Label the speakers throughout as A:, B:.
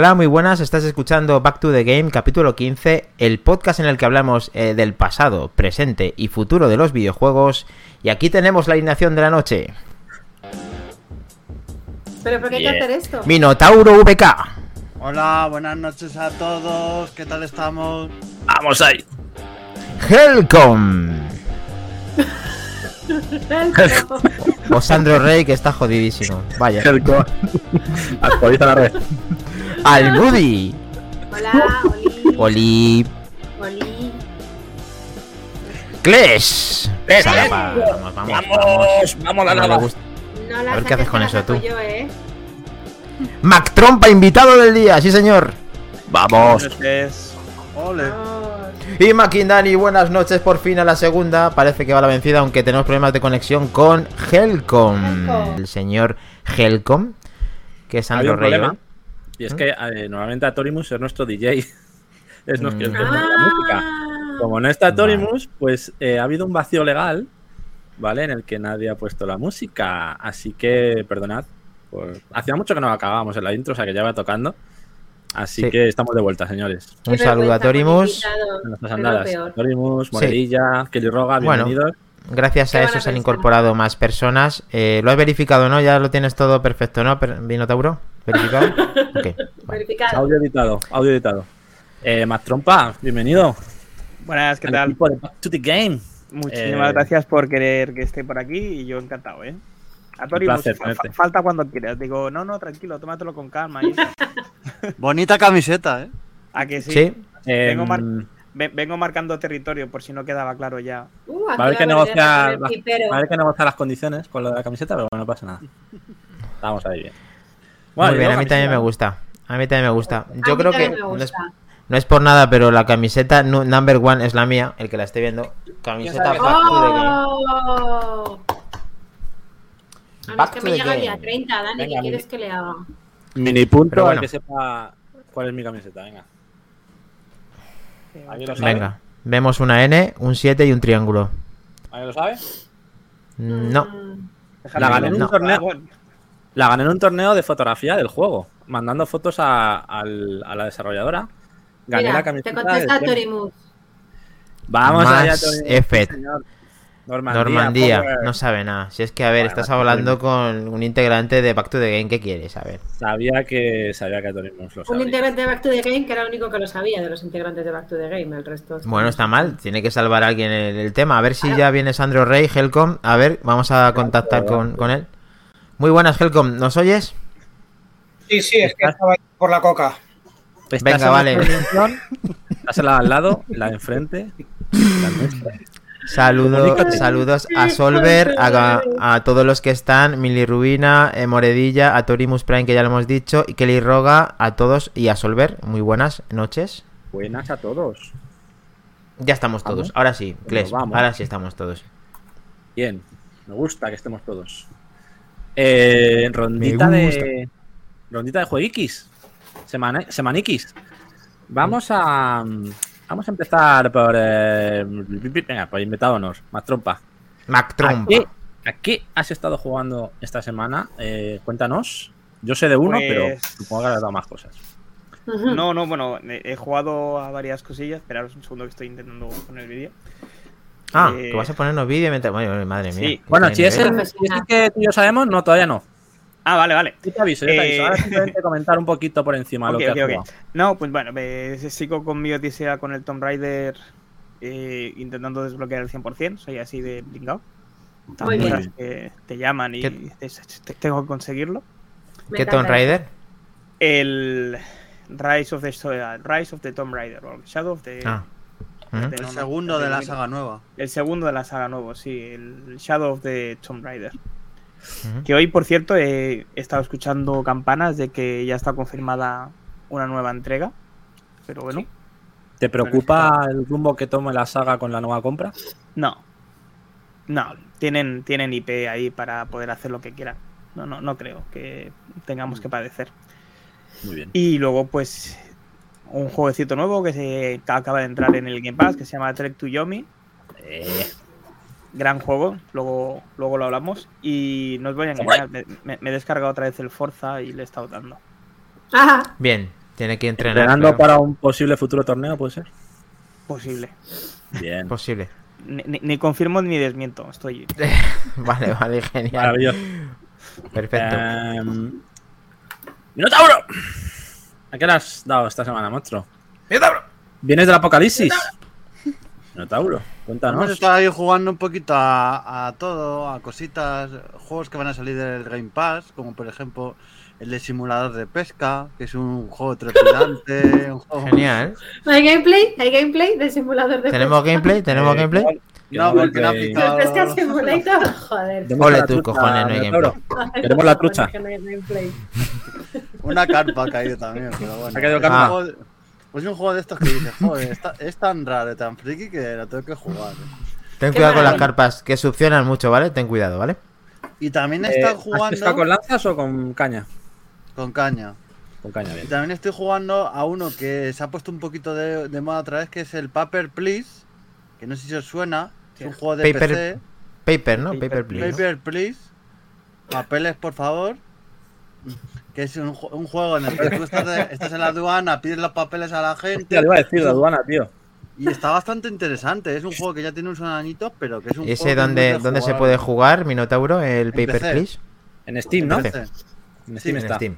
A: Hola, muy buenas, estás escuchando Back to the Game, capítulo 15, el podcast en el que hablamos eh, del pasado, presente y futuro de los videojuegos. Y aquí tenemos la alineación de la noche.
B: ¿Pero por qué hay que
C: Bien.
B: hacer esto?
A: Minotauro VK,
D: Hola, buenas noches a todos. ¿Qué tal estamos?
C: ¡Vamos ahí!
A: Helcom, o Sandro Rey, que está jodidísimo. Vaya.
C: Helco. Actualiza la red.
A: Almudi,
B: Hola, Oli.
A: Oli,
B: Oli.
A: Clash. Vamos, vamos,
C: ¡Vamos! ¡Vamos a la lava!
A: gusta.
B: No la
A: A ver qué haces con eso, tú.
B: Yo, ¿eh?
A: Mac Trompa, invitado del día, sí señor.
C: ¡Vamos!
D: Ole.
A: Y Makindani, buenas noches por fin a la segunda. Parece que va la vencida, aunque tenemos problemas de conexión con Helcom.
B: Helcom.
A: El señor Helcom, que es
C: un
A: Rey.
C: problema. Y es que eh, normalmente Atorimus es nuestro DJ. es nuestro que
A: Mm.
C: pone la música. Como no está Atorimus, pues eh, ha habido un vacío legal, ¿vale? En el que nadie ha puesto la música. Así que, perdonad. hacía mucho que no acabábamos en la intro, o sea que ya va tocando. Así
A: Sí.
C: que estamos de vuelta, señores.
A: Un saludo a Torimus.
C: nada.
B: peor.
C: Atorimus, Morelilla, Kelly Roga,
A: Bueno.
C: bienvenidos.
A: Gracias a eso se han incorporado más personas. Eh, lo has verificado, ¿no? Ya lo tienes todo perfecto, ¿no? ¿Minotauro? ¿Verificado?
B: Verificado.
C: Audio editado, audio editado. Eh, Trompa, bienvenido.
E: Buenas, ¿qué
C: al
E: tal?
C: to the Game.
E: Muchísimas
C: Eh,
E: gracias por querer que esté por aquí y yo encantado, ¿eh? A Tori,
C: placer
E: pues, fa- falta cuando quieras. Digo, no, no, tranquilo, tómatelo con calma.
D: Bonita camiseta, ¿eh?
E: ¿A que sí?
A: Sí.
E: Mar-
C: Em,
E: Ve- vengo marcando territorio por si no quedaba claro ya.
B: Uh,
C: Va a haber que
B: a
C: negociar, a las condiciones con lo de la camiseta, pero bueno, no pasa nada. Vamos ahí bien.
A: Muy bien, a mí también me gusta. A mí también me gusta. Yo creo que no es, no es por nada, pero la camiseta nu- number one es la mía, el que la esté viendo. Camiseta
E: sabes.
A: Back to the Game.
B: ¡Oh! A mí
A: Back
B: es que
A: to
B: me
A: the
B: llega el
A: game.
B: día 30, Dani,
C: Venga,
B: ¿qué quieres que le haga?
C: Mini punto
A: Pero bueno.
C: que sepa cuál es mi camiseta, venga. ¿Alguien lo sabe?
A: Venga, vemos una N, un 7 y un triángulo.
C: ¿Alguien lo sabe?
A: No.
B: Mm,
C: La gané en un torneo. La gané en un torneo de fotografía del juego, mandando fotos a, la desarrolladora. Gané
B: Mira,
C: la camiseta.
B: te contesta. Torimus.
C: Vamos
A: Más
C: allá, señor. Normandía.
A: Normandía, no sabe nada. Si es que, a ver,
C: Bueno,
A: estás hablando con un integrante de Back to the Game, ¿qué quieres? A ver.
C: Sabía que sabía que Tony Mus lo
B: Un
C: sabía.
B: integrante de Back to the Game que era el único que lo sabía de los integrantes de Back to the Game, el resto. es-
A: Bueno, está mal, tiene que salvar a alguien el, el tema. A ver si ya viene Sandro Rey, Helcom. A ver, vamos a contactar con, con él. Muy buenas, Helcom, ¿nos oyes?
F: Sí, sí, es que estaba ahí por la coca.
C: Estás
A: Venga,
C: en
A: vale.
C: Estás la al lado, la de enfrente, la nuestra.
A: Saludo,
C: Comunícate.
A: saludos a Solver, a, a todos los que están, Mili Rubina, eh, Moredilla, a Torimus Prime, que ya lo hemos dicho, y Kelly Roga, a todos y a Solver. Muy buenas noches.
C: Buenas a todos.
A: Ya estamos todos.
C: Vamos.
A: Ahora sí, Kles,
C: vamos.
A: ahora sí estamos todos.
C: Bien, me gusta que estemos todos. Eh, rondita de. Rondita de jueguiquis. Semana, semaniquis. Vamos a. Vamos a empezar por. eh, venga. Más trompa.
A: Mac
C: ¿A qué, a qué has estado jugando esta semana? Eh, cuéntanos. Yo sé de uno,
E: Pues-
C: pero supongo que has dado más cosas.
E: No, no, bueno, he he jugado a varias cosillas. Esperaros un segundo que estoy intentando poner el vídeo.
A: Ah,
E: Eh,
A: que vas a ponernos vídeo mientras. Bueno, madre mía.
E: sí.
C: Bueno, si es, el, si es el que tú y yo sabemos, no, todavía no.
E: Ah, vale, vale.
C: Yo te aviso, yo te aviso.
E: Eh,
C: Ahora simplemente comentar un poquito por encima lo
E: Ok,
C: que
E: ok,
C: has
E: ok.
C: jugado.
E: No, pues bueno, me- sigo con mi odisea con el Tomb Raider eh, intentando desbloquear el 100%. Soy así de blingado.
B: Muy
C: bien.
E: Que te llaman y
A: ¿Qué-
E: dices, "Te- tengo que conseguirlo.
A: ¿Qué Tomb Raider?
E: El Rise of the, Rise of the Tomb Raider, o Shadow of the...
A: Ah.
D: El
E: no, no,
D: segundo de la saga nueva.
E: El segundo de la saga nuevo, sí, el Shadow of the Tomb Raider. Que hoy, por cierto, he estado escuchando campanas de que ya está confirmada una nueva entrega. Pero bueno,
C: ¿Te preocupa el rumbo que tome la saga con la nueva compra?
E: no. No, tienen, tienen IP ahí para poder hacer lo que quieran. No, no, no creo que tengamos que padecer.
C: Muy bien.
E: Y luego, pues, un jueguecito nuevo que se acaba de entrar en el Game Pass, que se llama Trek to Yomi.
C: Eh,
E: Gran juego, luego, luego lo hablamos. Y no os voy a engañar, me, me- me he descargado otra vez el Forza y le he estado dando.
B: Ajá.
A: Bien. Tiene que entrenar.
C: Entrenando para un posible futuro torneo, puede ser.
E: Posible.
C: Bien.
A: Posible.
E: Ni, ni- ni confirmo ni desmiento. Estoy.
A: Vale, vale, genial.
C: Maravilloso.
A: Perfecto.
C: Em, ¡Minotauro! ¿A qué le has dado esta semana, monstruo? ¡Minotauro! ¿Vienes del apocalipsis? Minotauro,
D: Hemos
C: cuéntanos.
D: estado ahí jugando un poquito a, a todo, a cositas, juegos que van a salir del Game Pass, como por ejemplo el de simulador de pesca, que es un juego trepidante. un juego-
A: Genial.
B: ¿Hay gameplay? ¿Hay gameplay de simulador de
A: ¿Tenemos gameplay? ¿Tenemos
C: Eh,
A: gameplay?
D: No, porque no ha
B: pesca? ¿Pesca simulator? Joder.
A: Ole
C: trucha,
A: cojones, no hay gameplay.
C: Queremos la trucha.
D: Una carpa ha caído también, pero bueno.
C: Ha caído
D: Es
A: carpa.
D: de- Pues un juego de estos que dices, joder, está- es tan raro, tan friki que lo tengo que jugar. eh".
A: Ten cuidado con las carpas, que succionan mucho, ¿vale? Ten cuidado, ¿vale?
D: Y también
C: Eh,
D: está
C: ¿Has
D: jugando
C: pescado con lanzas o con caña?
D: con caña.
C: Con caña,
D: Y
C: bien.
D: también estoy jugando a uno que se ha puesto un poquito de, de moda otra vez, que es el Paper Please, que no sé si os suena, es un juego de
A: Paper-
D: PC.
A: Paper, ¿no?
E: Paper,
A: Paper, please. ¿no?
D: Paper Please, papeles por favor, que es un, un juego en el que tú estás, de- estás en la aduana, pides los papeles a la gente
C: Hostia, le iba a decir de aduana, tío.
D: y está bastante interesante. Es un juego que ya tiene unos añitos, pero que es un juego
A: ¿Ese
D: es
A: dónde, dónde se puede jugar, Minotauro? El
D: En
A: Paper, please.
C: En Steam, ¿no?
A: En.
C: En
D: Sí,
C: Steam
A: En
C: está.
A: Steam.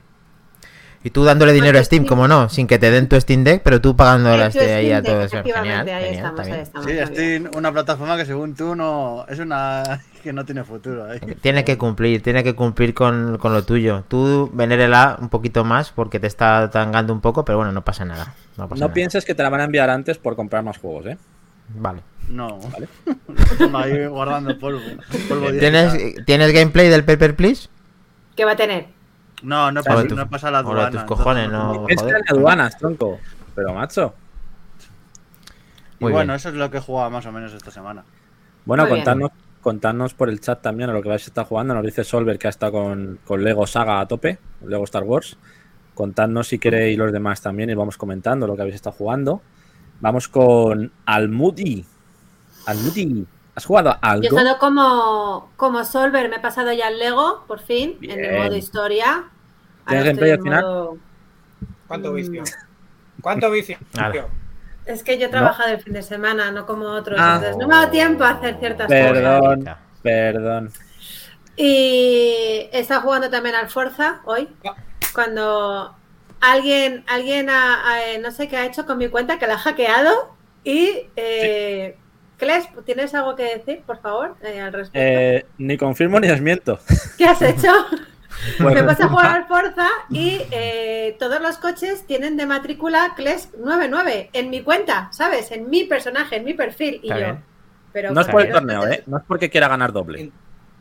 A: Y tú dándole dinero a Steam, como no, sin que te den tu Steam Deck, pero tú pagando las de ahí a todo eso. Genial,
B: Efectivamente, ahí
A: genial,
B: estamos,
A: está
B: ahí estamos.
D: Sí. Steam, una plataforma que según tú no es una que no tiene futuro ahí.
A: Tiene que cumplir, tiene que cumplir con, con lo tuyo. Tú venérela un poquito más porque te está tangando un poco, pero bueno, no pasa nada. No, pasa
C: No
A: nada.
C: pienses que te la van a enviar antes por comprar más juegos, ¿eh?
A: Vale.
D: No,
C: Vale.
D: Ahí guardando polvo. polvo
A: ¿Tienes. ¿Tienes gameplay del Paper Please?
B: ¿Qué va a tener?
D: No, no, pasa,
A: tus-
D: no pasa la aduana.
A: tus cojones,
D: no-.
C: Es que en aduanas, tronco. Pero, macho.
D: Y
A: Muy
D: bueno,
A: bien.
D: eso es lo que he jugado más o menos esta semana.
C: Bueno,
B: Muy bien.
C: Contadnos, por el chat también a lo que vais a estar jugando. Nos dice Solver que ha estado con, con Lego Saga a tope, Lego Star Wars. Contadnos si queréis los demás también y vamos comentando lo que habéis estado jugando. Vamos con Almudi. Almudi, ¿has jugado a
B: Yo he
C: algo?
B: estado como, como Solver, me he pasado ya el Lego, por fin, en el modo historia.
C: ¿Tienes gameplay al final?
B: modo-
F: ¿Cuánto
B: Mm.
F: vicio? ¿Cuánto vicio?
B: Es que yo he trabajado el fin de semana, no como otros,
C: Ah.
B: entonces no me ha dado tiempo a hacer ciertas cosas.
C: Perdón, perdón.
B: Y está jugando también al Forza hoy. Cuando alguien, alguien ha- ha- no sé qué ha hecho con mi cuenta, que la ha hackeado. Y eh, Kles, ¿tienes algo que decir, por favor, eh, al respecto?
C: Eh, ni confirmo ni desmiento.
B: ¿Qué has hecho? Me pasa a jugar al Forza y eh, todos los coches tienen de matrícula CLES 99 en mi cuenta, ¿sabes? En mi personaje, en mi perfil. Y
A: Está
B: yo.
A: bien.
B: Pero
C: No es
B: ¿por
C: el torneo, ¿eh? No es porque quiera ganar doble.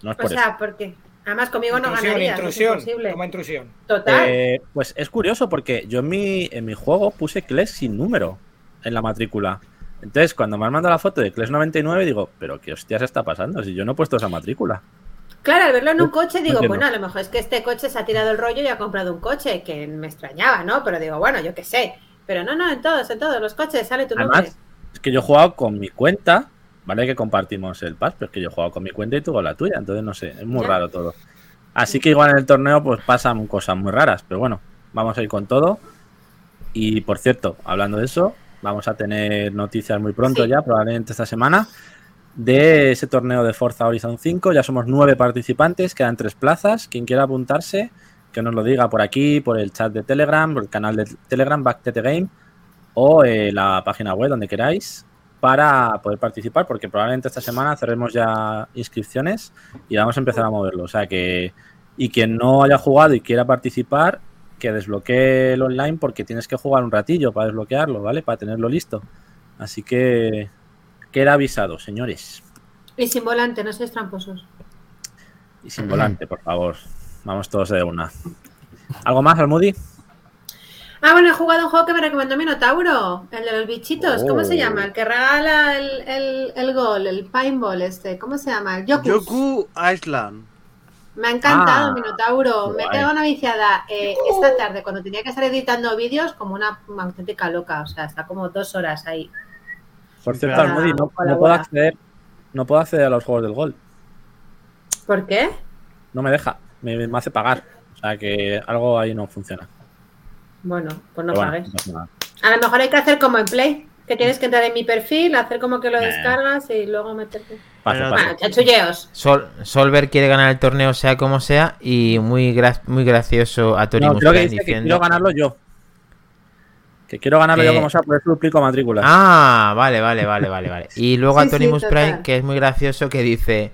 C: No es
B: O
C: por eso.
B: sea, porque además conmigo no
F: Intrusión,
B: ganarías, es
F: intrusión.
B: imposible.
F: Toma intrusión.
B: Total.
C: Eh, pues es curioso porque yo en mi, en mi juego puse CLES sin número en la matrícula. Entonces, cuando me han mandado la foto de CLES 99, digo, pero qué hostias está pasando si yo no he puesto esa matrícula.
B: Claro, al verlo en un coche digo, bueno, a lo mejor es que este coche se ha tirado el rollo y ha comprado un coche, que me extrañaba, ¿no? Pero digo, bueno, yo qué sé. Pero no, no, en todos, en todos los coches sale tu nombre.
C: Además, es que yo he jugado con mi cuenta, ¿vale? Que compartimos el pass, pero es que yo he jugado con mi cuenta y tú con la tuya, entonces no sé, es muy
B: Ya.
C: raro todo. Así que igual en el torneo pues pasan cosas muy raras, pero bueno, vamos a ir con todo. Y por cierto, hablando de eso, vamos a tener noticias muy pronto
B: Sí.
C: ya, probablemente esta semana, de ese torneo de Forza Horizon 5. Ya somos nueve participantes, quedan tres plazas. Quien quiera apuntarse, que nos lo diga por aquí, por el chat de Telegram, por el canal de Telegram, Back to the Game, o eh, la página web, donde queráis, para poder participar, porque probablemente esta semana cerremos ya inscripciones y vamos a empezar a moverlo. O sea que, y quien no haya jugado y quiera participar, que desbloquee el online, porque tienes que jugar un ratillo para desbloquearlo, ¿vale? Para tenerlo listo. Así que queda avisado, señores.
B: Y sin volante, no seáis tramposos.
C: Y sin volante, por favor. Vamos todos de una. ¿Algo más, Almudi?
B: Ah, bueno, he jugado un juego que me recomendó Minotauro, el de los bichitos, ¿cómo se
C: Oh.
B: llama? El que regala el, el, el gol, el pineball este, ¿cómo se llama? El Yokus.
D: Yoku Island.
B: Me ha encantado
C: Ah,
B: Minotauro, me he quedado una viciada eh, esta tarde cuando tenía que estar editando vídeos como una, una auténtica loca, o sea, está como dos horas ahí.
C: Por cierto,
B: Para
C: Almudi, no, no puedo acceder. No puedo acceder a los juegos del gol.
B: ¿Por qué?
C: No me deja. Me, me hace pagar. O sea que algo ahí no funciona.
B: Bueno, pues no
C: bueno,
B: pagues.
C: no.
B: A lo mejor hay que hacer como en Play, que tienes que entrar en mi perfil, hacer como que lo descargas y luego meterte.
C: Paso.
B: Bueno, chachulleos.
A: Sol, Solver quiere ganar el torneo sea como sea y muy, gra- muy gracioso a Tori
C: No, creo que dice que quiero ganarlo yo. Que quiero ganarlo yo como sea, por eso duplico matrículas.
A: Ah, vale, vale, vale, vale, vale. Y luego
B: Sí,
A: a Tony
B: sí,
A: Musprime,
B: total.
A: que es muy gracioso, que dice...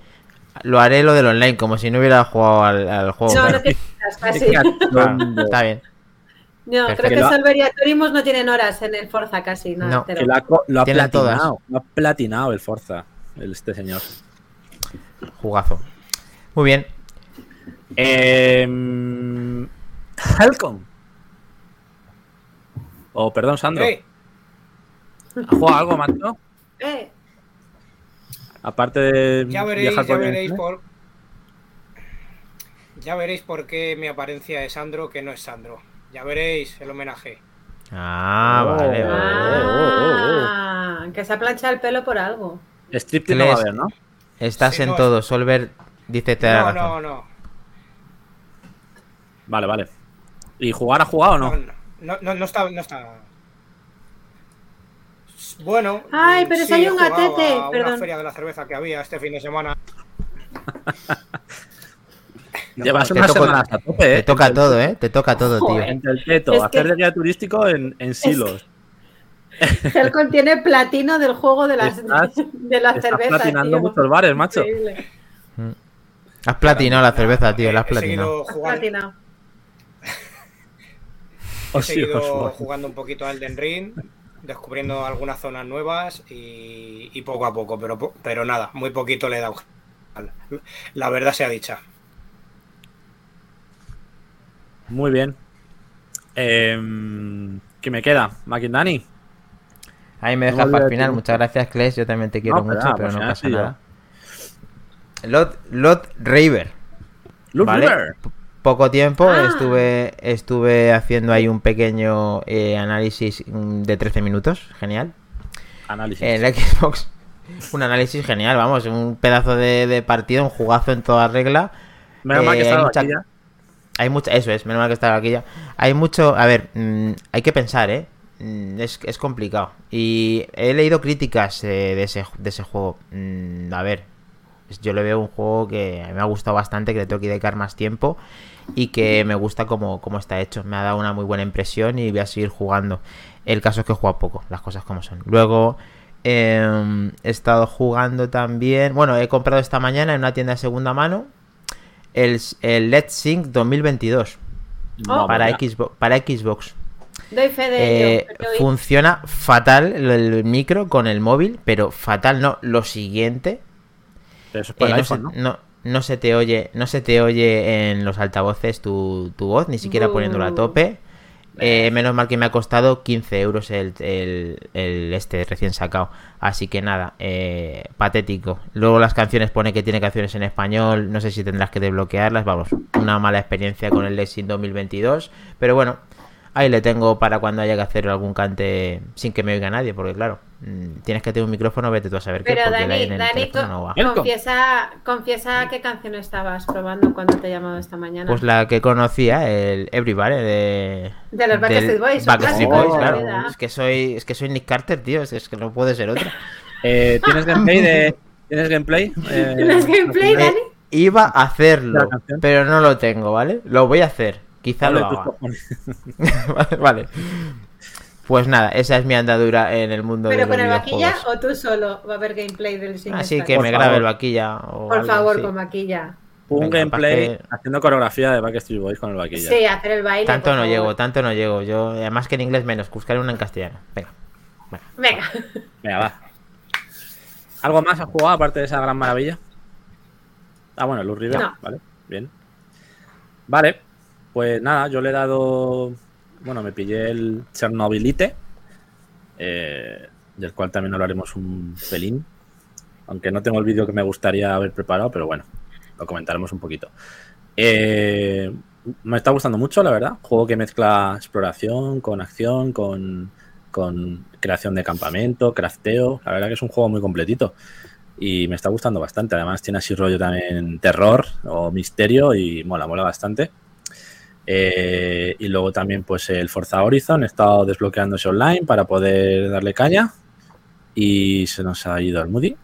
A: Lo haré lo del online, como si no hubiera jugado al, al juego.
B: No, no te.
C: Qué
A: Claro,
C: cachondo.
A: está bien.
B: No,
A: Perfecto.
B: creo que
C: Lo-
B: Solver y Torimus no tienen horas en el Forza casi. No,
A: No.
C: Que lo ha, co- lo ha
A: Tienen todas.
C: platinado. Lo ha platinado el Forza, el- este señor.
A: Jugazo. Muy bien.
C: Eh. Oh, perdón, Sandro. ¿Has jugado algo, macho?
B: Eh,
C: Aparte de
F: ya veréis,
C: viajar
F: ya
C: por
F: veréis por. Ya veréis por qué mi apariencia es Sandro que no es Sandro. Ya veréis el homenaje.
A: Ah,
C: Oh.
A: vale, vale.
B: ah, que se ha planchado el pelo por algo.
C: Striptease no va a haber, ¿no?
A: Estás
F: Sí,
A: en
F: no,
A: todo. Solver dice te da
F: No,
A: razón.
F: no, no.
C: Vale, vale. ¿Y jugar ha jugado o no?
F: No, no, no, no está, no está. Bueno.
B: Ay, pero
F: sí,
B: hay
F: he
B: un gatete,
F: a Una
B: perdón.
F: feria de la cerveza que había este fin de semana.
C: Llevas
A: toco-
C: semanas a tope, ¿eh?
A: Te toca todo, ¿eh? Te toca todo, tío.
C: Entre el teto,
B: Es
C: hacer
B: que-
C: de guía turístico en, en silos.
B: Helcon tiene platino del juego de las,
C: Estás-
B: de la
C: Estás
B: cerveza.
C: platinando
B: tío.
C: muchos bares, macho.
B: Increíble.
A: Has platinado la cerveza, tío. La has platinado.
F: jugando,
B: Platinado.
F: He seguido jugando un poquito a Elden Ring, descubriendo algunas zonas nuevas y, y poco a poco, pero, pero nada, muy poquito le he dado. La verdad sea dicha.
C: Muy bien. Em, ¿Qué me queda? Maquindani.
A: Ahí me dejas para el final. Muchas gracias, Kles. Yo también te quiero
C: No,
A: mucho, pero
C: pues
A: no pasa nada. Lot, Lot Raver.
C: Luke
A: ¿vale?
C: River.
A: Poco tiempo,
B: Ah.
A: estuve estuve haciendo ahí un pequeño eh, análisis mm, de 13 minutos, genial.
C: Análisis.
A: En la Xbox, un análisis genial, vamos, un pedazo de, de partido, un jugazo en toda regla.
C: Menos mal que
A: eh,
C: estaba
A: hay mucha-
C: aquí ya.
A: Hay mucha, eso es, menos mal que estaba aquí ya. Hay mucho, a ver, mm, hay que pensar, ¿eh? Mm, es, es complicado. Y he leído críticas eh, de, ese, de ese juego. Mm, a ver, yo le veo un juego que a mí me ha gustado bastante, que le tengo que dedicar más tiempo y que me gusta como, como está hecho. Me ha dado una muy buena impresión y voy a seguir jugando. El caso es que he jugado poco, las cosas como son. Luego eh, he estado jugando también, bueno, he comprado esta mañana en una tienda de segunda mano el, el Let's Sync 2022
B: Oh.
A: para. Xbox, para Xbox.
B: Doy fe de
A: Eh,
B: ello.
A: funciona fatal el micro con el móvil, pero fatal no. Lo siguiente,
C: Pero eso es por
A: eh,
C: el
A: no,
C: iPhone,
A: se,
C: ¿no?
A: no- no se te oye, no se te oye en los altavoces tu, tu voz, ni siquiera
B: Bu.
A: poniéndola a tope. Eh, menos mal que me ha costado 15 euros el, el- el este recién sacado. Así que nada, eh, patético. Luego las canciones pone que tiene canciones en español. No sé si tendrás que desbloquearlas. Vamos, una mala experiencia con el Lexing 2022. Pero bueno, ahí le tengo para cuando haya que hacer algún cante sin que me oiga nadie. Porque claro, tienes que tener un micrófono, vete tú a saber qué.
B: Pero
A: Porque el
B: Dani,
A: en el
B: Dani
A: teléfono
B: co-
A: no va.
C: Elcom.
B: confiesa, confiesa qué canción estabas probando cuando te he llamado esta mañana.
A: Pues la que conocía, el Everybody de.
B: De los Backstreet Boys, un
A: Backstreet
C: clásico
A: Boys,
C: la
A: claro.
B: vida.
A: Es que soy, es que soy Nick Carter, tío. Es, que no puede ser otra.
C: Eh, ¿Tienes gameplay de. ¿Tienes gameplay? Eh,
B: ¿Tienes gameplay? Dani?
A: Eh, iba a hacerlo, pero no lo tengo, ¿vale? Lo voy a hacer. Quizá lo haga. vale. Pues nada, esa es mi andadura en el mundo de
B: ¿Pero
A: los
B: con el vaquilla o tú solo va a haber gameplay del single
A: Así que
C: Por
A: me
C: favor.
A: grabe el vaquilla. o
B: Por
A: algo
B: favor,
A: así.
B: con vaquilla.
C: Un
A: Venga,
C: gameplay haciendo coreografía de Backstreet Boys con el vaquilla.
B: Sí, hacer el baile.
A: Tanto no
B: favor.
A: llego, tanto no llego. Yo, además que en inglés menos, buscaré una en castellano. Venga.
B: Venga.
C: Venga, va. ¿Algo más has jugado aparte de esa gran maravilla? Ah, bueno, Luz River.
B: No.
C: Vale, bien. Vale, pues nada, yo le he dado. Bueno, me pillé el Chernobylite, eh, del cual también hablaremos un pelín. Aunque no tengo el vídeo que me gustaría haber preparado, pero bueno, lo comentaremos un poquito. Eh, me está gustando mucho, la verdad. Juego que mezcla exploración con acción, con, con creación de campamento, crafteo. La verdad que es un juego muy completito. Y me está gustando bastante. Además, tiene así rollo también terror o misterio y mola, mola bastante. Eh, y luego también, pues el Forza Horizon, he estado desbloqueándose online para poder darle caña. Y se nos ha ido el Moody.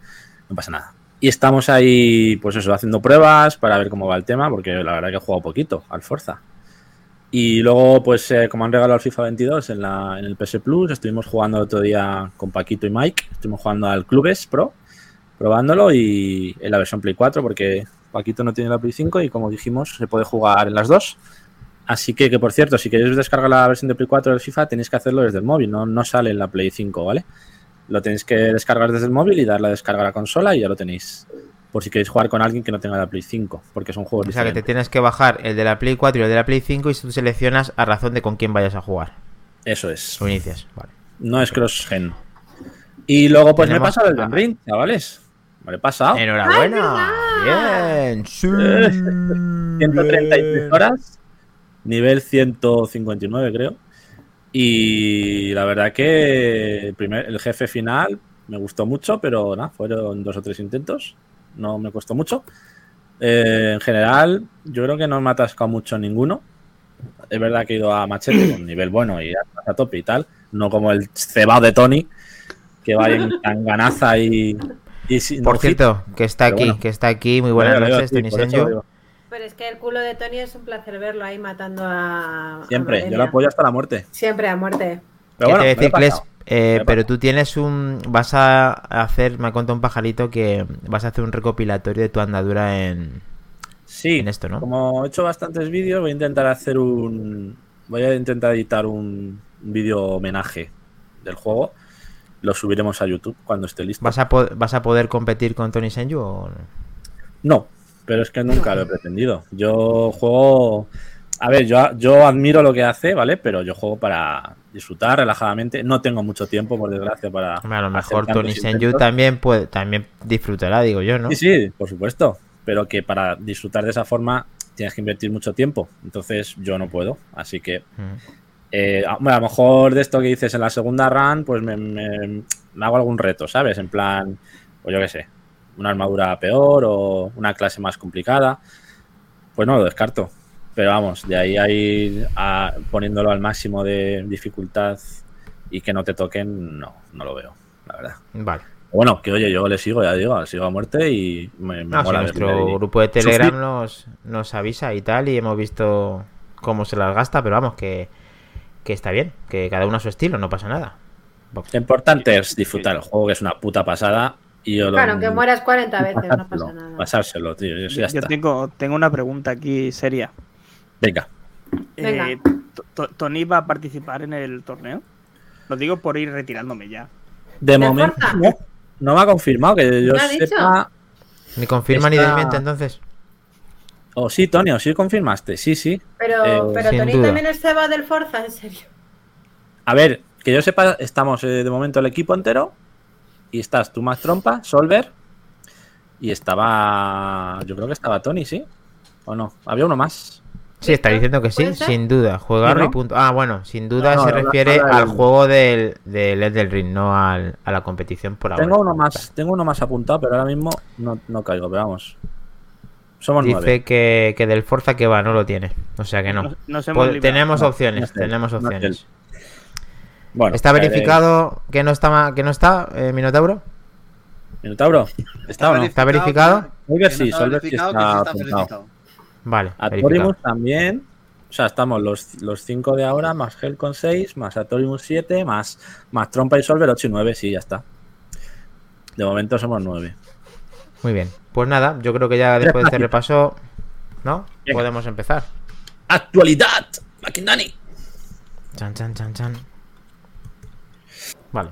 C: No pasa nada. Y estamos ahí, pues eso, haciendo pruebas para ver cómo va el tema, porque la verdad que he jugado poquito al Forza. Y luego, pues eh, como han regalado el FIFA 22 en, la, en el PS Plus, estuvimos jugando el otro día con Paquito y Mike. Estuvimos jugando al Clubes Pro, probándolo y en la versión Play 4, porque Paquito no tiene la Play 5 y como dijimos, se puede jugar en las dos. Así que, que por cierto, si queréis descargar la versión de Play 4 del FIFA, tenéis que hacerlo desde el móvil, no, no sale en la Play 5, ¿vale? Lo tenéis que descargar desde el móvil y dar la descarga a la consola y ya lo tenéis. Por si queréis jugar con alguien que no tenga la Play 5, porque son juegos
A: O sea que te tienes que bajar el de la Play 4 y el de la Play 5 y tú seleccionas a razón de con quién vayas a jugar.
C: Eso es.
A: O inicias. Vale.
C: No es cross-gen. Y luego, pues me he pasado el Elden Ring, chavales. Me lo he pasado.
A: Enhorabuena. Bien. Sí.
C: 133 horas. Nivel 159, creo. Y la verdad que el, primer, el jefe final me gustó mucho, pero nada, fueron dos o tres intentos. No me costó mucho. Eh, en general, yo creo que no me ha atascado mucho ninguno. Es verdad que he ido a machete con nivel bueno y a, tope y tal. No como el cebado de Tony, que va en tan ganaza y. y sin
A: Por
C: no hit.
A: cierto, que está
C: Pero
A: aquí,
C: bueno.
A: que está aquí. Muy buenas noches, Tony
B: Pero es que el culo de Tony es un placer verlo ahí matando a. a
C: Siempre, yo lo apoyo hasta la muerte.
B: Siempre a muerte.
C: Pero
A: ¿Qué
C: bueno,
A: decir,
C: pasado.
A: Eh, pero tú tienes un. Vas a hacer. Me ha contado un pajarito que vas a hacer un recopilatorio de tu andadura en,
C: Sí,
A: en esto, ¿no?
C: como he hecho bastantes vídeos, voy a intentar hacer un. Voy a intentar editar un un vídeo homenaje del juego. Lo subiremos a YouTube cuando esté listo.
A: ¿Vas a, po- ¿Vas a poder competir con Tony Senju o no?
C: Pero es que nunca lo he pretendido. Yo juego. A ver, yo, yo admiro lo que hace, ¿vale? Pero yo juego para disfrutar relajadamente. No tengo mucho tiempo, por desgracia, para.
A: A lo mejor Tony Senju también puede, también disfrutará, digo yo, ¿no?
C: Sí, sí, por supuesto. Pero que para disfrutar de esa forma tienes que invertir mucho tiempo. Entonces yo no puedo. Así que
A: Ujú.
C: Eh, a bueno, a lo mejor de esto que dices en la segunda run, pues me, me- me hago algún reto, ¿sabes? En plan, pues yo qué sé, una armadura peor o una clase más complicada. Pues no lo descarto. Pero vamos, de ahí a ir a- poniéndolo al máximo de dificultad y que no te toquen, no, no lo veo, la verdad.
A: Vale.
C: Bueno, que oye, yo le sigo, ya digo, le sigo a muerte y me, me
A: No, si
C: mola
A: nuestro grupo de Telegram nos, nos avisa y tal, y hemos visto cómo se las gasta, pero vamos, que, que está bien, que cada uno a su estilo, no pasa nada.
C: Lo importante es disfrutar el juego, que es una puta pasada. Y yo lo-
B: Claro, aunque mueras 40 veces, no pasa nada.
C: pasárselo, tío. Eso ya
E: Yo
C: está.
E: tengo, tengo una pregunta aquí seria.
C: Venga.
B: Venga.
E: Eh, To- To- ¿Tony va a participar en el torneo? Lo digo por ir retirándome ya.
C: De
B: ¿De
C: momento no, no me ha confirmado que yo sepa.
A: Ni confirma ni
C: Está-
A: desmiente entonces.
C: O sí, Tony, o sí confirmaste. Sí, sí.
B: Pero,
C: Eh,
B: pero Tony
A: duda.
B: también es ceba del Forza, en serio.
C: A ver, que yo sepa, estamos eh, de momento el equipo entero. Y estás tú más trompa, Solver. Y estaba. Yo creo que estaba Tony, ¿sí? ¿O no? Había uno más.
A: Sí, está diciendo que sí, sin duda. Jugarlo
C: ¿Sí, no?
A: y punto. Ah, bueno, sin duda
C: No, no,
A: se
C: no,
A: refiere
C: no, no,
A: al juego del, del Elden Ring, no al, a la competición por ahora.
C: Tengo uno más, tengo uno más apuntado, pero ahora mismo no, no caigo, pero vamos. Somos nueve.
A: Dice que, que del Forza que va, no lo tiene. O sea que no. Pod- tenemos
C: No,
A: opciones, tenemos opciones.
C: Bueno,
A: ¿Está verificado que no está, que no está eh, Minotauro?
C: Minotauro, ¿está o no?
A: ¿Está verificado?
C: Solver
D: que
C: sí,
D: no
C: Solver sí
D: verificado,
C: está
D: que sí está
C: apuntado.
D: verificado.
A: Vale,
C: A
A: verificado.
C: Torimus también. O sea, estamos los, los 5 de ahora, más Hell con 6, más Atorimus 7, más, más Trompa y Solver 8 y 9, sí, ya está. De momento somos 9.
A: Muy bien. Pues nada, yo creo que ya después de este repaso, ¿no?
C: Venga.
A: Podemos empezar.
C: ¡Actualidad! ¡Makindani!
A: Chan, chan, chan, chan. Vale.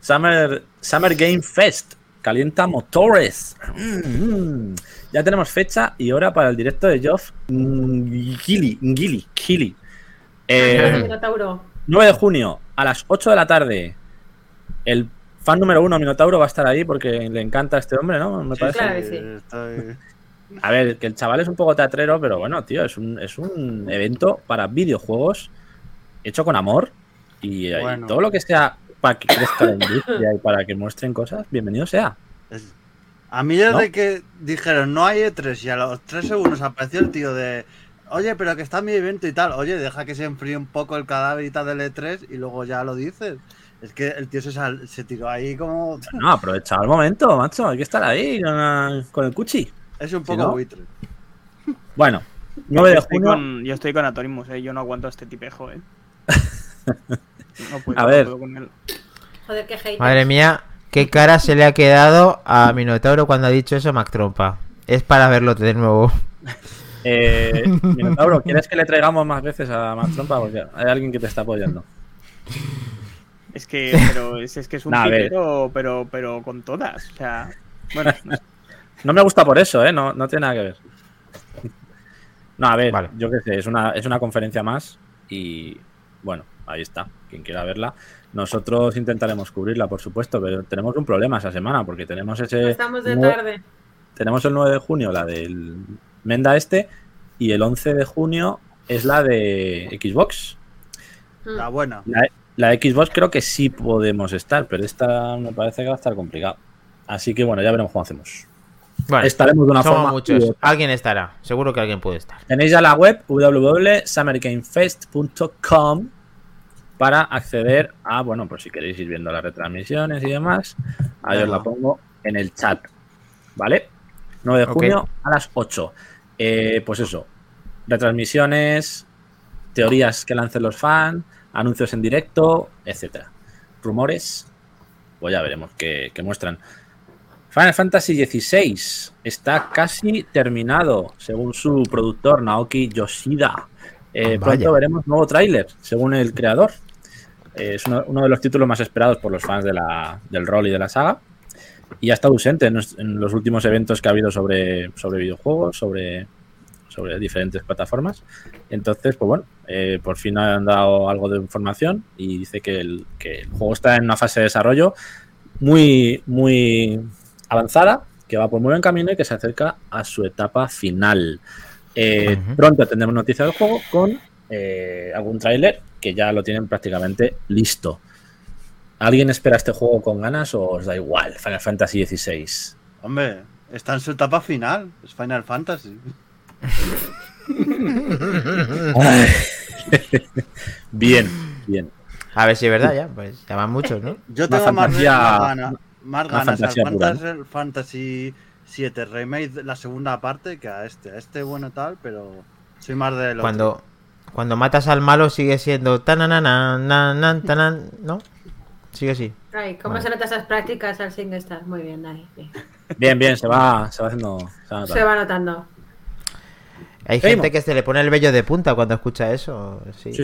C: Summer, Summer Game Fest. Calienta motores. Mm, mm. Ya tenemos fecha y hora para el directo de Geoff Gili. Gili. Gili. Eh,
B: Minotauro.
C: 9 de junio a las 8 de la tarde. El fan número uno, Minotauro, va a estar ahí porque le encanta a este hombre, ¿no? Me parece.
B: claro que sí.
C: A ver, que el chaval es un poco teatrero, pero bueno, tío, es un, es un evento para videojuegos hecho con amor y, todo lo que sea para que crezca la industria y para que muestren cosas, bienvenido sea.
D: A mí desde
C: ¿No?
D: que dijeron no hay E3 y a los 3 segundos apareció el tío de oye, pero que está mi evento y tal. Oye, deja que se enfríe un poco el cadáver y tal del E3 y luego ya lo dices. Es que el tío se, sal- se tiró ahí como.
C: No, aprovechado el momento, macho. Hay que estar ahí con, con el cuchi.
D: Es un poco
C: no-
D: buitre.
C: Bueno, 9
E: yo,
C: de
E: estoy
C: junio.
E: con, yo estoy con Atorimus, ¿eh? yo no aguanto a este tipejo. ¿eh? No puedo,
C: A
E: no
C: ver.
E: puedo con él.
B: Joder, qué hate.
A: Madre mía, qué cara se le ha quedado a Minotauro cuando ha dicho eso Mac Trompa. Es para verlo de nuevo.
C: Eh, Minotauro, ¿quieres que le traigamos más veces a Max Trompa? Porque hay alguien que te está apoyando.
E: Es que, pero es, es que es un
C: Nah,
E: tipero, pero, pero con todas. O sea, bueno, no sé.
C: No me gusta por eso, ¿eh? No, no tiene nada que ver. No, a ver,
A: Vale.
C: yo qué sé, es una, es una conferencia más y bueno, ahí está, quien quiera verla. Nosotros intentaremos cubrirla, por supuesto, pero tenemos un problema esa semana porque tenemos ese...
B: Estamos de tarde.
C: tenemos el 9 de junio la del Menda este y el 11 de junio es la de Xbox.
B: Mm.
D: La buena.
C: La, la de Xbox creo que sí podemos estar, pero esta me parece que va a estar complicado. Así que bueno, ya veremos cómo hacemos.
A: Bueno,
C: Estaremos de una
A: somos
C: forma.
A: muchos. Alguien estará. Seguro que alguien puede estar.
C: Tenéis ya la web www.summergamefest.com para acceder a, bueno, pues si queréis ir viendo las retransmisiones y demás, ahí os la pongo en el chat. ¿Vale? 9 de junio a las 8. Eh, pues eso, retransmisiones, teorías que lancen los fans, anuncios en directo, etcétera. Rumores, pues ya veremos qué, qué muestran. Final Fantasy XVI está casi terminado, según su productor Naoki Yoshida. Eh,
A: Vaya.
C: pronto veremos nuevo tráiler, según el creador. Eh, es uno, uno de los títulos más esperados por los fans de la- del rol y de la saga. Y ha estado ausente en, los- en los últimos eventos que ha habido sobre, sobre videojuegos, sobre, sobre diferentes plataformas. Entonces, pues bueno, eh, por fin han dado algo de información y dice que el, que el juego está en una fase de desarrollo muy, muy avanzada, que va por muy buen camino y que se acerca a su etapa final. Eh. Pronto tendremos noticias del juego con eh, algún tráiler que ya lo tienen prácticamente listo. ¿Alguien espera este juego con ganas o os da igual? Final Fantasy XVI.
D: Hombre, está en su etapa final. Es Final Fantasy.
C: bien, bien.
A: A ver si es verdad ya. Pues ya van muchos, ¿no?
D: Yo tengo más,
C: fantasía-
D: más ganas, más
C: una
D: ganas al Fantasy, Fantasy 7 Remake, la segunda parte, que a este. A este bueno tal, pero soy más de lo
A: Cuando, cuando matas al malo sigue siendo tananana, nanan, tanan, ¿no? Sigue así.
B: Ay, ¿cómo
A: Vale.
B: se notan esas prácticas al SingStar? Muy bien, ahí. bien.
C: Bien, bien, se va, se va haciendo. se va notando.
B: Se va notando.
A: Hay
C: Seguimos.
A: gente que se le pone el vello de punta cuando escucha eso. Sí,
C: Sí,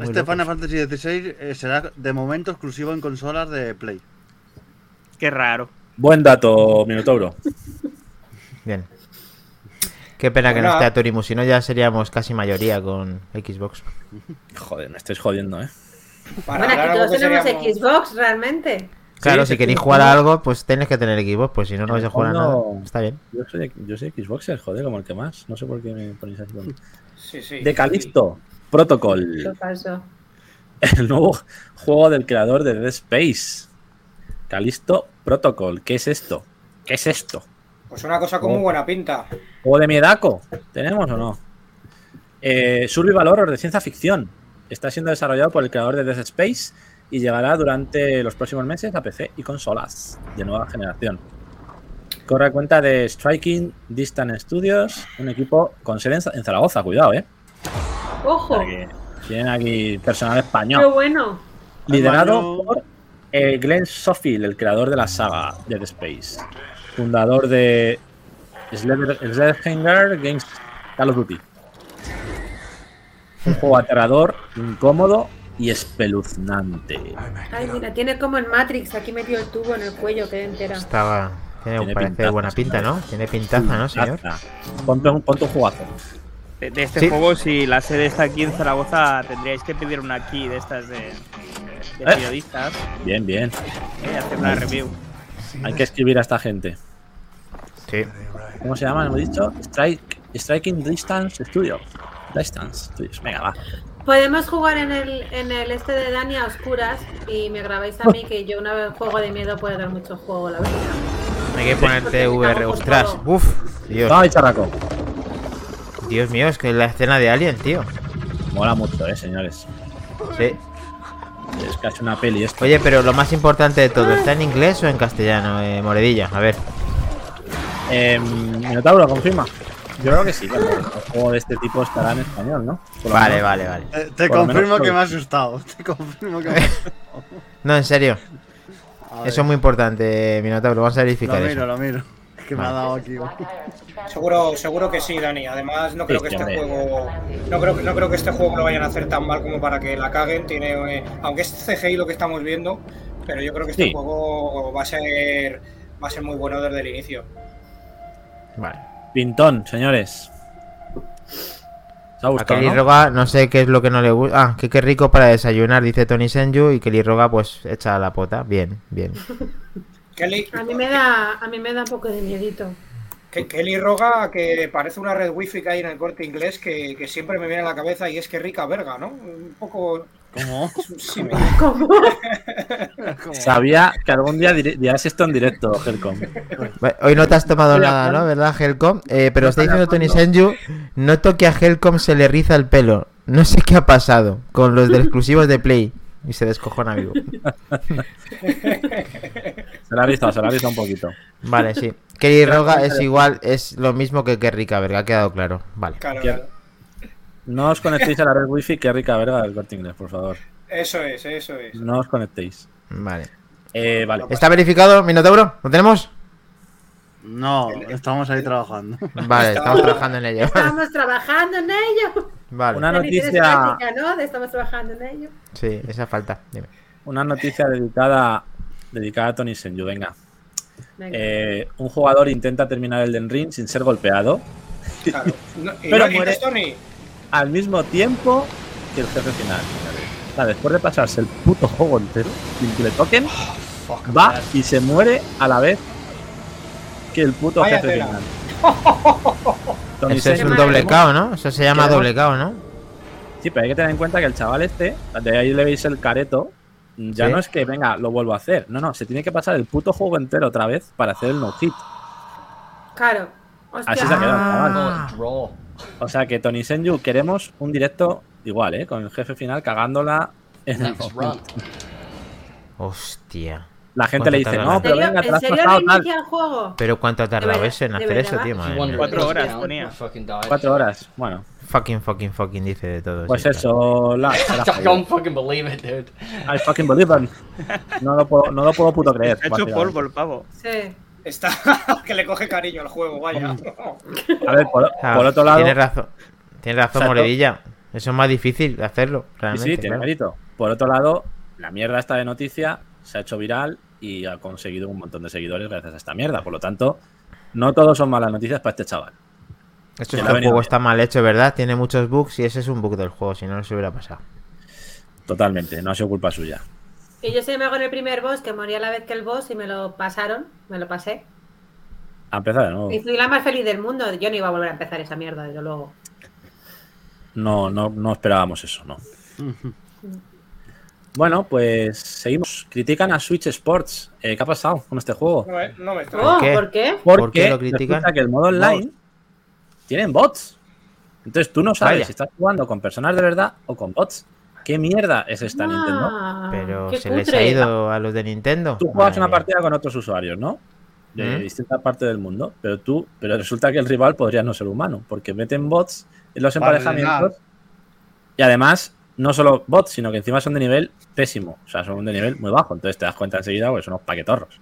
D: Este
A: locos.
D: Final Fantasy 16 eh, será de momento exclusivo en consolas de Play.
E: Qué raro.
C: Buen dato, Minotauro.
A: Bien. Qué pena que no esté Atorimus, si no ya seríamos casi mayoría con Xbox.
C: Joder, me estáis jodiendo, ¿eh?
F: Para
B: Bueno, aquí todos tenemos
F: seríamos-
B: Xbox, realmente.
A: Claro,
C: Sí,
A: si queréis jugar a algo, pues tenéis que tener Xbox, pues si no, no vais a jugar a nada. Está bien.
C: Yo soy, yo soy Xboxer, joder, como el que más. No sé por qué me ponéis así. con-
F: Sí, sí.
C: De Calixto, Protocol.
B: Lo paso.
C: El nuevo juego del creador de Dead Space. Calisto Protocol. ¿Qué es esto? ¿Qué es esto?
F: Pues una cosa con muy buena pinta.
C: ¿Juego de miedaco? ¿Tenemos o no? Eh, Survival Horror de ciencia ficción. Está siendo desarrollado por el creador de Dead Space y llegará durante los próximos meses a PC y consolas de nueva generación. Corre a cuenta de Striking Distant Studios, un equipo con sede en Za- en Zaragoza, cuidado, ¿eh? O
B: ¡Ojo!
C: tienen aquí personal
B: ¡Qué
C: español.
B: bueno!
C: Liderado por eh, Glenn Sofield, el creador de la saga Dead Space. Fundador de Sledgehammer Games Call of Duty. Un juego aterrador, incómodo y espeluznante.
B: Ay, mira, tiene como en Matrix aquí metido el tubo en el cuello, que entera.
A: Estaba. Tiene,
C: Tiene
A: parece
C: pintaza,
A: buena pinta, ¿no? Tiene pintaza, ¿no, señor?
C: Ponte un, ponte un jugazo.
E: De, de este
A: Sí.
E: juego, si la sede está aquí en Zaragoza, tendríais que pedir una key de estas de, de
C: Eh.
E: periodistas
C: Bien, bien.
E: hacer una review.
C: Hay que escribir a esta gente.
A: Sí.
C: ¿Cómo se llama? Hemos dicho Strike, Striking Distance Studios. Distance Studios. Venga, va.
B: Podemos jugar en el, en el este de Dani a oscuras y me grabáis a mí que yo una vez juego de miedo puede dar mucho juego, la verdad.
A: Hay que ponerte VR. Ostras, uff. Dios,
C: charraco.
A: Dios mío, es que la escena de Alien, tío.
C: Mola mucho, eh, señores.
A: Sí.
C: Es casi una peli esto.
A: Oye, pero lo más importante de todo, ¿está en inglés o en castellano, eh, Moredilla? A ver.
C: Eh, Minotauro, confirma. Yo creo que sí, claro. Un juego de este tipo estará en español, ¿no? Lo
A: Vale,
C: menos.
A: vale, vale.
D: Te,
C: lo
D: confirmo
C: menos
D: que me ha asustado. Te confirmo que me ha asustado.
A: No, en serio. Eso es muy importante, Minotauro. Vamos a
D: Lo
A: verificar
D: miro,
A: eso.
D: lo miro. Que me ha dado aquí.
F: Seguro, seguro que sí, Dani. Además, no creo que este juego. No creo, no creo que este juego lo vayan a hacer tan mal como para que la caguen. Tiene. eh, aunque es CGI lo que estamos viendo. Pero yo creo que este
C: Sí.
F: juego va a ser. Va a ser muy bueno desde el inicio.
A: Vale.
C: Pintón, señores. ¿Os ha
A: A Kelly
C: no?
A: Roga, no sé qué es lo que no le gusta. Ah, que qué rico para desayunar, dice Tony Senju. Y Kelly Roga, pues, echa la pota. Bien, bien.
F: Kelly,
B: A mí me da, a mí me da un poco de miedito.
F: que- Kelly Roga, que parece una red wifi que hay en el corte inglés, que, que siempre me viene a la cabeza y es que rica verga, ¿no? Un poco.
D: ¿Cómo?
B: ¿Cómo?
D: ¿Cómo?
C: Sabía que algún día dir- dirás esto en directo, Helcom.
A: Hoy no te has tomado nada. ¿no? ¿Verdad, Helcom? Eh, pero está diciendo Tony. Senju, noto que a Helcom se le riza el pelo. No sé qué ha pasado con los de exclusivos de Play. Y se descojona vivo.
C: Se la ha rizado, se la ha rizado un poquito.
A: Vale, sí. Kelly Roga es igual, es lo mismo que que rica, verga, ha quedado claro. Vale.
F: Claro.
C: No os conectéis a la red wifi, que rica verga del corte inglés, por favor.
F: Eso es, eso es.
C: No os conectéis.
A: Vale.
C: Eh, vale.
A: ¿Está verificado, Minotauro? ¿Lo tenemos?
D: No, estamos ahí trabajando.
A: Vale, estamos trabajando en ello.
B: Estamos trabajando en ello.
A: Vale.
C: Una noticia-
B: práctica, ¿no? De estamos trabajando en ello.
A: Sí, esa falta. Dime.
C: Una noticia dedicada, dedicada a Tony Senju, venga.
B: Venga.
C: Eh, un jugador intenta terminar el Den Ring sin ser golpeado
F: Claro. No, y
C: Pero
F: no-
C: muere-
F: esto ni-
C: al mismo tiempo que el jefe final. Después de pasarse el puto juego entero sin que le toquen, va y se muere a la vez que el puto
F: Vaya
C: jefe
F: tela.
C: final.
A: Eso es un doble KO, ¿no? Eso se llama doble KO, ¿no?
C: Sí, pero hay que tener en cuenta que el chaval este, de ahí le veis el careto, ya
A: Sí.
C: no es que venga, lo vuelvo a hacer. No, no, se tiene que pasar el puto juego entero otra vez para hacer el no hit.
B: Claro. Hostia.
C: Así se ha quedado el chaval.
A: Ah,
G: Draw.
C: O sea que Tony Senju queremos un directo igual, ¿eh? Con el jefe final cagándola en el
A: hostia.
C: La gente
A: ¿Cuánto
C: le dice, no,
B: ¿En
C: pero venga, te
B: ¿en
C: lo has pasado tal.
B: juego?
A: Pero ¿cuánto ha tardado eso en
B: ¿De
A: hacer eso, tío?
E: Cuatro horas ponía.
C: Cuatro horas. Bueno,
A: Fucking, fucking, fucking, dice de todo.
C: pues
A: sí,
C: eso, la,
G: I don't fucking believe it, dude.
C: I fucking believe it. No lo puedo, no lo puedo puto creer.
E: Ha hecho polvo el pavo.
B: Sí.
F: Está que le coge cariño al juego, vaya.
C: A ver, por,
A: Ah,
C: por otro lado,
A: Tienes razón. Tienes razón,
C: Exacto.
A: Moredilla. Eso es más difícil de hacerlo,
C: sí,
A: realmente.
C: sí, tiene
A: claro.
C: mérito. Por otro lado, la mierda esta de noticia se ha hecho viral y ha conseguido un montón de seguidores gracias a esta mierda. Por lo tanto, no todos son malas noticias para este chaval.
A: Esto es que el juego
C: bien.
A: está mal hecho, ¿verdad? Tiene muchos bugs y ese es un bug del juego, si no, no se hubiera pasado.
C: Totalmente, no ha sido culpa suya.
B: Y yo se me hago en el primer boss, que moría a la vez que el boss y me lo pasaron, me lo pasé.
C: A empezar de nuevo.
B: Y fui la más feliz del mundo. Yo no iba a volver a empezar esa mierda, desde luego.
C: No, no, no esperábamos eso, no. Bueno, pues seguimos. Critican a Switch Sports. Eh, ¿Qué ha pasado con este juego?
F: No me, no me.
B: Oh,
A: qué?
B: ¿Por qué?
C: Porque
A: ¿Por qué lo critican?
C: resulta que el modo online tienen bots. Entonces tú no sabes
A: Vaya.
C: si estás jugando con personas de verdad o con bots. ¿Qué mierda es esta Nintendo?
B: Ah,
A: Pero
B: qué
A: se les ha ido a los de Nintendo.
C: Tú juegas
A: Madre
C: una partida con otros usuarios, ¿no? De
A: ¿Mm?
C: distintas partes del mundo, pero tú, pero resulta que el rival podría no ser humano, porque meten bots en los emparejamientos y además no solo bots, sino que encima son de nivel pésimo, o sea, son de nivel muy bajo, entonces te das cuenta enseguida porque son unos paquetorros.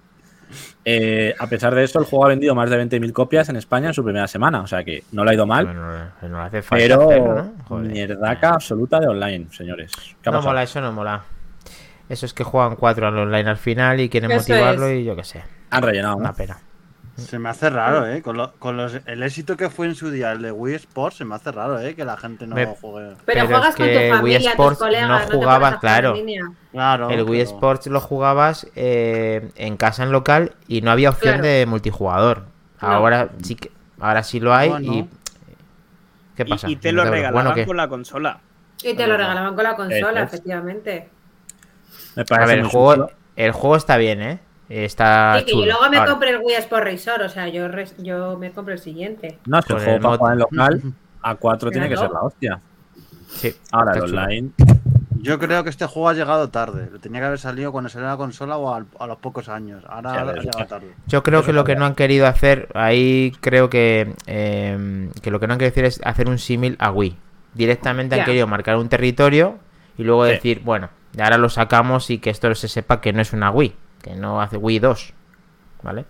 C: Eh, a pesar de eso, el juego ha vendido más de 20.000 copias en España en su primera semana, o sea que no le ha ido mal,
A: Bueno, no, no hace falta
C: pero
A: hacerlo,
C: mierdaca absoluta de online, señores. ¿Qué ha
A: No
C: pasado?
A: mola, eso no mola. Eso es que juegan cuatro al online al final y quieren
B: Eso
A: motivarlo
B: es.
A: y yo qué sé.
C: Han rellenado, ¿no?
A: Una pena.
D: Se me hace raro, ¿eh? Con, lo- con los, el éxito que fue en su día el de Wii Sports, se me hace raro, ¿eh? Que la gente no
A: Me-
D: juegue.
B: Pero,
A: Pero
B: juegas
A: es
B: con tu
A: Wii
B: familia,
A: Sports
B: tus colegas,
A: no
B: no, te
A: jugaba,
B: pones a jugar
A: claro.
B: en línea.
D: Claro.
A: el Wii
D: pero-
A: Sports lo jugabas eh, en casa en local y no había opción
B: Claro.
A: de multijugador.
B: No.
A: Ahora sí que ahora sí lo hay y ¿qué pasa?
E: Y, te
A: No
E: lo regalaban
A: bueno,
E: con la consola.
B: Y te lo regalaban con la consola,
C: es.
B: efectivamente.
C: Me
A: A ver, el juego, el juego está bien, ¿eh? Está
B: Sí, que
A: chulo.
B: yo luego me
A: Ahora,
B: compré el Wii Sport Resort, o sea, yo, yo me compro el siguiente.
C: No, es que el
A: Con
C: juego
A: el
C: para jugar en local a 4 tiene que ser la hostia.
A: sí,
C: Ahora el online.
D: Yo creo que este juego ha llegado tarde. Lo tenía que haber salido cuando salió la consola o a los pocos años. Ahora
C: Sí,
D: ha llegado tarde.
A: Yo creo
C: Eso
A: que lo que no han querido hacer, ahí creo que, eh, que lo que no han querido hacer es hacer un símil a Wii. Directamente han querido marcar un territorio y luego
C: Sí.
A: decir, bueno, ahora lo sacamos y que esto se sepa que no es una Wii, que no hace Wii 2, ¿vale?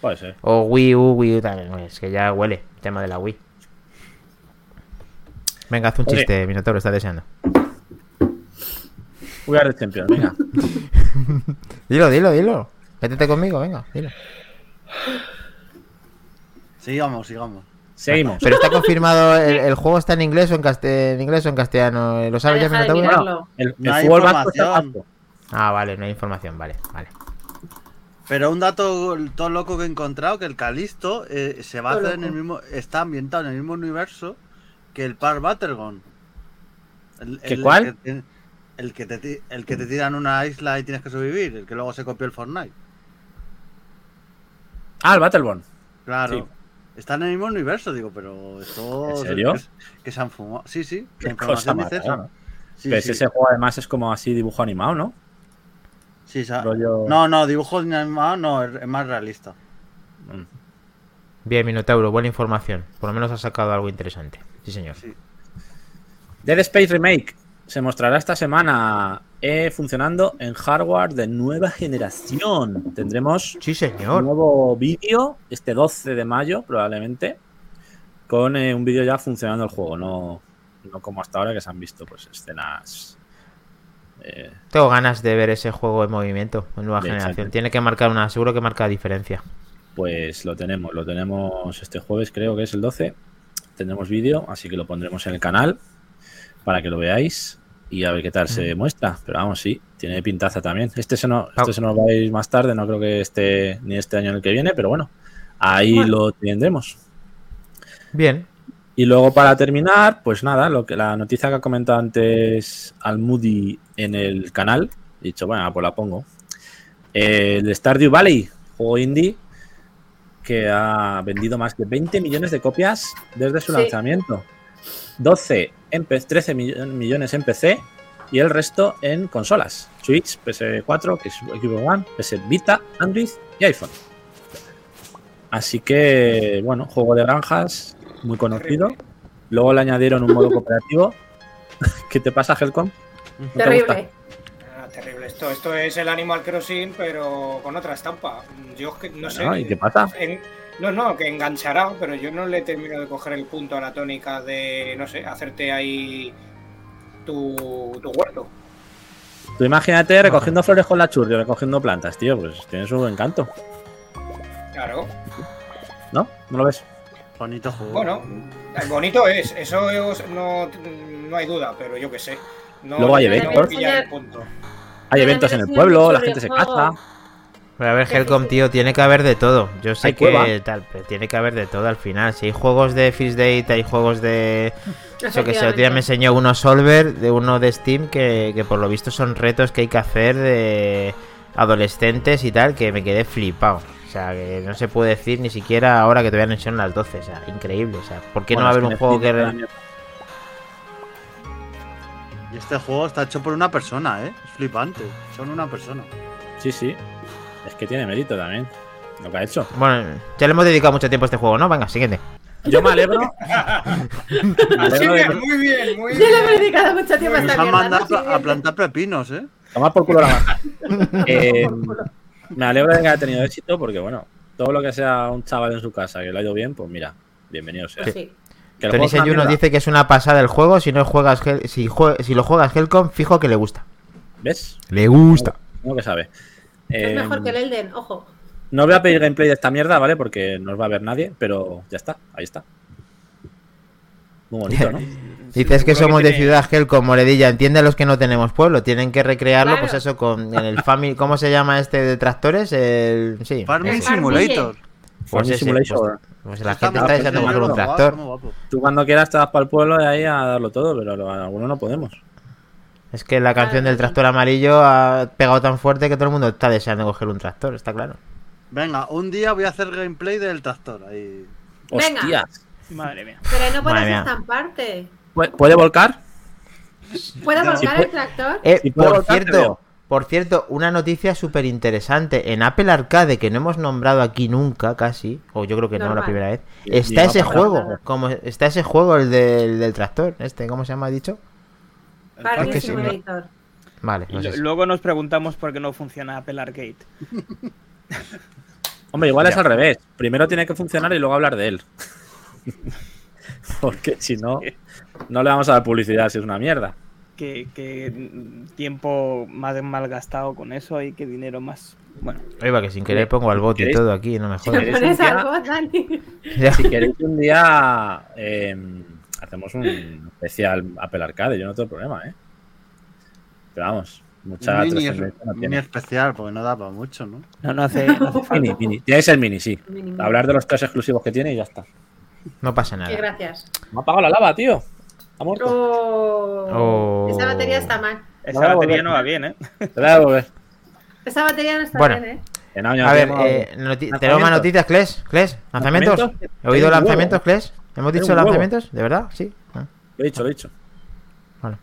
C: Puede ser.
A: O Wii U, Wii U también, es que ya huele el tema de la Wii. Venga, haz un
C: Oye.
A: chiste, Minotauro, está deseando.
C: We are the champions, venga.
A: Dilo, dilo, dilo. Métete conmigo, venga, dilo.
D: Sigamos, sigamos.
C: Seguimos.
A: Pero está confirmado, el, el juego está en inglés o en, en inglés o en castellano. ¿Lo sabes ya, Minotauro?
B: mirarlo.
C: El, el
D: No hay
C: fútbol vasco está
D: información.
C: vasco.
A: Ah, vale, no hay información, vale, vale.
D: Pero un dato todo loco que he encontrado, que el Calisto eh, se va a hacer en el mismo, está ambientado en el mismo universo que el Par Battleground. El,
C: ¿Que
D: el
C: cuál?
D: que te- el que, te, el que te tiran una isla y tienes que sobrevivir, el que luego se copió el Fortnite.
C: Ah, el Battleborn.
D: Claro.
C: Sí.
D: Están en el mismo universo, digo, pero esto...
C: ¿En serio?
D: Que, que se han fumado. Sí, sí. La
C: Qué
D: información dice eso. Sí,
C: Pero
D: sí.
C: ese juego además es como así dibujo animado, ¿no?
D: Sí, sa-
C: rollo-
D: No, no, dibujos ni animados, no, es más realista.
C: Mm.
A: Bien, Minotauro, buena información. Por lo menos has sacado algo interesante. Sí, señor.
D: Sí.
C: Dead Space Remake se mostrará esta semana eh, funcionando en hardware de nueva generación. Tendremos
A: Sí,
C: un
A: señor.
C: nuevo vídeo este 12 de mayo, probablemente, con eh, un vídeo ya funcionando el juego, no, no como hasta ahora que se han visto pues escenas. Eh,
A: Tengo ganas de ver ese juego en movimiento, en nueva generación. Tiene que marcar una, seguro que marca diferencia.
C: pues lo tenemos, lo tenemos este jueves, creo que es el 12. Tendremos vídeo, así que lo pondremos en el canal para que lo veáis y a ver qué tal se muestra. Pero vamos, sí, tiene pintaza también. Este se, no, este se nos va a ir más tarde, no creo que esté ni este año ni el que viene, pero bueno, ahí
B: Bueno.
C: lo tendremos.
A: Bien.
C: Y luego para terminar, pues nada, lo que la noticia que ha comentado antes Almudi en el canal, he dicho, bueno, pues la pongo. El Stardew Valley, juego indie que ha vendido más de 20 millones de copias desde su
B: Sí.
C: lanzamiento. 12 en P- 13 mill- millones en PC y el resto en consolas. Switch, PS4, que es Xbox One, PS Vita, Android y iPhone. Así que, bueno, juego de granjas, muy conocido. Luego le añadieron un modo cooperativo. ¿Qué te pasa, Helcom?
B: Terrible.
F: Ah, terrible. Esto, esto es el Animal Crossing, pero con otra estampa. Yo es que no sé.
C: Bueno, ¿Y qué pasa?
F: en- no, no, que enganchará, pero yo no le termino de coger el punto a la tónica de, no sé, hacerte ahí tu, tu huerto.
C: Tú imagínate recogiendo flores con la churri, recogiendo plantas, tío, pues tiene su encanto,
F: Claro.
C: ¿no? ¿No lo ves?
D: Bonito juego.
F: Bueno, bonito es, eso es- no, no hay duda, pero yo qué sé. No,
C: Luego hay eventos. Hay eventos en el pueblo, la gente se casa.
A: Pero a ver, Helcom, tío, tiene que haber de todo. Yo sé
C: Hay
A: que
C: cueva.
A: tal, pero tiene que haber de todo al final. Si hay juegos de Fish Date, hay juegos de. Eso que se otro día me enseñó uno Solver, de uno de Steam, que, que por lo visto son retos que hay que hacer de adolescentes y tal, que me quedé flipado. O sea, que no se puede decir ni siquiera ahora que todavía no son las 12. O sea, increíble. O sea, ¿por qué no va a haber un juego que.
D: Y este juego está hecho por una persona, ¿eh? Es flipante. Son una persona.
C: Sí, sí. Es que tiene mérito también lo que ha hecho.
A: Bueno, ya le hemos dedicado mucho tiempo a este juego, ¿no? Venga, siguiente.
C: Yo me alegro. me alegro
F: Sí,
C: de
F: bien, muy bien, muy
B: Yo le he
F: bien.
B: dedicado mucho tiempo a
D: Nos
B: esta
D: han
B: mierda.
D: mandado
B: ¿no?
D: a pla- a plantar pepinos, ¿eh?
C: tomar por culo la mano. Eh, me alegro de que haya tenido éxito porque, bueno, todo lo que sea un chaval en su casa que le ha ido bien, pues mira, bienvenido sea.
B: Sí.
A: Tony Seyu nos dice que es una pasada el juego. Si no juegas, si, jue- si lo juegas Helcom, fijo que le gusta.
C: ¿Ves?
A: Le gusta.
C: ¿Cómo que sabe?
B: Es mejor que el Elden, ojo.
C: No voy a pedir gameplay de esta mierda, ¿vale? Porque no os va a ver nadie, pero ya está, ahí está. Muy bonito, ¿no?
A: Dices que somos
F: que
A: de ciudad, Helcom, Moredilla. Entiende a los que no tenemos pueblo. Tienen que recrearlo,
B: Claro.
A: pues eso, con en el Family. ¿Cómo se llama este de tractores? El. Sí.
D: Farming
A: ese.
D: Simulator.
A: Pues
C: Farming Simulator.
A: Pues la
D: Está
A: gente está deseando coger un tractor.
C: Tú cuando quieras te vas para el pueblo y ahí a darlo todo, pero algunos no podemos.
A: Es que la canción del tractor amarillo ha pegado tan fuerte que todo el mundo está deseando coger un tractor, está claro.
D: Venga, un día voy a hacer gameplay del tractor. Ahí.
B: Venga.
C: Hostias.
E: Madre mía.
B: Pero no
A: Madre
B: puedes
A: mía.
B: estamparte.
C: ¿Puede- ¿Puede volcar?
B: ¿Puedo
D: No.
B: volcar
C: Si
B: el tractor?
A: Eh,
C: Si
A: por
C: volcar,
A: cierto. Por cierto, una noticia súper interesante. En Apple Arcade, que no hemos nombrado aquí nunca, casi, o yo creo que no la primera vez, está ese juego. Como está ese juego, el del, del tractor, este, ¿cómo se llama? ¿Ha dicho?
B: Parking
A: que sí, ¿no?
B: Simulator.
A: Vale,
E: luego nos preguntamos por qué no funciona Apple Arcade.
C: Hombre, igual es al revés. Primero tiene que funcionar y luego hablar de él. Porque si no, no le vamos a dar publicidad si es una mierda.
E: Que, que, tiempo más malgastado con eso y que dinero más. Bueno,
A: que sin querer pongo al bot y todo aquí, no me
B: ¿Te
A: jodas.
C: Si queréis un día eh, hacemos un especial Apple Arcade, yo no tengo problema, ¿eh? Pero vamos, mucha
D: mini,
C: trascendencia no
D: mini especial, porque no da para mucho, ¿no?
E: no, no hace, no hace.
C: Mini, mini. Tiene que ser mini, sí. Hablar de los tres exclusivos que tiene y ya está.
A: No pasa
B: Qué
A: nada.
B: gracias.
C: Me ha apagado la lava, tío. Ha muerto.
B: Oh.
A: Oh.
B: Esa batería está mal.
E: Esa batería
C: volver.
E: no va bien, ¿eh?
C: A devolver.
B: Esa batería no está
A: Bueno.
B: bien, ¿eh?
C: En años
A: A ver,
C: tiempo-
A: eh, noti- tenemos más noticias, Kles. Kles, ¿lanzamientos?
C: ¿Lanzamientos?
A: ¿He oído lanzamientos. Kles? ¿Hemos dicho lanzamientos? ¿De verdad? Sí. Ah,
C: Lo he dicho, lo he dicho.
A: vale.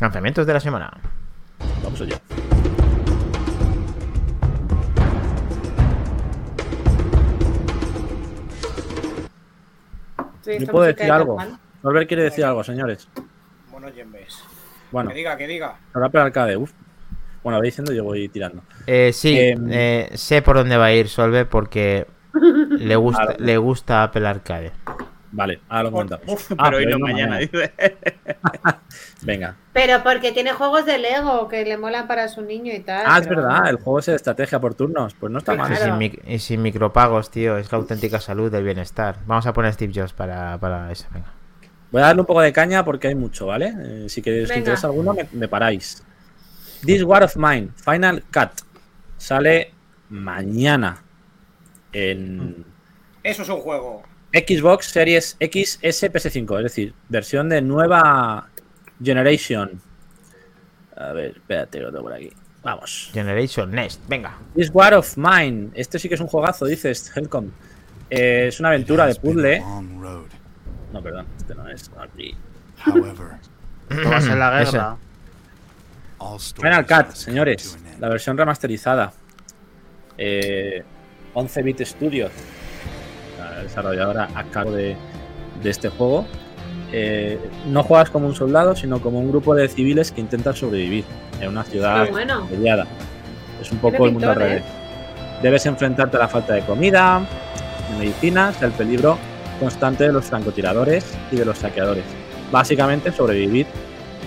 A: Lanzamientos de la semana.
C: Vamos allá.
B: Sí,
C: ¿Me
B: esta
C: puedo decir
B: de
C: algo? Norbert quiere decir algo, señores.
F: Bueno, Jembes.
C: Bueno,
F: Que diga, que diga.
C: ahora Apple Arcade, uf. Bueno, vais diciendo, yo voy tirando.
A: Eh, sí,
C: Em.
A: eh, sé por dónde va a ir Solve porque le gusta,
C: Claro.
A: le gusta Apple Arcade.
C: Vale, ahora lo comentamos.
E: Uf,
C: Ah,
E: pero hoy no mañana. dice.
C: Venga.
B: Pero porque tiene juegos de Lego que le molan para su niño y tal.
C: Ah, es
B: pero
C: verdad, el juego es de estrategia por turnos. Pues no está
B: Sí,
C: mal.
A: Y
B: Claro.
A: sin, mic- y sin micropagos, tío, es la auténtica salud del bienestar. Vamos a poner Steve Jobs para, para eso, venga.
C: Voy a darle un poco de caña porque hay mucho, ¿vale? Eh, si queréis que
B: Venga.
C: interesa alguno, me, me paráis. This War of Mine, Final Cut. Sale mañana en
F: Eso es un juego.
C: Xbox Series X, S, PS5. Es decir, versión de nueva Generation. A ver, espérate, lo tengo por aquí. Vamos.
A: Generation Next, venga.
C: This War of Mine. Este sí que es un juegazo, dices, Helcom. Eh, es una aventura de puzzle. No, perdón, este no es. Aquí.
G: However,
D: va a ser la guerra.
C: Final Cut, señores. La versión remasterizada. Eh, 11-bit Studios. La desarrolladora a cargo de, de este juego. Eh, no juegas como un soldado, sino como un grupo de civiles que intentan sobrevivir en una ciudad
B: bueno.
C: Es un poco el mundo al
B: pintor, ¿eh?
C: revés. Debes enfrentarte a la falta de comida, de medicinas, el peligro constante de los francotiradores y de los saqueadores. Básicamente sobrevivir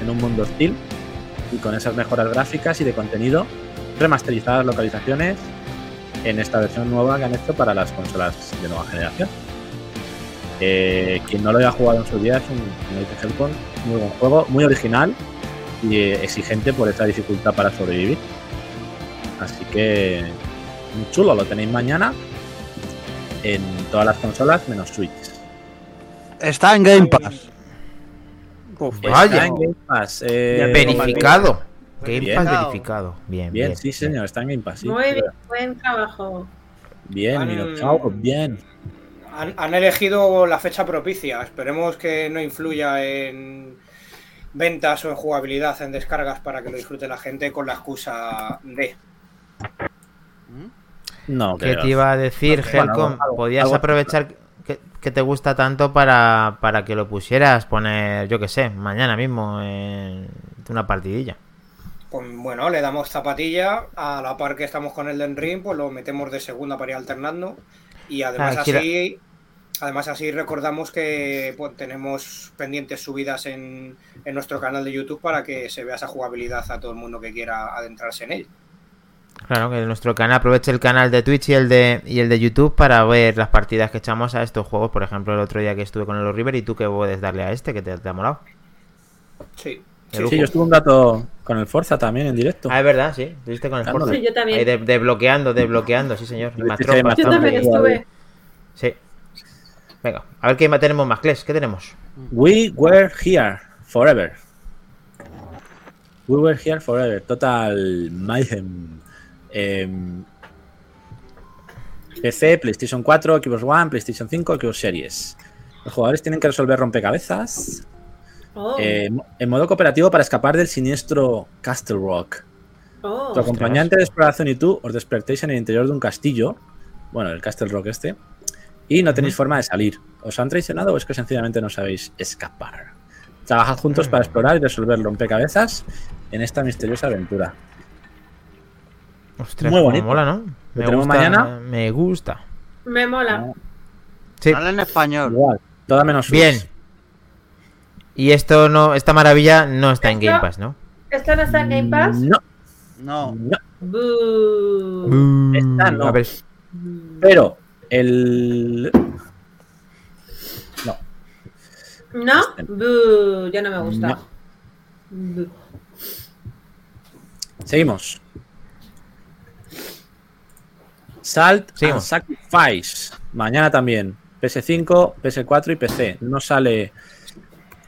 C: en un mundo hostil y con esas mejoras gráficas y de contenido, remasterizadas localizaciones en esta versión nueva que han hecho para las consolas de nueva generación. Eh, quien no lo haya jugado en su día es un, Helcon, muy buen juego, muy original y eh, exigente por esa dificultad para sobrevivir. Así que muy chulo, lo tenéis mañana en todas las consolas menos Switch.
D: Está en Game Pass.
E: Uf,
C: Está
A: Vaya.
C: en Game Pass. eh,
E: Ya
A: verificado. Game
C: Bien.
A: Pass verificado. Bien, bien.
C: Bien, sí, señor, está en Game Pass. sí.
B: Muy bien, buen trabajo.
C: Bien,
F: Han-
C: Minotauro, bien.
F: Han, han elegido la fecha propicia. Esperemos que no influya en ventas o en jugabilidad, en descargas para que lo disfrute la gente con la excusa de.
C: No,
A: ¿Qué
C: creo.
A: te iba a decir,
C: No, bueno,
A: Helcom?
C: algo-
A: Podías
C: algo-
A: aprovechar que, que te gusta tanto para, para que lo pusieras, poner, yo que sé, mañana mismo en una partidilla.
F: Pues bueno, le damos zapatilla a la par que estamos con Elden Ring, pues lo metemos de segunda para ir alternando. Y además
A: Ah,
F: así, además así recordamos que pues, tenemos pendientes subidas en, en nuestro canal de YouTube para que se vea esa jugabilidad a todo el mundo que quiera adentrarse en él.
A: Claro, que nuestro canal aproveche el canal de Twitch y el de, y el de YouTube para ver las partidas que echamos a estos juegos. Por ejemplo, el otro día que estuve con el River y tú que puedes darle a este que te, te ha molado.
F: Sí. Sí,
C: yo estuve un rato con el Forza también en directo.
A: Ah, es verdad, sí. Estuviste con el. Forza.
B: Sí, yo también.
A: Ahí de- desbloqueando, desbloqueando, sí señor. Más
C: Sí,
A: tropas.
B: Yo
A: también.
B: estuve.
A: Sí. Venga, a ver qué más tenemos más, Kles. ¿Qué tenemos?
C: We were here forever. We Were Here Forever, Total Mayhem. Em, PC, PlayStation 4, Xbox One, PlayStation 5, Xbox Series. Los jugadores tienen que resolver rompecabezas
B: Oh,
C: eh, en modo cooperativo para escapar del siniestro Castle Rock.
B: oh.
C: Tu acompañante de exploración y tú os despertéis en el interior de un castillo, bueno, el Castle Rock este, y no tenéis forma de salir. ¿Os han traicionado o es que sencillamente no sabéis escapar? Trabajad juntos para explorar y resolver rompecabezas en esta misteriosa aventura.
A: Ostras,
C: Muy bonito.
A: mola, ¿no? Me
C: tenemos
A: gusta,
C: mañana?
A: Me gusta.
B: Me mola.
A: Sí.
D: Sale en español.
C: Igual, toda menos.
A: Bien. Y esto no, esta maravilla no está en Game Pass, ¿no?
B: ¿Esto no está en Game Pass?
C: No,
D: No.
C: no.
B: Boo.
C: Esta no.
A: A ver,
C: Pero el. No,
B: ¿No?
C: Este.
B: Ya no me gusta.
C: No. Seguimos. Salt and. Sacrifice. Mañana también. PS5, PS4 y PC. No sale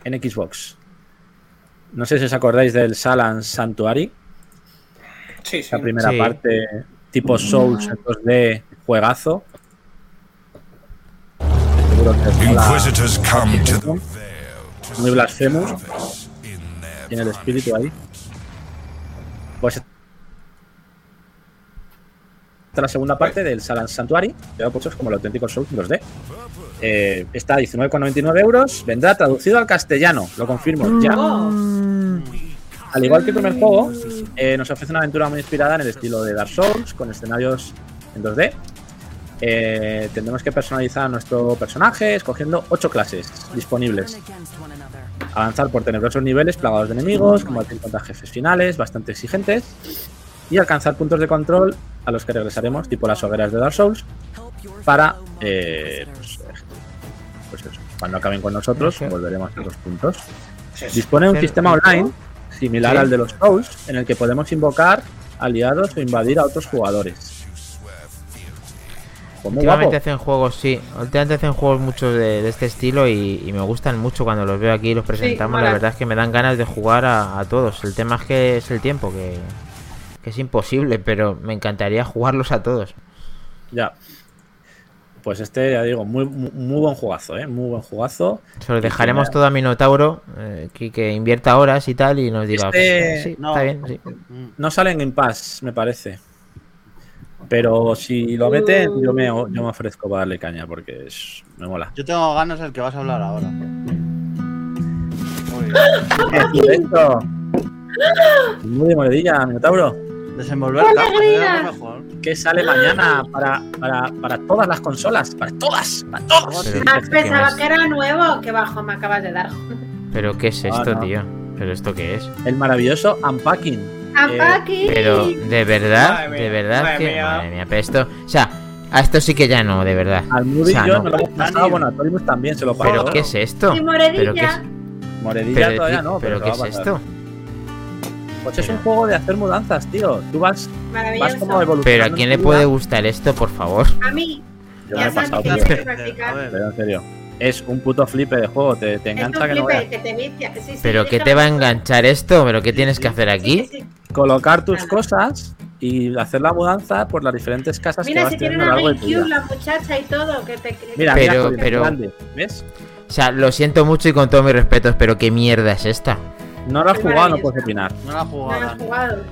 C: en Xbox. No sé si os acordáis del Salan Sanctuary,
F: Sí, sí.
C: la primera
A: Sí.
C: parte tipo Souls en 2D, juegazo. Seguro que.
G: Inquisitors come to the
C: Muy
G: their
C: Tiene el espíritu ahí. Pues esta es la segunda parte del Salan Sanctuary, lleva puestos como el auténtico Souls 2D. Eh, está a 19,99 euros. Vendrá traducido al castellano, lo confirmo ya.
B: Oh.
C: Al igual que el primer juego, eh, nos ofrece una aventura muy inspirada en el estilo de Dark Souls, con escenarios en 2D. Eh, tendremos que personalizar a nuestro personaje escogiendo 8 clases disponibles. Avanzar por tenebrosos niveles plagados de enemigos, combatir contra jefes finales bastante exigentes y alcanzar puntos de control a los que regresaremos, tipo las hogueras de Dark Souls, para eh, pues, pues eso, cuando acaben con nosotros, volveremos a esos puntos. Dispone de un sistema online similar
A: Sí.
C: al de los Souls, en el que podemos invocar aliados o invadir a otros jugadores. Pues guapo.
A: últimamente hacen juegos, sí. Últimamente hacen juegos muchos de, de este estilo y, y me gustan mucho cuando los veo aquí y los presentamos. la verdad es que me dan ganas de jugar a, a todos. El tema es que es el tiempo, que, que es imposible, pero me encantaría jugarlos a todos.
C: Ya. Pues este, ya digo, muy, muy, muy buen jugazo, ¿eh? Muy buen jugazo.
A: Se lo dejaremos todo a Minotauro, eh, que, que invierta horas y tal y nos diga,
C: Este-
A: sí,
D: no.
A: está bien, sí.
D: Mm.
C: No sale en Game Pass, me parece. Pero si lo meten, yo me, yo me ofrezco para darle caña porque es, me mola.
D: Yo tengo ganas del que vas a hablar ahora. Muy
C: ¿Qué es esto? Muy de moredilla, Minotauro.
D: Desenvolver mejor.
C: ¿Qué sale mañana para, para, para todas las consolas? Para todas, para todas.
A: Pero-
B: Ah,
A: ¿Qué
B: pensaba que era nuevo. Qué bajo me acabas de dar.
A: Pero ¿qué es
C: Ah,
A: esto,
C: no.
A: tío? ¿Pero esto qué es?
C: El maravilloso Unpacking.
B: Apaki.
A: Pero, ¿de verdad?
F: Madre mía,
A: ¿De verdad?
F: madre
A: que,
F: mía.
A: madre mía, pero esto... O sea, a esto sí que ya no, de verdad.
C: Al Moody
A: O sea,
C: y yo
A: no.
C: no lo hemos pasado, bueno, a Torimus también se lo pasó.
A: ¿Pero qué es esto?
B: Y
A: ¿Pero qué es,
B: moredilla.
C: Moredilla
A: pero,
C: todavía no,
A: ¿pero
C: pero,
A: qué es esto?
C: Pues es un juego de hacer mudanzas, tío. Tú vas, vas
B: Maravilloso.
C: como evolucionando.
A: ¿Pero a quién le puede gustar esto, por favor?
B: A mí.
C: Yo
B: Ya
C: me he
B: sabes
C: pasado,
B: que
C: tío.
B: que
C: Pero en serio. Es un puto flipe de juego, te, te
B: Es un
C: engancha que no
B: que te vicia. Sí, sí,
A: ¿Pero qué te va a enganchar esto? ¿Pero qué tienes que hacer
B: Sí,
A: aquí?
B: sí.
C: Colocar tus cosas y hacer la mudanza por las diferentes casas que
B: Mira,
C: vas
B: si
C: teniendo a lo
B: una
C: largo de tu vida.
B: la muchacha y todo. Que te, que-
C: Mira,
A: Pero-
C: mira,
A: pero-
C: grande, ¿ves?
A: O sea, lo siento mucho y con todos mis respetos, pero ¿qué mierda es esta?
C: No lo has jugado, no puedes opinar.
D: No la
B: no
D: jugaba.
B: lo has jugado.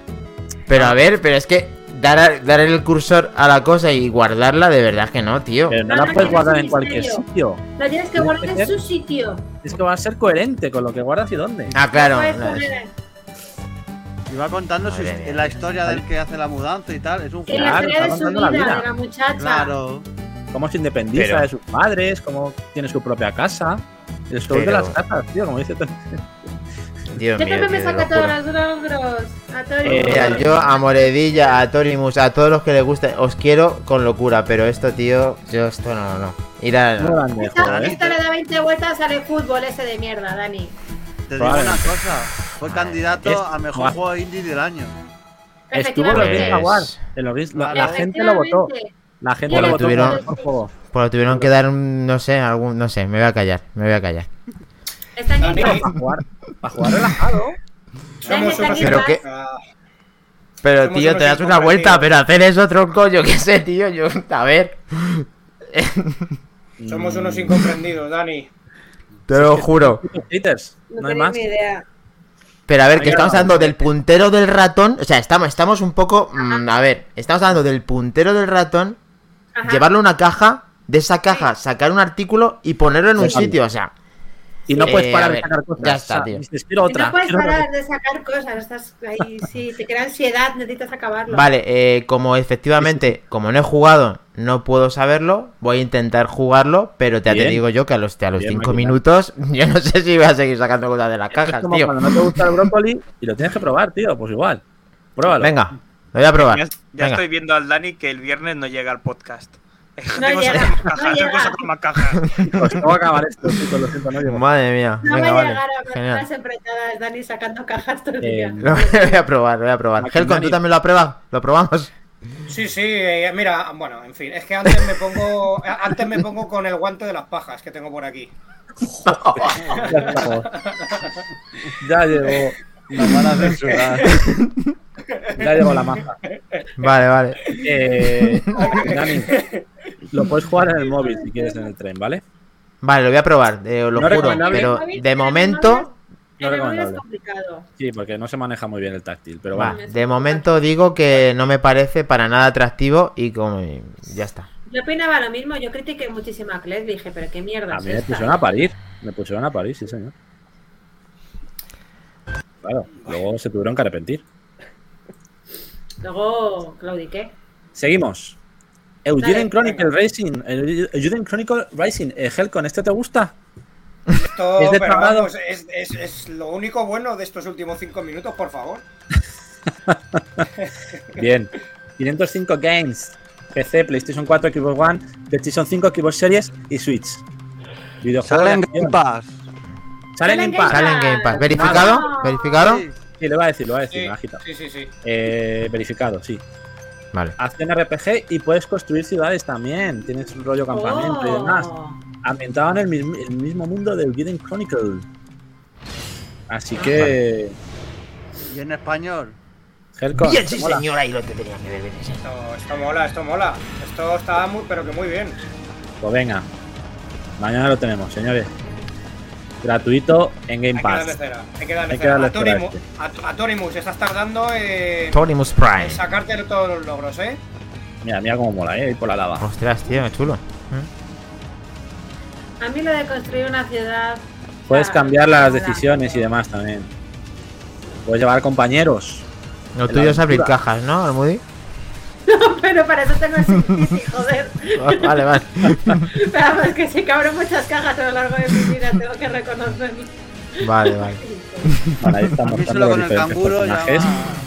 A: Pero a ver, pero es que dar, a- dar el cursor a la cosa y guardarla, de verdad que no, tío.
C: Pero no
B: No,
C: la
B: no,
C: puedes guardar en cualquier sitio.
B: Lo tienes que
C: Tienes
B: guardar
C: que
B: en su sitio.
C: Es que va a ser coherente con lo que guardas y dónde.
A: Ah, claro. No,
D: Y va contando su-
A: mía.
D: la historia del que hace la mudanza y tal. Es un juego.
B: la
C: Claro,
B: historia
C: está
B: de su
C: la
B: vida,
C: vida.
B: de la muchacha.
D: Claro.
C: Cómo se independiza
A: Pero-
C: de sus padres, cómo tiene su propia casa. El sol de
A: Pero-
C: las casas, tío, como dice.
A: Dios
B: Yo
A: mío,
B: también me saca todos los logros. A Tori.
C: Eh,
A: Mira, yo a Moredilla, a Torimus, a todos los que les guste, os quiero con locura, pero esto, tío, yo esto no, no. Ir a...
B: Esta,
C: joder, ¿eh?
B: esta le da 20 vueltas al fútbol ese de mierda, Dani.
D: Te digo una
C: Probablemente.
D: cosa. Fue candidato
C: Es-
D: a mejor juego indie del año.
C: Estuvo en los Games Awards. En los la, la gente lo votó. La gente lo votó
A: tuvieron-
C: juego.
A: Pues tuvieron que dar un, no sé, algún, no sé, me voy a callar, me voy a callar.
B: Está en
F: Dani.
C: Para jugar, para jugar relajado.
F: Somos unos
B: Pero
A: qué-
F: Ah,
A: Pero
F: Somos
A: tío, te das una vuelta, pero hacer eso tronco, yo qué sé, tío, yo, a ver,
F: Somos unos incomprendidos, Dani.
A: te lo juro.
B: No,
C: no hay más.
B: ni idea.
A: Pero a ver, que estamos hablando del puntero del ratón, o sea, estamos, estamos un poco, mm, a ver, estamos hablando del puntero del ratón,
B: Ajá.
A: llevarlo a una caja, de esa caja sacar un artículo y ponerlo en un sitio, o sea,
C: Y no puedes
A: Eh,
C: parar de sacar cosas.
A: ya está,
C: o sea,
A: tío.
C: dices, quiero
B: Y
C: otra.
B: no puedes parar de sacar cosas. Estás ahí, sí, te crea ansiedad, necesitas acabarlo.
A: Vale, eh, como efectivamente, como no he jugado, no puedo saberlo, voy a intentar jugarlo, pero ya te
C: Bien.
A: digo yo que a los, a los
C: Bien,
A: cinco minutos, yo no sé si voy a seguir sacando cosas de las
C: Es
A: cajas,
C: como
A: tío.
C: cuando no te gusta el brócoli y lo tienes que probar, tío. Pues igual. Pruébalo.
A: Venga, lo voy a probar.
E: Ya, estoy viendo al Dani que el viernes no llega al podcast.
B: No llega, no llega.
E: sacar más cajas.
C: Pues tengo que acabar esto, chicos. Lo siento, no llego.
A: Madre mía,
B: No
A: venga,
B: va a
A: vale.
B: llegar a ver
A: Genial.
B: las empretadas, Dani, sacando cajas todo el
C: Eh,
B: día.
A: Voy a probar, voy a probar. Helcon, ¿tú también lo pruebas? ¿Lo probamos?
F: Sí, sí, eh, mira, bueno, en fin, es que antes me pongo antes me pongo con el guante de las pajas que tengo por aquí.
C: Ya llegó.
D: Nos van a censurar.
C: Ya llegó la maja.
A: Vale, vale.
C: Eh, Dani, lo puedes jugar en el móvil si quieres en el tren, ¿vale?
A: Vale, lo voy a probar, eh, os lo
C: No
A: juro.
C: recomendable.
A: Pero de momento,
C: No
B: en el móvil es
C: recomendable.
B: complicado.
C: Sí, porque no se maneja muy bien el táctil, pero
A: va,
C: bueno.
A: de momento digo que no me parece para nada atractivo y como ya está.
B: Yo opinaba lo mismo, yo critiqué muchísimo a Kled, dije, pero qué mierda
C: A
B: es
C: mí me
B: esta?
C: pusieron a parir. Me pusieron a parir, sí, señor. Claro, luego se tuvieron que arrepentir.
B: Luego claudiqué.
C: Seguimos. Eugene
B: Dale,
C: Chronicle Racing. Eu- Eugene Chronicle Racing. Eh, Helcon, ¿este te gusta?
F: Esto,
C: Es de
F: pero vamos, es, es- es lo único bueno de estos últimos cinco minutos, por favor.
C: Bien. 505 Games. PC, PlayStation 4, Xbox One, PlayStation 5, Xbox Series y Switch. Videojuego
D: Sale en
C: de acción.
D: Game Pass.
C: Salen en paz.
A: Sale en Game Pass. ¿Verificado? ¿Verificado?
D: Sí.
C: Sí, le voy a decir, le voy a decir,
F: Sí,
C: me ha agitado.
F: sí, sí, sí.
C: Eh, verificado, sí.
A: Vale.
C: Acción RPG y puedes construir ciudades también. Tienes un rollo campamento y demás.
B: Oh.
C: Ambientado en el mismo, el mismo mundo de Eugene Chronicle. Así que.
D: Y en español.
C: Helcon,
A: Bien,
C: ¿te
A: sí,
C: mola?
A: señor, ahí lo te tenía que ver. bien, sí.
F: Esto, esto mola, esto mola. Esto está muy, pero que muy bien.
C: Pues venga. Mañana lo tenemos, señores. Gratuito en Game
F: Hay que darle
C: Pass.
F: cera. Hay que darle
C: Hay que
F: cera.
C: darle
F: a,
C: cera a
F: Torimus, a, Torimus, estás tardando en,
A: Torimus Prime.
F: en sacarte todos los logros, ¿eh?
C: Mira, mira cómo mola, eh. Ahí por la lava.
A: Ostras, tío, qué chulo.
B: A mí lo de construir una ciudad.
C: Puedes cambiar las decisiones y demás también. Puedes llevar compañeros.
A: Lo tuyo es abrir cajas, ¿no, Almudi?
B: Pero para eso tengo el SimCity, joder.
A: vale, vale.
B: Pero vamos, que sí que abro muchas cajas a lo largo de mi vida, tengo que reconocerlo.
A: Vale, vale.
C: Vale, ahí
D: A
C: estamos
D: solo con el canguro ya va.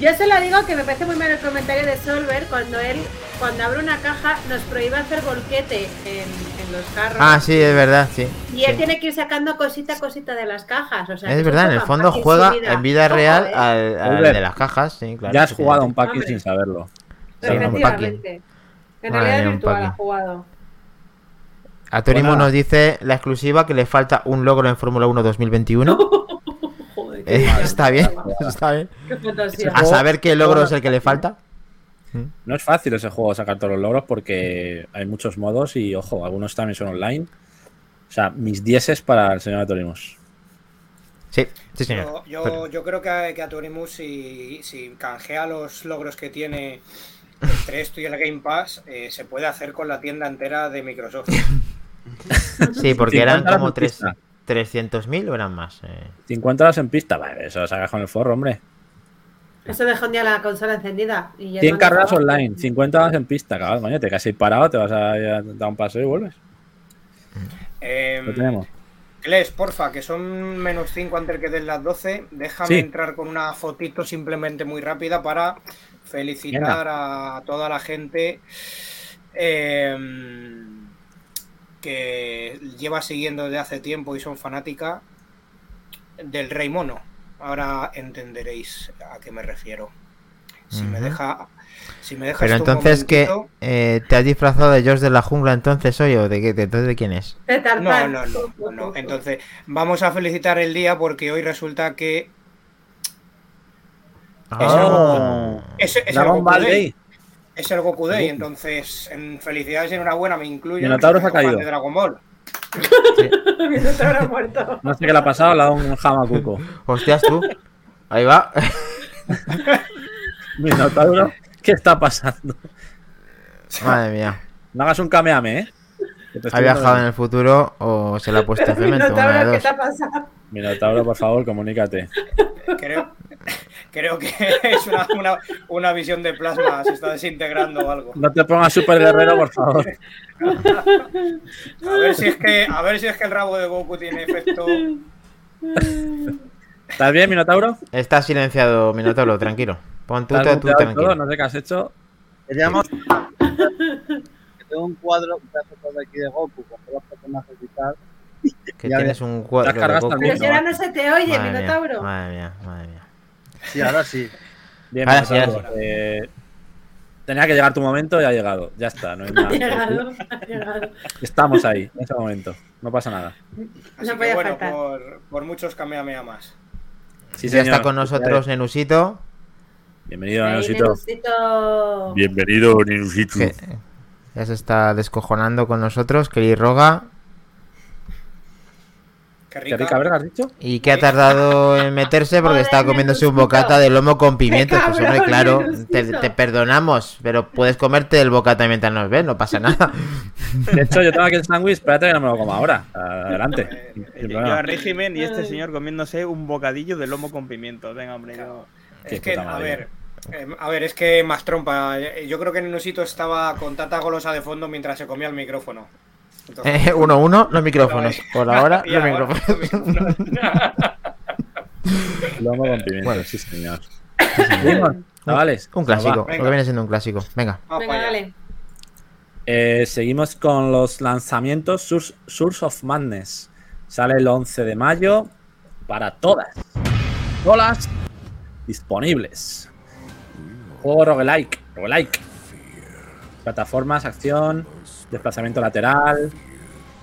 B: Yo se lo digo que me parece muy mal el comentario de Solver cuando él, cuando abre una caja, nos prohíbe hacer volquete en, en los carros.
A: Ah, sí, es verdad, sí.
B: Y él
A: sí.
B: tiene que ir sacando cosita a cosita de las cajas. O sea, que
A: Es verdad, en el fondo juega en vida
B: Ojo,
A: real
B: ¿eh?
A: al, de las cajas, sí, claro.
C: Ya has jugado
A: sí.
C: un packing
B: Hombre.
C: sin saberlo.
A: Sí, un
B: Efectivamente. En
A: Madre
B: realidad virtual
A: paqui.
B: ha jugado.
A: A nos dice la exclusiva que le falta un logro en Fórmula 1 2021.
B: Joder,
A: Eh, está bien, está bien.
B: Qué fantasía.
A: A saber qué logro es el que le falta.
C: No es fácil ese juego sacar todos los logros porque hay muchos modos y, ojo, algunos también son online. O sea, mis dieces para el señor Atorimos.
A: Sí, sí, señor.
F: Yo, yo, yo creo que que a Torimus, si, si canjea los logros que tiene entre esto y el Game Pass, eh, se puede hacer con la tienda entera de Microsoft.
A: Sí, porque eran
C: 50
A: como tres-
C: pista.
A: 300.000 o eran más. Eh,
C: 50 horas en pista, vale, eso lo sacas con el forro, hombre.
B: Eso deja un día la consola encendida. Y ya
C: 100
B: no
C: carreras online, 50 horas en pista, cabrón, coño, te quedas ahí parado, te vas a, a dar un paseo y vuelves.
F: Eh,
C: Lo tenemos.
F: Kles, porfa, que son menos 5 antes que den las 12. Déjame
C: Sí.
F: entrar con una fotito simplemente muy rápida para felicitar a toda la gente eh, que lleva siguiendo desde hace tiempo y son fanática del Rey Mono. Ahora entenderéis a qué me refiero. Si me deja. Si me dejas
A: Pero entonces, ¿qué?
F: momentito-
A: Eh, ¿Te has disfrazado de George de la jungla entonces hoy o de, de, entonces de quién es?
B: De
F: No, no, no, no, no. Entonces, vamos a felicitar el día porque hoy resulta que
A: Ah.
F: Es, es el
C: Dragon
F: Goku
C: Ball
F: Day.
C: Day.
F: Es el Goku Day, entonces en felicidades y enhorabuena me incluyo.
C: Minotauro se ha caído.
F: de Dragon Ball.
B: Minotauro ha muerto.
C: No sé qué le ha pasado, le ha dado un jamacuco.
A: Hostias, tú. Ahí va.
C: Minotauro, ¿qué está pasando?
A: Madre mía.
C: No hagas un kameame, ¿eh?
A: ¿Ha viajado en el futuro o se le ha puesto cemento?
B: Minotauro, ¿qué te ha pasado?
C: Minotauro, por favor, comunícate.
F: Creo, creo que es una, una, una visión de plasma, se está desintegrando o algo.
C: No te pongas super guerrero, por favor.
F: A ver si es que, a ver si es que el rabo de Goku tiene efecto.
C: ¿Estás bien, Minotauro?
A: Está silenciado, Minotauro, tranquilo. Pon tú,
C: ¿Estás
A: tú,
C: todo?
A: tranquilo.
C: No sé qué has hecho.
D: Queríamos. que tengo un cuadro, un pedazo de aquí de Goku con todos los personajes y tal.
A: Que tienes un cuadro de Goku.
B: Pero si ahora no se te oye,
A: Madre mía,
B: Minotauro.
A: madre mía, madre mía.
D: Sí, ahora sí.
C: Bien,
A: Ahora sí,
C: Eh, tenía que llegar tu momento y ha llegado. Ya está, no hay
B: Ha
C: nada.
B: llegado, ha llegado.
C: Estamos ahí, en ese momento. No pasa nada.
F: Así
B: No
F: que bueno, por, por muchos Kamehameha más.
C: Sí,
A: ya está con nosotros Nenusito.
C: Bienvenido, Nenusito.
B: Nenusito.
C: Bienvenido, Nenusito.
A: que ya se está descojonando con nosotros. Kelly Roga.
F: Qué
C: ¿Qué
F: rica.
C: verga has dicho?
A: Y que ha tardado en meterse porque está comiéndose un bocata de lomo con pimientos.
B: Qué
A: Pues hombre, claro, te, perdonamos, pero puedes comerte el bocata mientras nos ves, no pasa nada.
C: De hecho, yo tengo aquí el sándwich, espérate que no me lo como ahora. Adelante. Sin
E: Yo a régimen y este señor comiéndose un bocadillo de lomo con pimientos. Venga, hombre, yo.
C: Qué
F: Es que, a ver, eh, a ver, es que más trompa. eh, Yo creo que Nenusito estaba con tanta golosa de fondo mientras se comía el micrófono. Entonces,
A: Eh, uno, uno, los micrófonos. Por ahora, los
F: ahora,
A: micrófonos.
C: Con pimiento,
A: Bueno.
C: sí, señor. Seguimos, chavales.
A: Un clásico, lo
F: venga.
A: que viene siendo un clásico. Venga.
B: Venga, dale.
C: Eh, seguimos con los lanzamientos Source, Source of Madness. Sale el 11 de mayo para todas. Todas disponibles. Juego roguelike. roguelike. Plataformas, acción, desplazamiento lateral,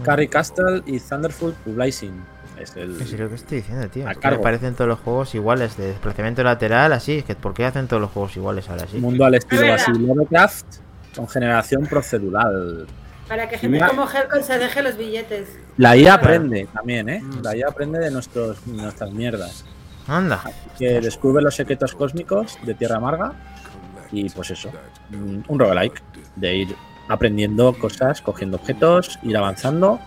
C: Carry Castle y Thunderful Blazing. Es el,
A: Es lo que estoy diciendo, tío. Es que. Me parecen todos los juegos iguales de desplazamiento lateral, así. Es que ¿por qué hacen todos los juegos iguales ahora sí?
C: mundo al estilo
B: Es
C: así. Lovecraft con generación procedural.
B: Para que gente
C: Mira.
B: como Helcon se deje los billetes.
C: La IA
B: Claro.
C: aprende también, ¿eh? La IA aprende de nuestros, nuestras mierdas.
A: Anda.
C: que descubre los secretos cósmicos de Tierra Amarga y pues eso, un un roguelike de ir aprendiendo cosas, cogiendo objetos, ir avanzando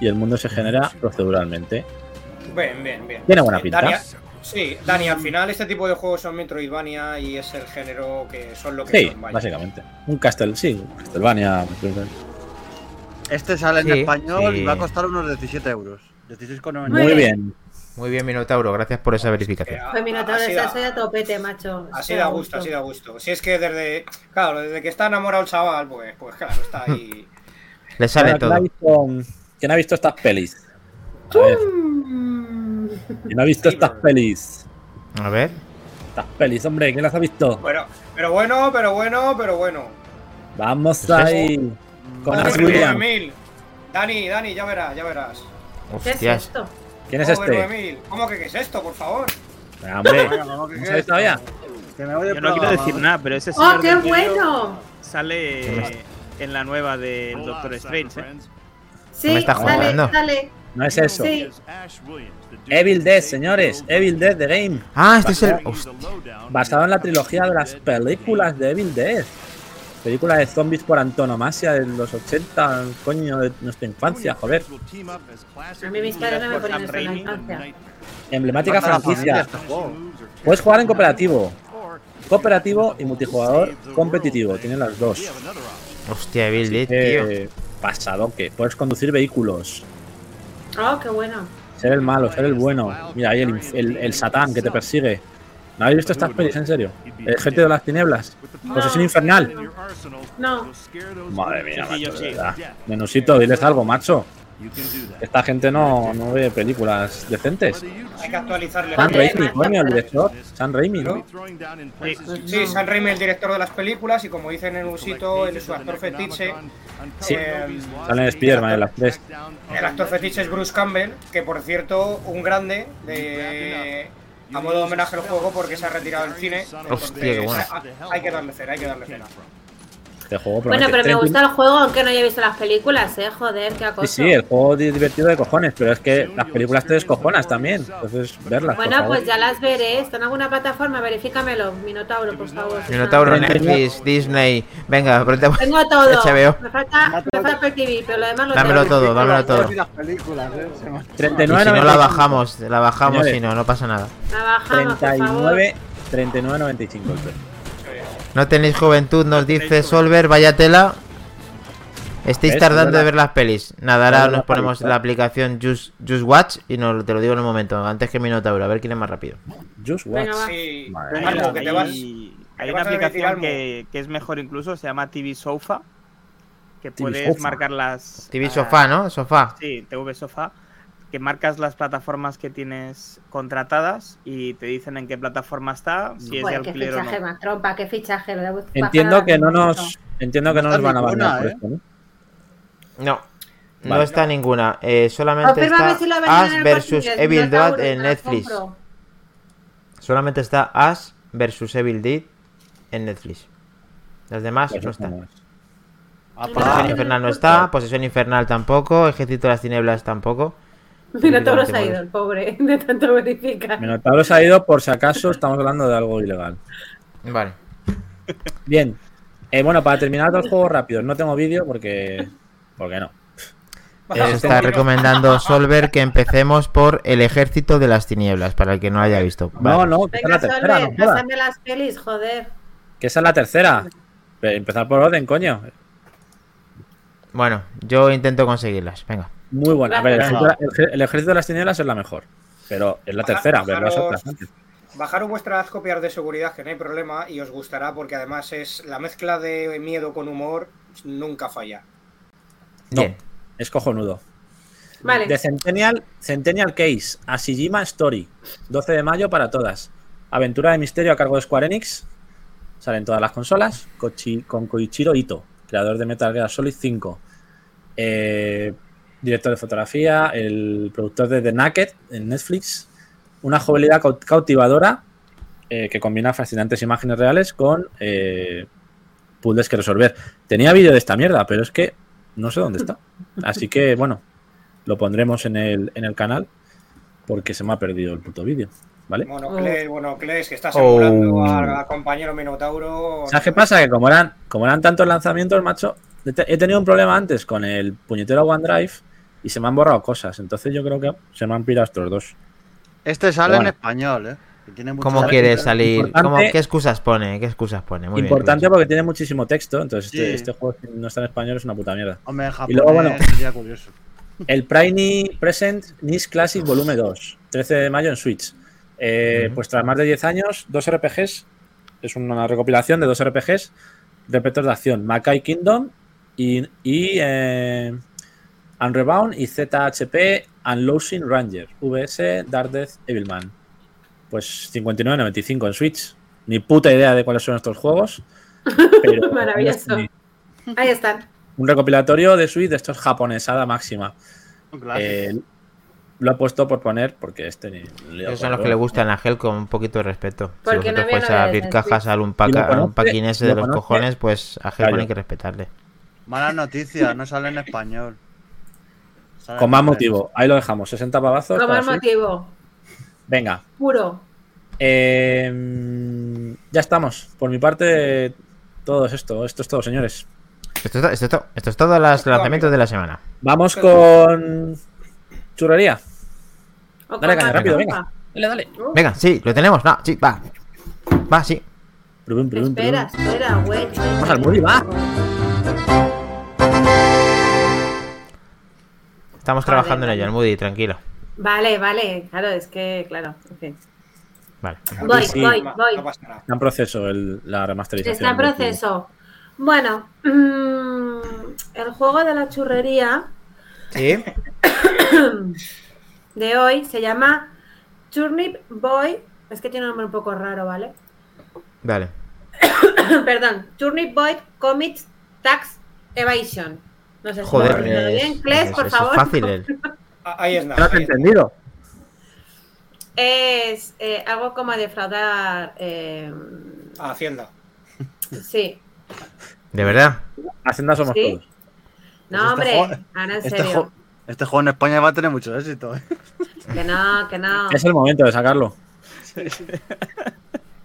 C: y el mundo se genera proceduralmente.
F: Bien, bien, bien.
C: Tiene buena
F: Eh,
C: pinta.
F: Dani, sí, Dani, al final este tipo de juegos son Metroidvania y es el género que son lo que
C: Sí,
F: son. vaya.
C: básicamente. Un Castel, sí, un Castlevania.
D: Este sale en
A: Sí,
D: español
A: sí.
D: y va a costar unos 17 euros. 16,99.
B: Muy
C: Muy
B: bien.
A: Muy bien, Minotauro. Gracias por esa
F: Que
A: verificación.
F: a-
B: Pues Minotauro,
F: así
B: eso
F: da-
B: soy a topete, macho.
F: Así da
B: a
F: gusto, así da gusto. Si es que desde. Claro, desde que está enamorado el chaval, pues, pues claro, está ahí.
A: Le sale
C: Bueno, ¿quién,
A: todo.
C: ha visto, quién ha visto estas pelis? A ver. ¿quién ha visto estas pelis?
A: A ver.
C: Estas pelis, hombre, ¿quién las ha visto?
F: Pero, pero bueno, pero bueno, pero bueno.
C: Vamos
A: ¿Qué es
C: ahí. Con
F: Over
C: Ash Williams.
F: 9000. Dani, Dani, ya verás, ya verás.
B: ¿Qué es esto?
C: ¿Quién es este?
F: 9000. ¿Cómo que qué es esto, por favor?
C: Hombre,
D: ¿cómo que
C: ¿no
D: qué es?
C: todavía?
D: Que me voy de
E: Yo no quiero decir nada, pero ese señor.
B: ¡Oh, qué bueno!
E: Sale en la nueva del Doctor Strange, ¿eh?
B: Sí,
A: me estás
B: dale,
A: jugando?
B: dale.
C: No es eso.
B: Sí.
C: Evil Dead, señores. Evil Dead The Game.
A: Ah, este es el. Hostia.
C: Basado en la trilogía de las películas de Evil Dead. Película de zombies por antonomasia de los 80, coño, de nuestra infancia, joder.
B: A mí mis padres no me ponían
E: Raimi.
B: infancia.
C: Emblemática franquicia. Puedes jugar en cooperativo. Cooperativo y multijugador competitivo. Tienen las dos.
A: Hostia, Bill tío.
C: Pasado que puedes conducir vehículos.
B: Oh, qué bueno.
C: Ser el malo, ser el bueno. Mira, ahí el, el satán que te persigue. ¿No habéis visto estas pelis, en serio? El gente de las tinieblas. Posesión infernal.
B: No.
C: Madre mía, macho, de verdad. Menusito, diles algo, macho. Esta gente no, no ve películas decentes.
F: Hay que actualizarle.
C: San Raimi, coño, el director. San Raimi, ¿no?
F: Sí, San Raimi, el director de las películas, y como dicen en un sitio, él es su actor fetiche.
C: Sí.
F: Eh,
C: Sale en Spider-Man en las tres.
F: el actor fetiche es Bruce Campbell, que por cierto, un grande de, a modo de homenaje al juego porque se ha retirado del cine.
A: Hostia, qué bueno.
F: Hay que darle cera, hay que darle cera.
C: Este juego
B: Bueno, pero me
C: 30
B: gusta el juego aunque no haya visto las películas, eh. Joder, qué acoso.
C: Sí, sí, el juego es divertido de cojones, pero es que las películas te descojonas también. Entonces, verlas. por
B: Bueno,
C: favor.
B: pues ya las veré. ¿Está en alguna plataforma? Verifícamelo. Minotauro, por favor.
A: Minotauro. Netflix, Disney. Venga, pero te-
B: Tengo todo.
A: HBO.
B: Me falta, me falta Apple TV, pero lo demás lo
A: Dámelo
B: tengo.
A: todo, dámelo todo.
D: Las películas, ¿eh? Se me-
A: Y
C: 39,
A: si no la
C: 95.
A: bajamos, la bajamos y no, no pasa nada.
B: La bajamos, por favor.
C: 39, 39.95 el precio.
A: No tenéis juventud, nos dice Solver, vaya tela. Estáis tardando de ver las pelis. Nada, ahora nos ponemos la aplicación Just, Just Watch y nos, te lo digo en un momento, antes que Minotauro, a ver quién es más rápido.
C: Just Watch.
B: Venga, va.
F: Sí,
C: Madre
E: Hay, una aplicación que, que es mejor incluso, se llama TV Sofa, que
C: TV
E: puedes
C: Sofa.
E: marcar las...
A: TV
E: ah,
A: Sofá, ¿no? Sofá.
E: Sí, TV Sofa, que marcas las plataformas que tienes contratadas y te dicen en qué plataforma está, si es de
B: Joder, qué
E: alquiler o
B: fichaje
E: no.
B: más trompa, qué fichaje. Lo de bajar
C: Entiendo que no nos. Entiendo que no
D: No
C: nos van a banear por esto, ¿no?
A: No, está ninguna. Eh, solamente está
B: si
A: Ash
B: Inglés,
A: Evil Dead en Netflix. Solamente está Ash vs Evil Dead en Netflix. Las demás
C: Pues
A: no están.
C: es.
A: Posesión
B: Ah,
A: Infernal no está, Posesión Infernal tampoco, Ejército de las Tinieblas tampoco.
B: Minotauro se ha ido, el pobre, de tanto verificar.
C: Minotauro se ha ido por si acaso estamos hablando de algo ilegal.
A: Vale.
C: Bien. Eh, bueno, para terminar dos juegos rápidos. No tengo vídeo porque. Porque no.
A: Os está recomendando Solver que empecemos por El Ejército de las Tinieblas, para el que no lo haya visto.
C: No,
A: Vale.
C: no, que es
B: Venga,
C: la tercera, no
B: Solver,
C: jodas.
B: pásame las pelis, joder.
C: Que esa es la tercera. Empezar por orden, coño.
A: Bueno, yo intento conseguirlas. Venga.
C: Muy buena. A ver, el ejército, el ej- el ejército de las tinieblas es la mejor. Pero es la
F: Baja-
C: tercera, ver las
F: bajaros-
C: otras.
F: Bajaros vuestras copias de seguridad, que no hay problema, y os gustará porque además es la mezcla de miedo con humor nunca falla.
C: No,
A: Bien.
C: es cojonudo.
B: Vale.
C: De Centennial, Centennial Case, Ashijima Story, 12 de mayo para todas. Aventura de misterio a cargo de Square Enix. Salen todas las consolas. Kochi- con Koichiro Ito, creador de Metal Gear Solid 5. Eh, director de fotografía, el productor de The Naked en Netflix. Una cau- cautivadora eh, que combina fascinantes imágenes reales con eh, puzzles que resolver. Tenía vídeo de esta mierda, pero es que no sé dónde está. Así que, bueno, lo pondremos en el, en el canal porque se me ha perdido el puto vídeo. ¿Vale?
F: Monocles, bueno, Cles, que estás
A: Oh.
F: emulando al compañero Minotauro.
C: ¿Sabes qué pasa? Que como eran, como eran tantos lanzamientos, macho, he tenido un problema antes con el puñetero OneDrive y se me han borrado cosas. Entonces yo creo que se me han pirado estos dos.
D: Este sale
C: Bueno.
D: en español, ¿eh? Tiene
A: ¿Cómo quiere salir?
C: Importante-
A: ¿Cómo- ¿Qué excusas pone? ¿Qué excusas pone? Muy
C: Importante porque tiene muchísimo texto, entonces este,
D: Sí.
C: este juego si no está en español es una puta mierda.
D: Hombre, en
C: Y luego, bueno.
D: sería curioso.
C: El Prime Present NIS Classic Volume 2, 13 de mayo en Switch. Eh. Pues tras más de 10 años, dos RPGs, es una recopilación de dos RPGs, repetos de acción, Makai Kingdom y, y eh, Unrebound y ZHP Unlosing Ranger, VS Dark Death Evilman. Pues 59.95 en Switch. Ni puta idea de cuáles son estos juegos. Pero
B: Maravilloso. Ahí están.
C: Un recopilatorio de Switch de estos japonesada máxima.
D: Clásico.
C: Eh, lo he puesto por poner porque este ni. ni
A: Esos son los que le gustan a Gel con un poquito de respeto. Si
B: no
A: vosotros a abrir cajas al un,
C: Y lo
A: paca, al un
C: conoce-
A: paquín ese de
C: lo
A: los
C: conoce-
A: cojones, pues a Gel
C: Claro.
A: hay que respetarle.
D: Malas noticias, no sale en español.
C: Con más motivo. Ahí lo dejamos. 60 pavazos.
B: Con más motivo.
C: Venga.
B: Puro.
C: Eh, ya estamos. Por mi parte, todo es esto. Esto es todo, señores.
A: Esto es, to- esto es to- esto es todos los lanzamientos de la semana.
C: Vamos con. Churrería. Dale caña, rápido, venga. Dale, dale.
B: Uh,
A: Venga, sí, lo tenemos. No, sí, va. Va, sí.
B: Espera, espera, güey.
C: Vamos al Moody, va.
A: Estamos
B: Vale,
A: trabajando en ello, el Moody, tranquilo.
B: Vale, vale, claro, es que, claro, en fin.
A: Vale.
B: Voy,
C: sí.
B: voy,
F: No,
B: voy.
F: no.
C: Está en proceso el- la remasterización.
B: Está en proceso. Bueno, mm, el juego de la churrería
A: Sí.
B: de hoy se llama Turnip Boy. Es que tiene un nombre un poco raro, ¿vale?
A: Vale.
B: Perdón, Turnip Boy Commits Tax Evasion. No sé si
A: Joder,
B: lo
A: es-
B: bien. Cles,
A: es-
B: por
A: es
B: favor.
A: fácil.
F: Ah, Ahí es
C: ¿No
F: nada.
C: has entendido?
B: Es eh, algo como defraudar. eh,
F: A Hacienda.
B: sí.
A: ¿De verdad?
C: Hacienda somos
B: Sí.
C: todos.
B: No,
D: Pues este
B: hombre,
D: juego-
B: ahora en
D: Este,
B: serio.
D: juego- este juego en España va a tener mucho éxito. ¿eh?
B: Que no, que no.
C: Es el momento de sacarlo.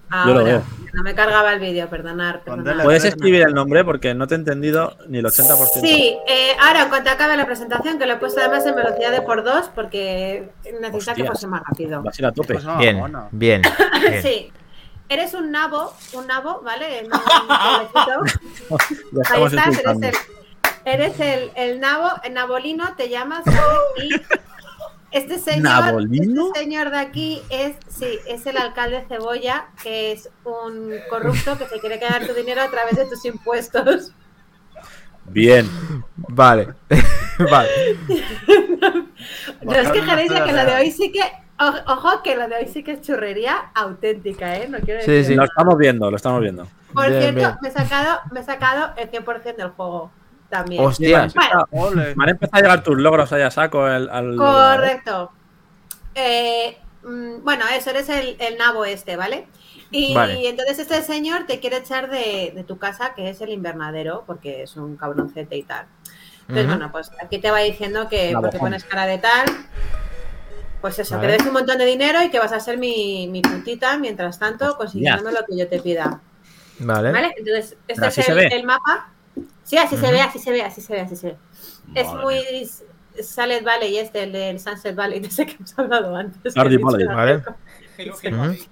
B: Ahora,
C: yo lo veo.
B: que no me cargaba el vídeo, perdonar. Perdonar.
C: ¿Puedes escribir el nombre? Porque no te he entendido ni el 80%.
B: Sí, eh, ahora en cuanto acabe la presentación, que lo he puesto además en velocidad de por dos, porque necesita que fuese más rápido.
C: Vas a ir a tope.
D: Pues no,
A: Bien,
D: bueno.
A: bien. bien.
B: Sí. Eres un nabo, un nabo, ¿vale? Ahí estás, eres el, eres el, el nabo, el nabolino te llamas, ¿vale? Y este este señor de aquí es, sí, es el alcalde Cebolla, que es un corrupto que se quiere quedar tu dinero a través de tus impuestos.
C: Bien.
A: Vale. vale.
B: No os quejaréis de que lo de hoy sí que, o- ojo, que lo de hoy sí que es churrería auténtica, ¿eh? No quiero
A: Sí,
B: decir.
A: sí.
C: Lo estamos viendo, lo estamos viendo.
B: Por
A: Bien,
B: cierto,
A: bien.
B: me he sacado, me he sacado el 100% del juego también.
A: Hostias.
B: Bueno,
C: han empezado a llegar tus logros allá a saco. al-
B: Correcto. Eh, mm, bueno, eso, eres el, el nabo este, ¿vale? Y
A: Vale.
B: entonces este señor te quiere echar de, de tu casa, que es el invernadero, porque es un cabroncete y tal. Entonces, bueno, pues aquí te va diciendo que porque pones cara de tal, pues eso,
A: Vale.
B: que des un montón de dinero y que vas a ser mi, mi putita mientras tanto consiguiéndome lo que yo te pida.
A: Vale.
B: ¿Vale? Entonces, este
C: Pero
B: es el, el mapa. Sí, así se ve, así se ve, así se ve, así se ve. Es muy s- Salad Valley este, el del Sunset Valley, de ese que hemos hablado antes.
C: Valley.
A: ¿vale?
C: Helcon,
A: Sí,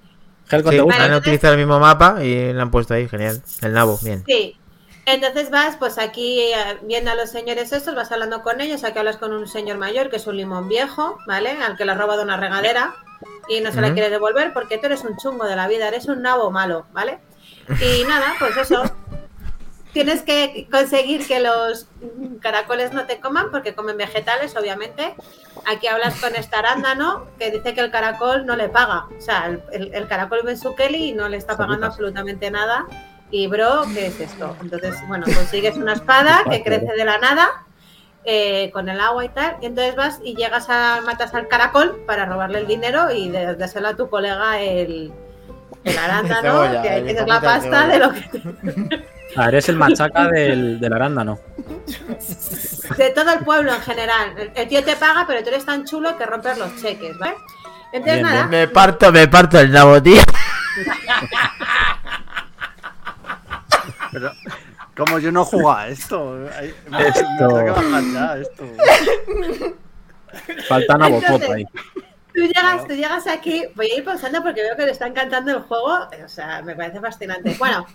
C: ¿te gusta?
A: han utilizado el mismo mapa y lo han puesto ahí, genial. El nabo, bien.
B: Sí. Entonces vas, pues aquí eh, viendo a los señores estos, vas hablando con ellos. Aquí hablas con un señor mayor que es un limón viejo, ¿vale? Al que le ha robado una regadera y no se la quiere devolver porque tú eres un chungo de la vida, eres un nabo malo, ¿vale? Y nada, pues eso. Tienes que conseguir que los caracoles no te coman porque comen vegetales, obviamente. Aquí hablas con esta arándano que dice que el caracol no le paga. O sea, el, el- el caracol ve su Kelly y no le está pagando absolutamente nada. Y bro, ¿qué es esto? Entonces, bueno, consigues una espada que crece de la nada eh, con el agua y tal. Y entonces vas y llegas a matas al caracol para robarle el dinero y de- dárselo a tu colega el, el arándano,
A: Cebolla,
B: que
A: el
B: tienes la
A: de
B: pasta de
A: cebolla.
B: lo que
C: Ah, eres el machaca del, del arándano.
B: de todo el pueblo en general. El, el tío te paga, pero tú eres tan chulo que rompes los cheques, ¿vale? Entonces,
C: Bien,
B: nada,
A: Me parto, me parto el nabo, tío.
D: Pero, como yo no jugaba a esto, me, me
C: Esto.
D: bajar ya esto.
C: Falta una bocota ahí.
B: tú llegas, tú llegas aquí, voy a ir pausando porque veo que le está encantando el juego, o sea, me parece fascinante. Bueno,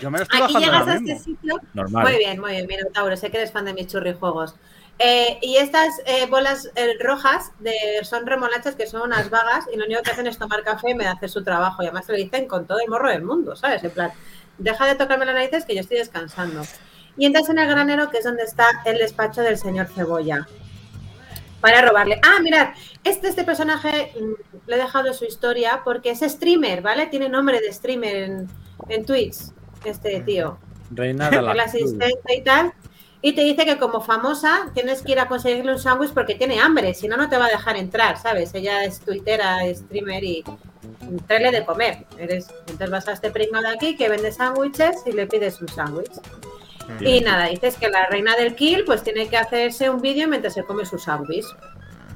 D: Yo me lo estoy
B: aquí llegas a este sitio
C: Normal.
B: Muy bien, muy bien, Minotauro, sé que eres fan de mis churrijuegos. Eh, y estas eh, bolas eh, rojas de, son remolachas que son unas vagas y lo único que hacen es tomar café y me hacer su trabajo. Y además te lo dicen con todo el morro del mundo, ¿sabes? En plan, deja de tocarme las narices que yo estoy descansando. Y entras en el granero que es donde está el despacho del señor Cebolla. Para robarle. Ah, mirad, este, este personaje mm, le he dejado su historia porque es streamer, ¿vale? Tiene nombre de streamer en, en Twitch, este tío
C: Reina de la
B: el asistente y tal. Y te dice que como famosa tienes que ir a conseguirle un sándwich porque tiene hambre, si no, no te va a dejar entrar, ¿sabes? Ella es tuitera, es streamer y tráele de comer. Eres, entonces vas a este pringado de aquí que vende sándwiches y le pides un sándwich. Y nada, dices que la reina del kill pues tiene que hacerse un vídeo mientras se come su sándwich.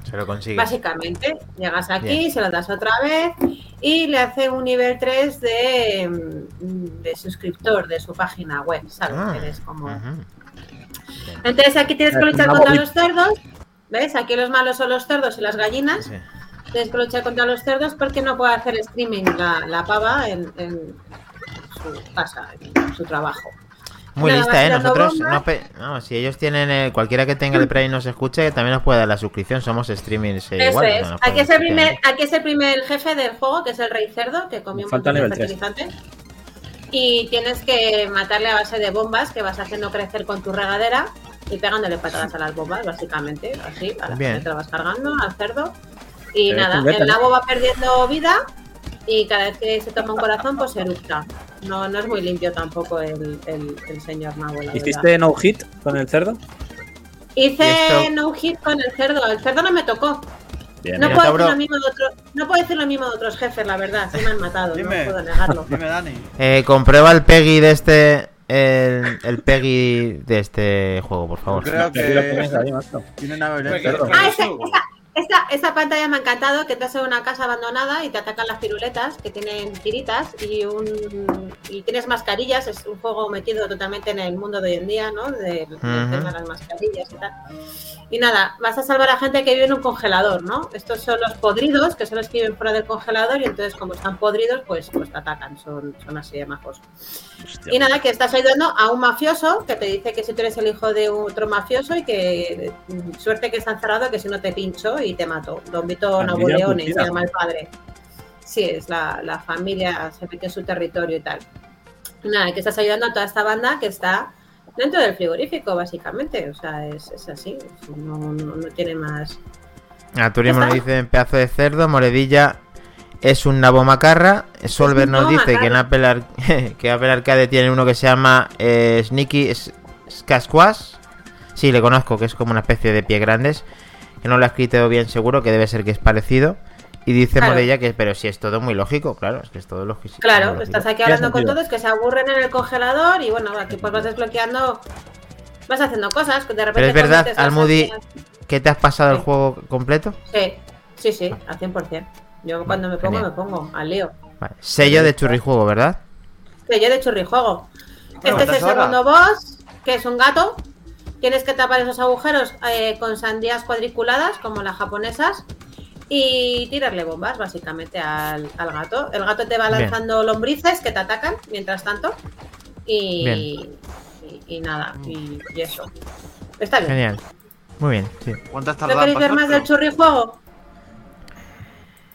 A: Se lo consigue.
B: Básicamente, llegas aquí,
A: Bien.
B: se lo das otra vez y le hace un nivel 3 de, mm, de suscriptor de su página web, ¿sabes?
A: Ah,
B: Eres como... Entonces aquí tienes que luchar contra los cerdos. ¿Ves? Aquí los malos son los cerdos y las gallinas.
A: Sí.
B: Tienes que luchar contra los cerdos porque no puede hacer streaming la, la pava en, en su casa, en su trabajo.
A: Muy
B: Nada,
A: lista, ¿eh? Nosotros, no, si ellos tienen, el- cualquiera que tenga el Prime y nos escuche, también nos puede dar la suscripción. Somos streamings eh,
B: Eso
A: igual.
B: es.
A: no
B: Aquí es, el primer, aquí es el primer jefe del juego, que es el rey cerdo, que comió un
C: Falta
B: montón de
C: nivel tres.
B: fertilizante. Y tienes que matarle a base de bombas que vas haciendo crecer con tu regadera y pegándole patadas a las bombas, básicamente. Así, a la
A: Bien.
B: te la vas cargando al cerdo. Y
C: Pero
B: nada, el nabo va perdiendo vida y cada vez que se toma un corazón, pues erupta. No, no es muy limpio tampoco el, el, el señor verdad.
C: ¿Hiciste no hit con el cerdo?
B: Hice no hit con el cerdo. El cerdo no me tocó.
C: Bien,
B: No puedo, decir lo mismo de otro- no puedo decir lo mismo de otros jefes, la verdad. Se me han matado,
D: Dime.
B: no puedo negarlo.
D: Dime, Dani.
A: Eh, comprueba el Peggy de este. El, el Peggy de este juego, por favor.
D: Creo que tiene
F: que-
B: Ah, esa, esa, esa, esa pantalla me ha encantado, que estás en una casa abandonada y te atacan las piruletas que tienen tiritas y un y tienes mascarillas, es un juego metido totalmente en el mundo de hoy en día, ¿no? De las mascarillas y tal. Y nada, vas a salvar a gente que vive en un congelador, ¿no? Estos son los podridos, que son los que viven fuera del congelador y entonces como están podridos, pues, pues te atacan, son, son así de majos.
C: Hostia,
B: Y nada, que estás ayudando a un mafioso que te dice que si tú eres el hijo de otro mafioso y que mm, suerte que está encerrado, que si no te pincho y te mato. Don Vito Napoleone se llama el padre. Sí, es la, la familia, se mete en su territorio y tal. Nada, que estás ayudando a toda esta banda que está dentro del frigorífico, básicamente. O sea, es, es así, no, no, no tiene más.
A: A Turismo nos
B: está.
A: dice pedazo de cerdo, Moredilla es un nabo macarra. Solver nos dice que en. Apple Ar- que Apple Arcade tiene uno que se llama eh, Sneaky. Sí, le conozco, que es como una especie de pie grandes. Que no lo ha escrito bien seguro, que debe ser que es parecido. Y dice
B: Claro.
A: Morella que, pero si es todo muy lógico, claro, es que es todo lógico.
B: Claro, estás aquí hablando con todos que se aburren en el congelador y bueno, aquí pues vas desbloqueando, vas haciendo cosas. que De repente
A: Pero es verdad, Almudi- ¿Qué te has pasado el
B: Sí.
A: juego completo?
B: Sí, sí, sí, al 100%. Yo cuando me pongo,
A: Genial.
B: me pongo al lío.
A: Vale. Sello de churrijuego, ¿verdad?
B: Yo de churrijuego. Este es el segundo boss, que es un gato. Tienes que tapar esos agujeros eh, con sandías cuadriculadas, como las japonesas, y tirarle bombas, básicamente, al, al gato. El gato te va
A: Bien.
B: lanzando lombrices que te atacan, mientras tanto. Y,
A: Bien.
B: y, y nada, y, y eso. Está bien.
A: Genial. Muy bien, sí.
D: ¿Cuántas
B: ¿No
D: tardan
B: queréis ver más del churrijuego?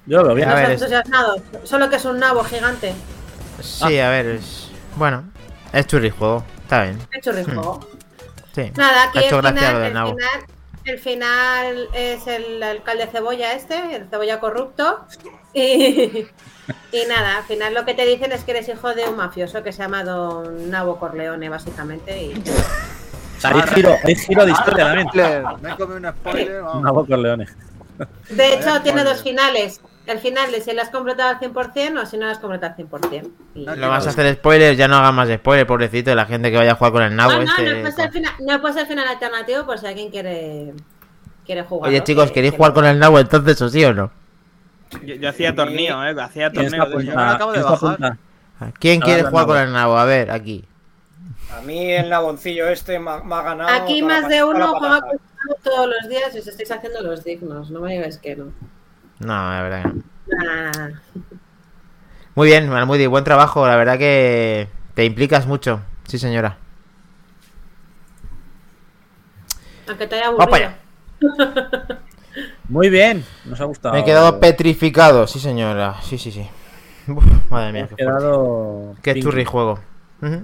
C: Yo lo veo bien.
A: A
B: No
A: ver, es-.
B: Solo que es un nabo gigante.
A: Sí, a ver, es... Bueno, es churrijuego, está bien.
B: El churrijuego.
A: Sí.
B: Nada, aquí el final,
A: lo del
B: el,
A: nabo.
B: final, el final es el alcalde cebolla este, el cebolla corrupto. Y, y nada, al final lo que te dicen es que eres hijo de un mafioso que se llama Don Nabo Corleone, básicamente. Y
C: hay giro, hay giro de historia también.
D: Me he comido un spoiler. vamos.
C: Con leones.
B: de hecho, tiene dos finales. El final de si lo has completado al 100% o si no lo has completado al 100%. Y-
D: No,
A: Lo vas a hacer spoilers, ya no hagas más spoilers, pobrecito, de la gente que vaya a jugar con el nabo
B: No, no,
A: este.
B: no puede, ser final, no puede ser final alternativo por si alguien quiere, quiere jugar.
A: Oye, chicos, ¿queréis jugar con el nabo entonces o sí o no?
E: Yo, yo hacía torneo, ¿eh? Hacía
C: ¿Quién se
E: torneo. de eso.
D: me acabo de
C: ¿Quién se
D: bajar.
C: apunta?
A: ¿Quién
C: Ah,
A: quiere
C: el
A: jugar
C: nabo.
A: con el nabo? A ver, aquí.
F: A mí el naboncillo este me, ha- me ha ganado.
B: Aquí más de uno juega
F: patata.
B: con el nabo todos los días y os estáis haciendo los dignos. No me digáis que no.
A: No, la verdad que no.
B: Nah.
A: Muy bien, muy buen trabajo, la verdad que te implicas mucho. Sí, señora.
B: Aunque te haya
A: Vamos
B: aburrido.
A: para
C: Muy bien, nos ha gustado.
A: Me he quedado petrificado, sí, señora. Sí, sí, sí. Uf, madre mía, qué,
C: quedado.
A: qué churrijuego. Ujú.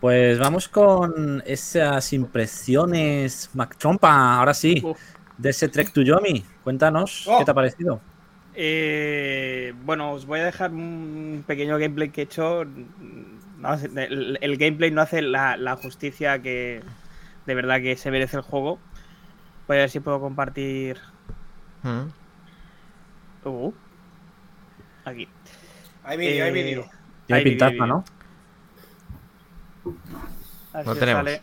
C: Pues vamos con esas impresiones, MacTrompa, ahora sí,
E: Uf.
C: De ese Trek to Yomi. Cuéntanos,
F: Oh.
C: ¿qué te ha parecido?
E: Eh, bueno, os voy a dejar un pequeño gameplay que he hecho. No hace- el, el gameplay no hace la, la justicia que de verdad que se merece el juego. Voy a ver si puedo compartir.
A: Ujú.
E: Uh, aquí.
F: Hay vídeo, hay
E: Eh,
F: vídeo.
C: Tiene
E: Hay vídeo,
C: pintaza,
E: hay vídeo.
C: ¿no?
E: A ver
A: Lo
E: si
A: tenemos.
E: sale.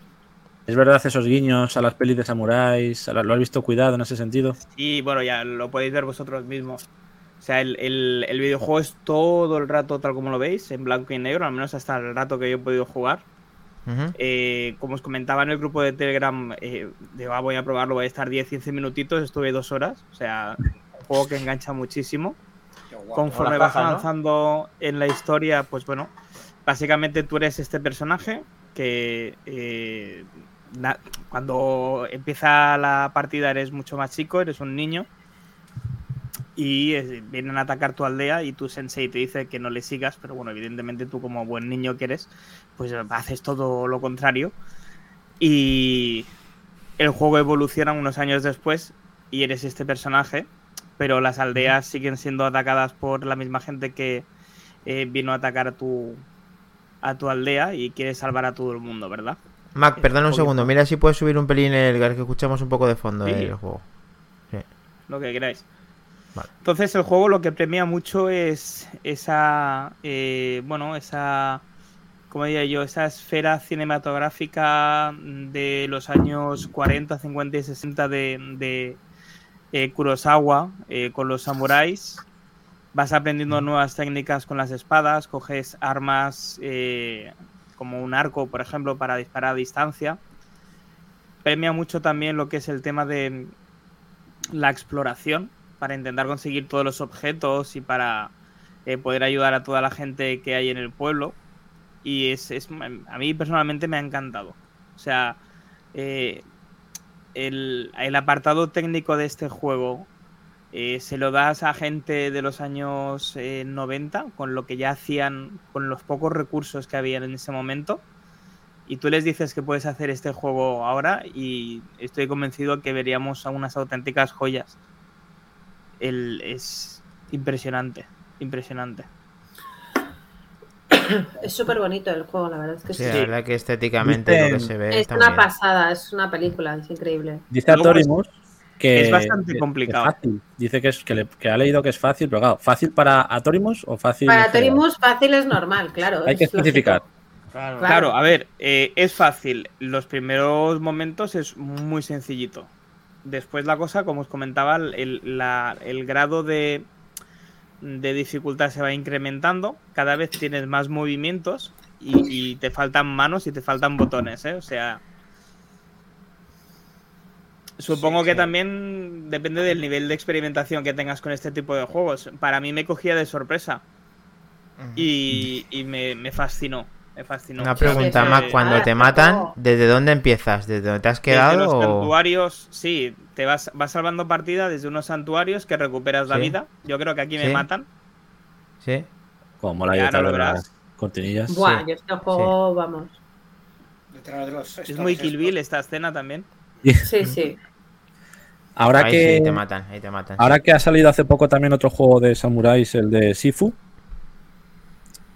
C: Es verdad esos guiños a las pelis de samuráis, la- ¿lo has visto cuidado en ese sentido?
E: Y bueno, ya lo podéis ver vosotros mismos. O sea, el, el- el videojuego es todo el rato tal como lo veis, en blanco y negro, al menos hasta el rato que yo he podido jugar. Eh, como os comentaba en el grupo de Telegram, eh, digo, ah, voy a probarlo, voy a estar 10-15 minutitos, estuve dos horas. O sea, un juego que engancha muchísimo. Conforme vas avanzando en la historia, pues bueno, básicamente tú eres este personaje que eh, cuando empieza la partida eres mucho más chico, eres un niño y eh, vienen a atacar tu aldea y tu sensei te dice que no le sigas, pero bueno, evidentemente tú como buen niño que eres, pues haces todo lo contrario y el juego evoluciona unos años después y eres este personaje, pero las aldeas siguen siendo atacadas por la misma gente que eh, vino a atacar a tu a tu aldea y quiere salvar a todo el mundo, ¿verdad?
A: Mac,
E: Es
A: perdona un segundo. Mira si puedes subir un pelín el que escuchamos un poco de fondo
E: Sí.
A: del juego.
E: Lo que queráis.
A: Vale.
E: Entonces el juego lo que premia mucho es esa, eh, bueno, esa, como diría yo, esa esfera cinematográfica de los años 40, 50 y 60 de, de eh, Kurosawa eh, con los samuráis. Vas aprendiendo nuevas técnicas con las espadas, coges armas eh, como un arco, por ejemplo, para disparar a distancia. Premia mucho también lo que es el tema de la exploración, para intentar conseguir todos los objetos y para eh, poder ayudar a toda la gente que hay en el pueblo. Y es, es- a mí personalmente me ha encantado. O sea, eh, el, el apartado técnico de este juego eh, se lo das a gente de los años eh, 90, con lo que ya hacían, con los pocos recursos que habían en ese momento. Y tú les dices que puedes hacer este juego ahora y estoy convencido que veríamos a unas auténticas joyas. El, es impresionante, impresionante.
B: Es súper bonito el juego, la verdad es que
A: Sí,
B: sí.
A: la verdad que estéticamente lo que se ve
B: Es
A: está
B: una
A: bien.
B: pasada, es una película, es increíble.
C: Dice que
E: es bastante
C: que-
E: complicado.
C: que es fácil. Dice que, es, que, le- que ha leído que es fácil, pero claro, ¿fácil para Atorimus o fácil?
B: Para
C: general?
B: Torimus fácil es normal, claro.
C: Hay que
B: es
C: especificar.
D: Claro.
B: Claro.
E: Claro, a ver, eh, es fácil. Los primeros momentos es muy sencillito. Después la cosa, como os comentaba, el, la- el grado de, de dificultad se va incrementando. Cada vez tienes más movimientos y, y te faltan manos y te faltan botones, ¿eh? O sea... Supongo
F: Sí,
E: que
F: sí.
E: también depende del nivel de experimentación que tengas con este tipo de juegos. Para mí me cogía de sorpresa y, y me, me fascinó. Me fascinó.
A: Una pregunta
B: sí,
A: más, cuando
B: Ah,
A: te
B: está
A: matan. ¿desde dónde empiezas? ¿Desde dónde te has
E: Desde
A: quedado?
E: los
A: o-
E: santuarios, sí, te vas, vas salvando partida desde unos santuarios que recuperas la
A: Sí.
E: vida. Yo creo que aquí me matan.
A: ¿Sí?
C: Como
E: no lo
C: de las cortinillas.
B: Buah,
A: Sí,
B: yo este juego, vamos.
F: Los
E: Es muy Kill Bill esta escena también.
B: Sí, sí.
C: Ahora
A: ahí
C: que,
A: sí te matan, ahí te matan.
C: ahora que ha salido hace poco también otro juego de samuráis, el de Sifu,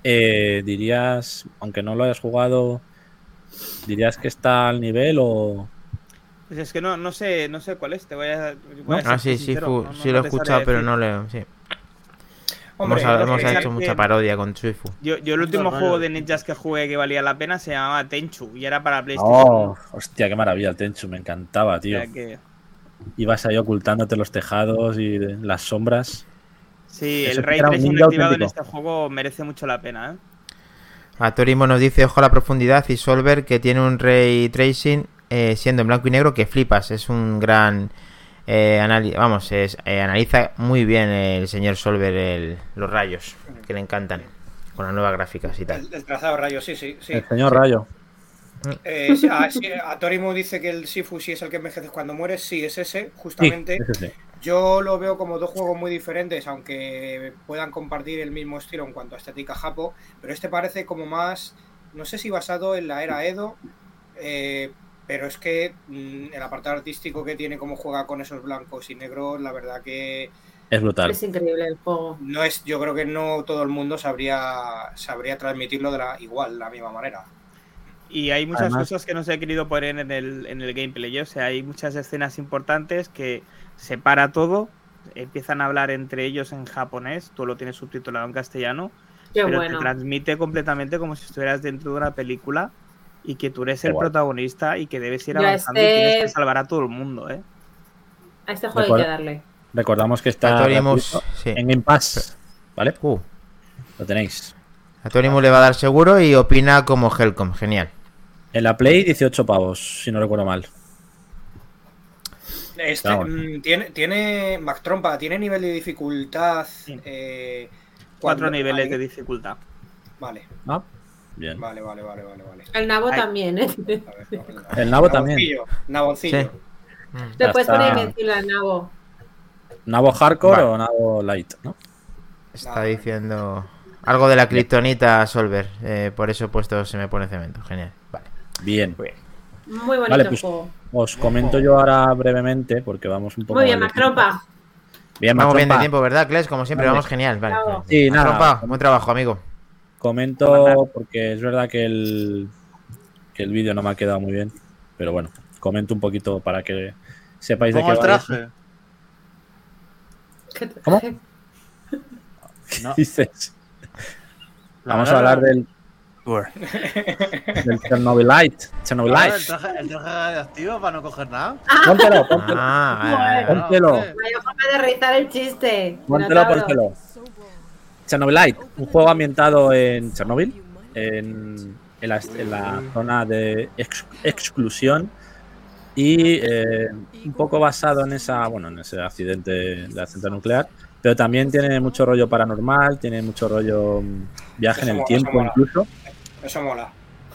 C: eh, dirías, aunque no lo hayas jugado, dirías que está al nivel o...
E: Pues es que no, no sé, no sé cuál es. Te voy a. voy a
A: Ah, sí,
E: sincero,
A: Sifu,
E: no- no-
A: sí lo he escuchado, pero no le... Sí.
F: Hombre,
A: hemos hemos hecho
E: que-
A: mucha parodia con Sifu.
E: Yo, yo el último juego de ninjas que jugué que valía la pena se llamaba Tenchu y era para PlayStation.
C: Oh, hostia, qué maravilla el Tenchu, me encantaba,
E: O
C: tío.
E: sea que-
C: Ibas ahí ocultándote los tejados y de- las sombras.
E: sí,
C: Eso
E: el Ray Tracing activado en este juego merece mucho la pena, ¿eh?
A: A Torimo nos dice, ojo a la profundidad y Solver que tiene un ray tracing eh, siendo en blanco y negro que flipas. Es un gran... eh, anali- vamos, es, eh, analiza muy bien el señor Solver el- los rayos, que le encantan, con las nuevas gráficas y tal.
F: El, el trazado rayo, sí, sí. sí.
C: El señor Rayo.
F: Eh, ah, sí, a Torimo dice que el Sifu sí es el que envejeces cuando mueres. Sí, es ese,
C: Sí,
F: justamente.
C: ese.
F: Yo lo veo como dos juegos muy diferentes, aunque puedan compartir el mismo estilo en cuanto a estética japo, pero este parece como más, no sé si basado en la era Edo, eh, pero es que mm, el apartado artístico que tiene, como juega con esos blancos y negros, la verdad que
C: Es brutal.
B: Es increíble el juego.
F: no es, yo creo que no todo el mundo sabría, sabría transmitirlo de la igual, de la misma manera.
E: Y hay muchas
C: Además-
E: cosas que no se ha querido poner en el, en el gameplay. ¿eh? O sea, hay muchas escenas importantes que separa todo. Empiezan a hablar entre ellos en japonés. Tú lo tienes subtitulado en castellano. Pero
B: bueno.
E: te transmite completamente como si estuvieras dentro de una película y que tú eres el protagonista y que debes ir avanzando y
B: este-
E: tienes que salvar a todo el mundo, ¿eh?
B: A este juego hay que darle.
C: Recordamos que está en Game Pass. ¿Vale?
A: Uh,
C: Lo tenéis.
A: A Torimus le va a dar seguro y opina como Helcom, genial.
C: En la Play, 18 pavos, si no recuerdo mal.
F: Este, mm, tiene, tiene, Mac Trompa, tiene nivel de dificultad. eh,
E: Cuatro niveles de dificultad.
F: Vale,
C: ¿Ah? Bien.
F: vale, vale, vale, vale. vale.
B: El nabo
E: Ay.
B: también, ¿eh?
F: Ver.
C: El nabo también.
F: Naboncillo, Naboncillo.
A: Sí.
B: Le puedes poner invencible al nabo.
C: ¿Nabo Hardcore
A: Vale.
C: o Nabo Light? ¿no?
A: Está diciendo algo de la kriptonita Solver, eh, por eso he puesto se me pone cemento, genial. Vale.
C: Bien.
B: Muy bonito
C: Vale, pues-
B: juego.
C: Os comento yo ahora brevemente, porque vamos un poco.
B: Muy bien. Macropa.
C: Bien,
A: Vamos bien de
C: Macropa.
A: tiempo, ¿verdad, Kles? Como siempre,
C: Vale.
A: vamos genial. Vale.
B: Bravo.
C: Sí, nada.
A: Trompa, buen trabajo, amigo.
C: Comento porque es verdad que el, que el vídeo no me ha quedado muy bien, pero bueno, comento un poquito para que sepáis de qué
D: el
C: va.
D: traje.
B: ¿Qué
C: ¿Cómo?
D: No,
C: Dices.
D: La
C: Vamos a hablar del, del Chernobylite. Chernobylite.
D: el traje, el traje radioactivo para no coger nada.
C: Póntelo, póntelo.
A: Ah.
C: Póntelo.
B: Vaya forma de realizar el chiste.
C: Póntelo, póntelo. Chernobylite, un juego ambientado en Chernobyl, en, en la, en la zona de ex- exclusión y eh, un poco basado en esa, bueno, en ese accidente de la central nuclear, pero también tiene mucho rollo paranormal, tiene mucho rollo mm, viaje en el
F: mola,
C: tiempo
F: eso
C: incluso.
F: Eso mola.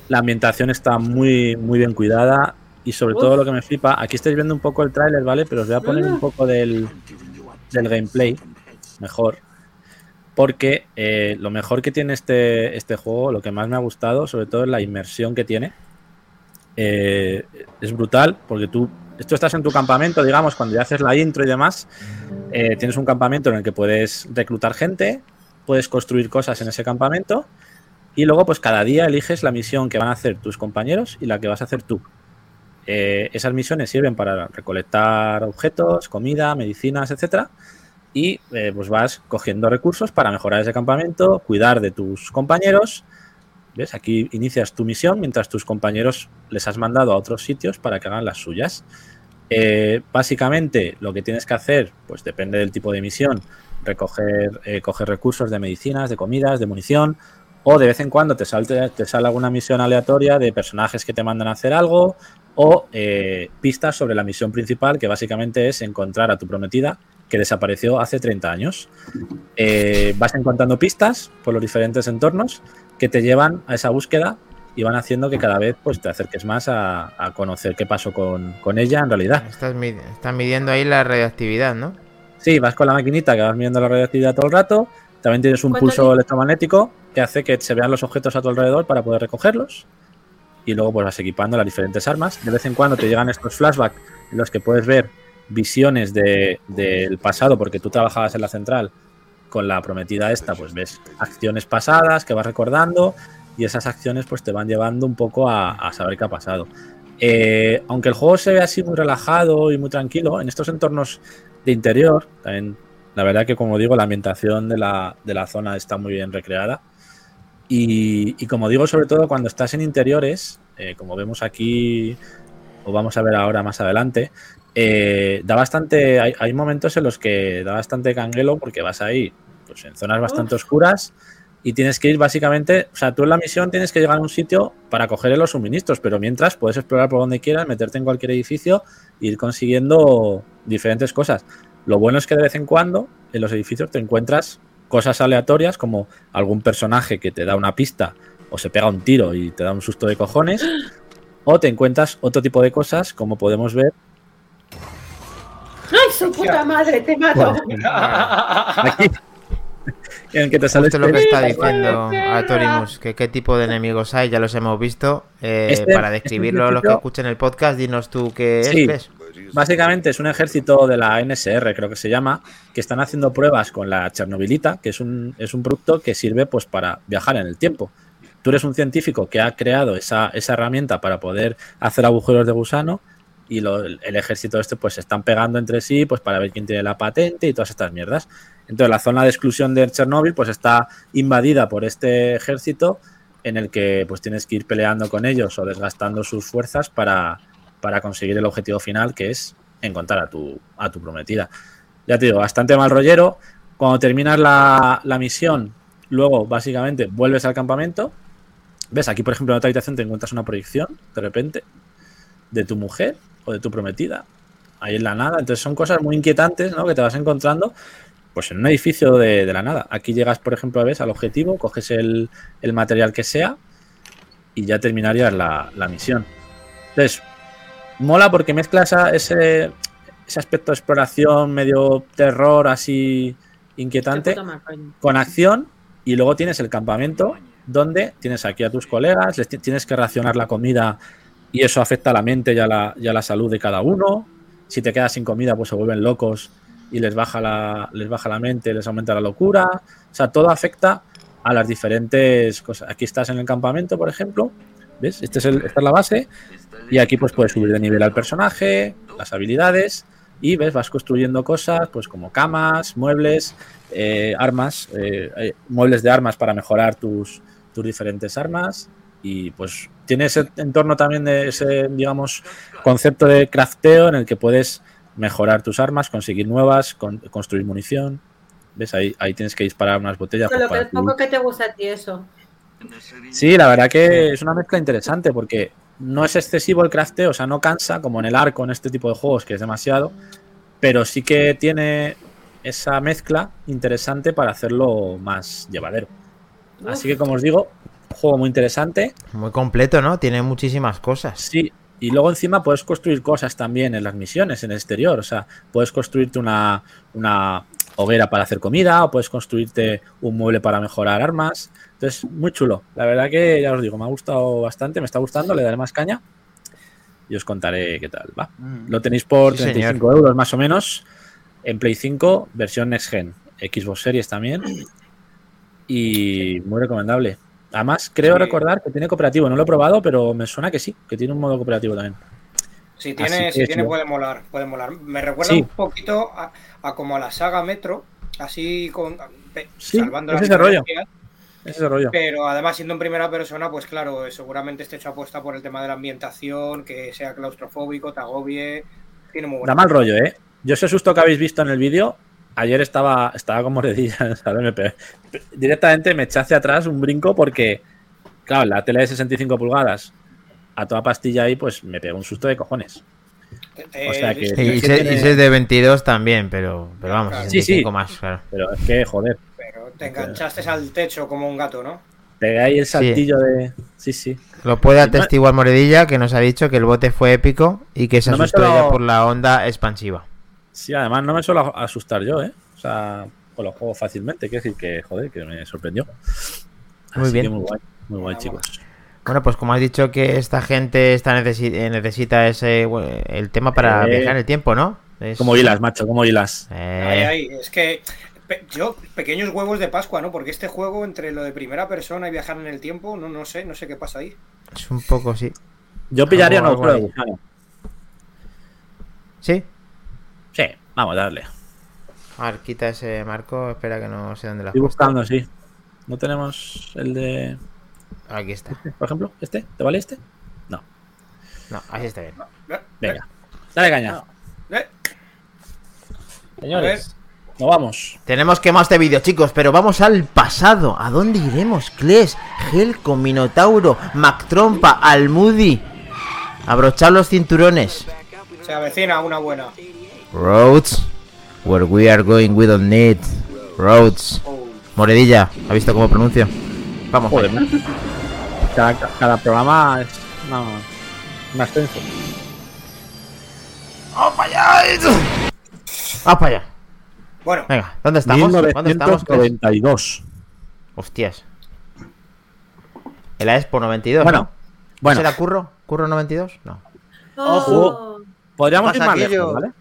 C: La ambientación está muy, muy bien cuidada y sobre todo lo que me flipa, aquí estáis viendo un poco el tráiler, ¿vale? Pero os voy a poner un poco del, del gameplay mejor. Porque eh, lo mejor que tiene este, este juego, lo que más me ha gustado, sobre todo es la inmersión que tiene. Eh, es brutal, porque tú, tú estás en tu campamento, digamos, cuando ya haces la intro y demás, eh, tienes un campamento en el que puedes reclutar gente, puedes construir cosas en ese campamento y luego pues cada día eliges la misión que van a hacer tus compañeros y la que vas a hacer tú. Eh, esas misiones sirven para recolectar objetos, comida, medicinas, etcétera, y eh, pues vas cogiendo recursos para mejorar ese campamento, cuidar de tus compañeros. Aquí inicias tu misión mientras tus compañeros les has mandado a otros sitios para que hagan las suyas. Eh, básicamente lo que tienes que hacer, pues depende del tipo de misión, recoger eh, coger recursos de medicinas, de comidas, de munición, o de vez en cuando te, sale alguna misión aleatoria de personajes que te mandan a hacer algo, o eh, pistas sobre la misión principal, que básicamente es encontrar a tu prometida que desapareció hace 30 años. Vas encontrando pistas por los diferentes entornos que te llevan a esa búsqueda y van haciendo que cada vez pues, te acerques más a, a conocer qué pasó con, con ella en realidad.
A: Estás, mid- estás midiendo ahí la radioactividad, ¿no?
C: Sí, vas con la maquinita que vas midiendo la radioactividad todo el rato. También tienes un
B: ¿Cuánto
C: pulso electromagnético que hace que se vean los objetos a tu alrededor para poder recogerlos. Y luego pues vas equipando las diferentes armas. De vez en cuando te llegan estos flashbacks en los que puedes ver visiones de- del pasado, porque tú trabajabas en la central con la prometida esta, pues ves acciones pasadas que vas recordando y esas acciones pues te van llevando un poco a, saber qué ha pasado. Eh, aunque el juego se ve así muy relajado y muy tranquilo, en estos entornos de interior, también la verdad que como digo, la ambientación de la, de la zona está muy bien recreada. Y, y como digo, sobre todo cuando estás en interiores, eh, como vemos aquí, o vamos a ver ahora más adelante, eh, da bastante. Hay, hay momentos en los que da bastante canguelo porque vas ahí, pues en zonas bastante oscuras y tienes que ir básicamente. O sea, tú en la misión tienes que llegar a un sitio para coger los suministros, pero mientras puedes explorar por donde quieras, meterte en cualquier edificio e ir consiguiendo diferentes cosas. Lo bueno es que de vez en cuando en los edificios te encuentras cosas aleatorias como algún personaje que te da una pista o se pega un tiro y te da un susto de cojones. O te encuentras otro tipo de cosas, como podemos ver
B: ¡Ay, su puta madre! ¡Te mato!
C: aquí. en que te sale
A: Esto es lo que
C: este-
A: está diciendo Atorimus, que qué tipo de enemigos hay, ya los hemos visto. Eh,
C: Este-
A: para
C: este
A: describirlo a los que escuchen el podcast, dinos tú qué
C: Sí.
A: es.
C: Básicamente es un ejército de la NSR, creo que se llama, que están haciendo pruebas con la Chernobylita, que es un, es un producto que sirve pues para viajar en el tiempo. Tú eres un científico que ha creado esa, esa herramienta para poder hacer agujeros de gusano y lo- el ejército este pues se están pegando entre sí pues para ver quién tiene la patente y todas estas mierdas. Entonces la zona de exclusión de Chernóbil pues está invadida por este ejército en el que pues tienes que ir peleando con ellos o desgastando sus fuerzas para, para conseguir el objetivo final que es encontrar a tu, a tu prometida. Ya te digo, bastante mal rollero. Cuando terminas la, la misión, luego básicamente vuelves al campamento. ¿Ves? Aquí, por ejemplo, en otra habitación te encuentras una proyección de repente de tu mujer o de tu prometida ahí en la nada. Entonces son cosas muy inquietantes ¿no? que te vas encontrando pues en un edificio de, de la nada. Aquí llegas, por ejemplo, a ves al objetivo, coges el, el material que sea y ya terminarías la, la misión. Entonces, mola porque mezcla esa- ese, ese aspecto de exploración, medio terror, así inquietante, con acción y luego tienes el campamento donde tienes aquí a tus colegas, les ti- tienes que racionar la comida y eso afecta a la mente y a la, y a la salud de cada uno. Si te quedas sin comida, pues se vuelven locos y les baja la, les baja la mente, les aumenta la locura. O sea, todo afecta a las diferentes cosas. Aquí estás en el campamento, por ejemplo. ¿Ves? Este es el- esta es la base. Y aquí pues puedes subir de nivel al personaje, las habilidades. y ves, vas construyendo cosas, pues como camas, muebles, eh, armas, eh, eh, muebles de armas para mejorar tus, tus diferentes armas y pues tiene ese entorno también de ese, digamos, concepto de crafteo en el que puedes mejorar tus armas, conseguir nuevas, con- construir munición. ¿Ves? Ahí, ahí tienes que disparar unas botellas. Pues,
B: lo que
C: para
B: es poco que te gusta a ti eso.
C: Sí, la verdad que es una mezcla interesante porque no es excesivo el crafteo, o sea, no cansa como en el arco en este tipo de juegos que es demasiado, pero sí que tiene esa mezcla interesante para hacerlo más llevadero. Así que como os digo, juego muy interesante.
A: Muy completo, ¿no? Tiene muchísimas cosas.
C: Sí, y luego encima puedes construir cosas también en las misiones, en el exterior. O sea, puedes construirte una, una hoguera para hacer comida o puedes construirte un mueble para mejorar armas. Entonces, muy chulo. La verdad que ya os digo, me ha gustado bastante, me está gustando, le daré más caña y os contaré qué tal va.
D: Mm.
C: Lo tenéis por
A: Sí,
C: 35 euros más o menos en Play 5, versión Next Gen, Xbox Series también. Y muy recomendable. Además, creo
F: Sí.
C: recordar que tiene cooperativo. No lo he probado, pero me suena que sí, que tiene un modo cooperativo también.
F: Si tiene, si
C: es
F: tiene puede molar, puede molar. Me recuerda
C: Sí.
F: un poquito a, a como a la saga Metro, así con
C: Sí,
F: salvando
C: es
F: las
C: ese rollo.
F: diferencias,
C: Ese rollo.
F: Pero además siendo en primera persona, pues claro, eh, seguramente esté hecho apuesta por el tema de la ambientación, que sea claustrofóbico, te agobie. Tiene muy
C: Da
F: buena.
C: mal rollo, ¿eh? Yo ese susto que habéis visto en el vídeo, ayer estaba, estaba con mordedillas, ¿sabes? Me pe- directamente me eché hacia atrás un brinco porque, claro, la tele de 65 pulgadas a toda pastilla ahí, pues me pegó un susto de cojones.
F: Eh,
C: o sea que-
F: sí,
A: Y,
C: Es que
A: se-
C: tiene-
A: y se es de 22 también, pero, pero vamos,
F: Claro.
A: 65
C: Sí, sí.
A: más, claro.
C: Pero es que, joder,
F: Pero te enganchaste al techo como un gato, ¿no?
C: pegué ahí el saltillo de. Sí, sí.
A: Lo puede atestiguar Moredilla, que nos ha dicho que el bote fue épico y que se
C: No
A: asustó ella por la onda expansiva.
C: Sí, además no me suelo asustar yo, ¿eh? O sea, con los juegos fácilmente. Quiero decir que, joder, que me sorprendió.
A: Muy
C: Así
A: bien.
C: que muy guay, muy guay, chicos.
A: Bueno, pues como has dicho que esta gente está necesi- eh, necesita ese bueno, el tema para
C: Eh,
A: viajar en el tiempo, ¿no? Es-
C: Como hilas, macho, como hilas.
A: Eh,
F: Ahí, ahí. Es que pe- yo, pequeños huevos de Pascua, ¿no? Porque este juego, entre lo de primera persona y viajar en el tiempo, no, no sé, no sé qué pasa ahí.
A: Es un poco, sí.
C: Yo pillaría un
A: Algo-
C: agujero
A: algo
C: de gusano.
A: ¿Sí?
C: Sí, vamos a darle.
A: A ver, quita ese marco. Espera que no sé dónde lo has
C: Estoy buscando, sí. ¿No tenemos el de.
A: Aquí está.
C: por ejemplo? ¿Este? ¿Te vale este? No.
A: No, así está bien.
C: Venga. Dale caña. Señores, nos vamos.
A: Tenemos que más de vídeo, chicos, pero vamos al pasado. ¿A dónde iremos? Kles, Helco, Minotauro, Mactrompa, Almudi. Abrochar los cinturones.
F: se avecina una buena.
A: Roads. Where we are going, we don't need. Roads. Moredilla, ¿ha visto cómo pronuncio? Vamos.
C: Joder. ¿no? cada, cada programa es una, un ascenso.
A: ¡Vamos para allá! ¡Vamos para allá!
F: Bueno,
A: Venga, ¿dónde estamos? ¿Dónde estamos? Kles?
C: 1992.
A: Hostias. El Expo 92.
C: Bueno,
A: ¿no?
C: bueno.
A: ¿Será Curro? ¿Curro 92? No.
F: Ojo.
C: Podríamos ir más lejos, ¿vale?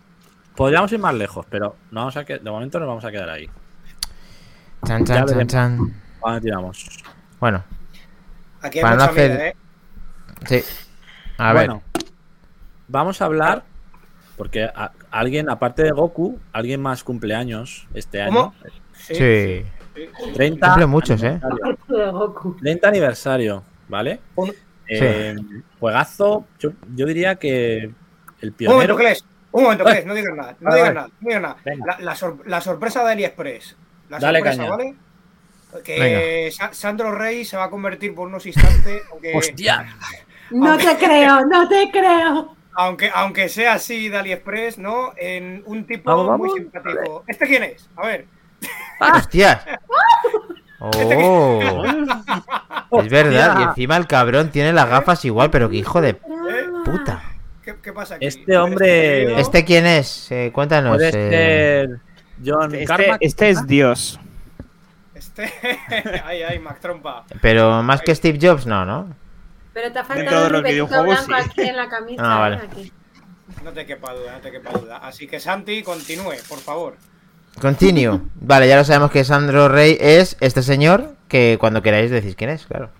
C: Podríamos ir más lejos, pero no vamos a que de momento nos vamos a quedar ahí.
A: Chan, chan, chan, chan.
C: ¿A dónde tiramos?
A: Bueno,
F: aquí hay
A: para no
F: mucha
A: hacer-
F: mierda, ¿eh?
A: sí. A ver.
C: bueno, vamos a hablar porque a- alguien, aparte de Goku, alguien más cumpleaños este año.
F: ¿Cómo?
A: Sí.
C: 30
A: Cumple muchos, ¿eh?
C: aniversario.
B: De Goku.
C: 30 aniversario, ¿vale? Eh, Juegazo, yo, yo diría que el pionero.
F: Cles. Un momento. Cles. No digas nada. No digas nada. No digas nada. La, la sor- la sorpresa de AliExpress. La
C: Dale
F: sorpresa,
C: caña.
F: ¿vale? Que Sa- Sandro Rey se va a convertir por unos instantes. Aunque,
C: ¡Hostia!
B: No te creo, no te creo.
F: aunque, aunque sea así de AliExpress, ¿no? En un tipo
C: Vamos, vamos.
F: muy simpático. ¿Este quién es? A ver.
A: ¡Hostias! ¡Oh! Es verdad, y encima el cabrón tiene las gafas igual, pero que hijo de
F: ¿eh?
A: puta.
F: ¿Qué, pasa aquí?
C: Este hombre-
A: ¿Este quién es? Eh, cuéntanos.
C: Puede
A: eh,
C: ser John
E: Este,
C: Carmack,
E: este es Dios.
F: Este. ay, ay, Mac Trompa.
A: Pero más que Steve Jobs, no, ¿no?
B: Pero te ha faltado rubetito
E: videojuegos,
B: blanco
E: sí.
B: aquí en la camisa.
A: Ah, vale.
B: Aquí.
F: No te quepa duda, no te quepa duda. Así que Santi, continúe, por favor.
A: Continue. Vale, ya lo sabemos que Sandro Rey es este señor que cuando queráis decís quién es, claro.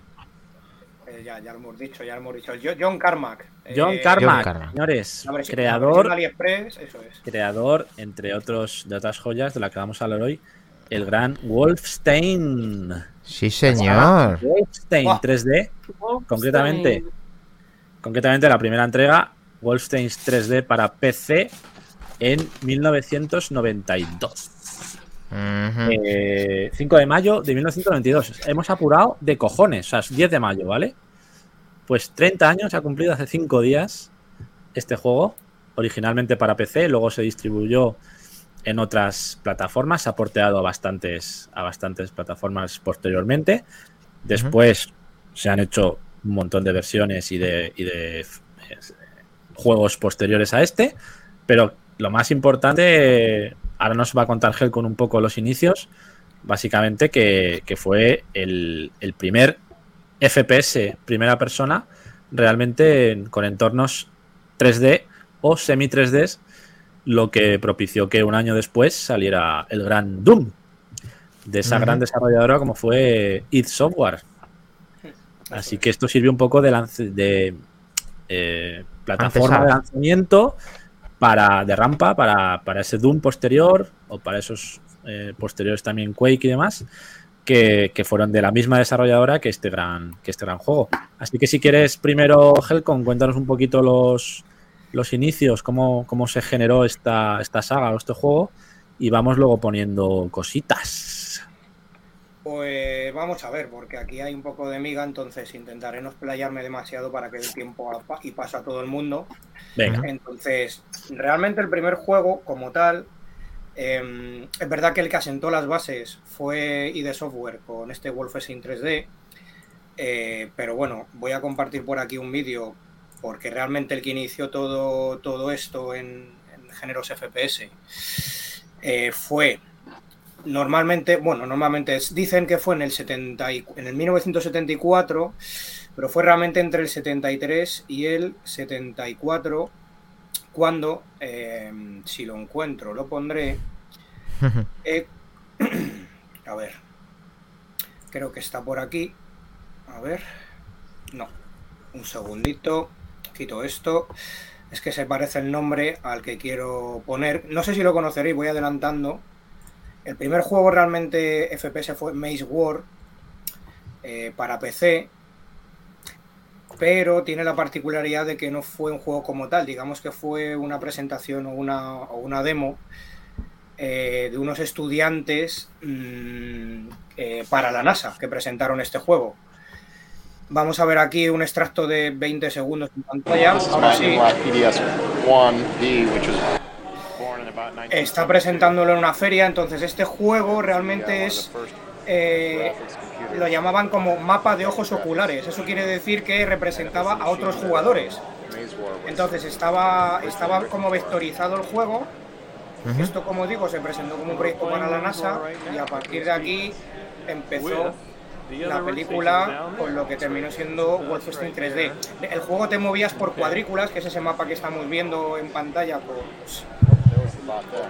F: Eh, ya, ya lo hemos dicho, ya lo hemos dicho. Jo- John Carmack.
C: John
F: eh,
C: Carmack,
A: John Carmack.
C: señores,
F: versión-
C: creador,
F: AliExpress, eso es.
C: creador, entre otros de otras joyas de la que vamos a hablar hoy, el gran Wolfenstein.
A: Sí, señor.
C: Wolfenstein
F: Buah.
C: 3D, concretamente, concretamente la primera entrega, Wolfenstein 3D para PC en 1992.
A: Ujú.
C: Eh, 5 de mayo de 1992. Hemos apurado de cojones, o sea, es 10 de mayo, ¿vale? Pues 30 años ha cumplido hace 5 días este juego, originalmente para PC, luego se distribuyó en otras plataformas, se ha porteado a bastantes, a bastantes plataformas posteriormente. Después se han hecho un montón de versiones y de, y de eh, juegos posteriores a este, pero lo más importante, ahora nos va a contar Gel con un poco los inicios, básicamente que, que fue el, el primer FPS primera persona realmente en- con entornos 3D o semi 3D, lo que propició que un año después saliera el gran Doom de esa gran desarrolladora como fue id Software. Así que esto sirvió un poco de, lance- de eh, plataforma de lanzamiento para, de rampa para, para ese Doom posterior o para esos eh, posteriores también Quake y demás que, que fueron de la misma desarrolladora que este gran, que este gran juego. Así que si quieres primero, Helcon, cuéntanos un poquito los, los inicios, cómo, cómo se generó esta, esta saga o este juego y vamos luego poniendo cositas.
F: Pues vamos a ver, porque aquí hay un poco de miga, entonces intentaré no explayarme demasiado para que dé tiempo y paso a todo el mundo.
C: Venga.
F: Entonces, realmente el primer juego como tal, eh, es verdad que el que asentó las bases fue ID Software con este Wolfenstein 3D, eh, pero bueno, voy a compartir por aquí un vídeo porque realmente el que inició todo, todo esto en, en géneros FPS eh, fue normalmente, bueno, normalmente dicen que fue en el 70 y- en el 1974, pero fue realmente entre el 73 y el 74 cuando, eh, si lo encuentro, lo pondré. eh, a ver, creo que está por aquí. A ver, no, un segundito, quito esto. Es que se parece el nombre al que quiero poner. No sé si lo conoceréis, voy adelantando. El primer juego realmente FPS fue Maze War eh, para PC, pero tiene la particularidad de que no fue un juego como tal, digamos que fue una presentación o una, demo eh, de unos estudiantes mm, eh, para la NASA que presentaron este juego. Vamos a ver aquí un extracto de 20 segundos en pantalla.
H: This is
F: Ahora
H: Matthew
F: sí.
H: Black, PDS-1B, which was born in about 19...
F: Está presentándolo en una feria, entonces este juego realmente es eh, lo llamaban como mapa de ojos oculares. Eso quiere decir que representaba a otros jugadores. Entonces estaba, estaba como vectorizado el juego.
A: Ujú.
F: Esto, como digo, se presentó como un proyecto para la NASA y a partir de aquí empezó la película con lo que terminó siendo Wolfenstein 3D. El juego te movías por cuadrículas, que es ese mapa que estamos viendo en pantalla por pues,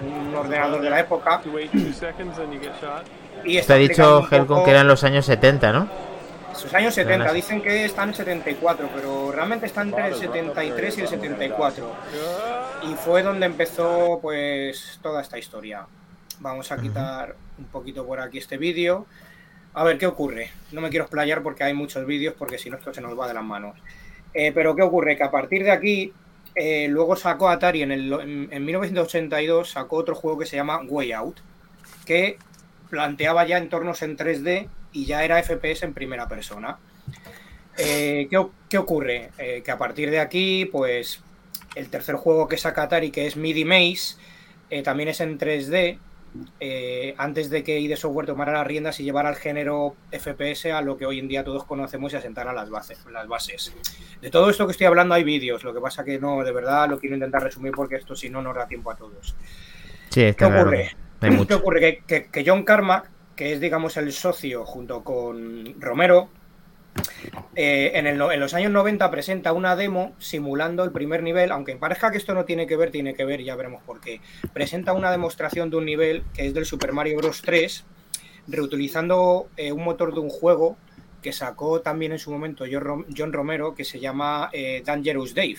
F: un ordenador de la época. Y
A: Te
F: está
A: ha dicho
F: poco-
A: que eran los años 70, ¿no?
F: sus años 70,
A: Ganas.
F: dicen que están en 74, pero realmente está entre el 73 y el 74. Y fue donde empezó pues toda esta historia. Vamos a quitar un poquito por aquí este vídeo. A ver qué ocurre. No me quiero explayar porque hay muchos vídeos, porque si no esto se nos va de las manos. Eh, pero qué ocurre, que a partir de aquí, eh, luego sacó Atari en, el, en, en 1982, sacó otro juego que se llama Way Out, que planteaba ya entornos en 3D y ya era FPS en primera persona. Eh, ¿qué, ocurre? Eh, que a partir de aquí, pues el tercer juego que saca Atari, que es MIDI Maze, eh, también es en 3D. eh, antes de que ID Software tomara las riendas y llevara el género FPS a lo que hoy en día todos conocemos y asentara las bases, las bases. De todo esto que estoy hablando hay vídeos, lo que pasa que no, de verdad lo quiero intentar resumir porque esto si no nos da tiempo a todos.
A: Sí,
F: ¿Qué ocurre?
A: Hay
F: ¿Qué ocurre? Que, que- que John Carmack, que es digamos el socio junto con Romero, eh, en, el en los años 90 presenta una demo simulando el primer nivel, aunque parezca que esto no tiene que ver, tiene que ver, ya veremos por qué. Presenta una demostración de un nivel que es del Super Mario Bros. 3, reutilizando eh, un motor de un juego que sacó también en su momento John Rom- John Romero, que se llama eh, Dangerous Dave.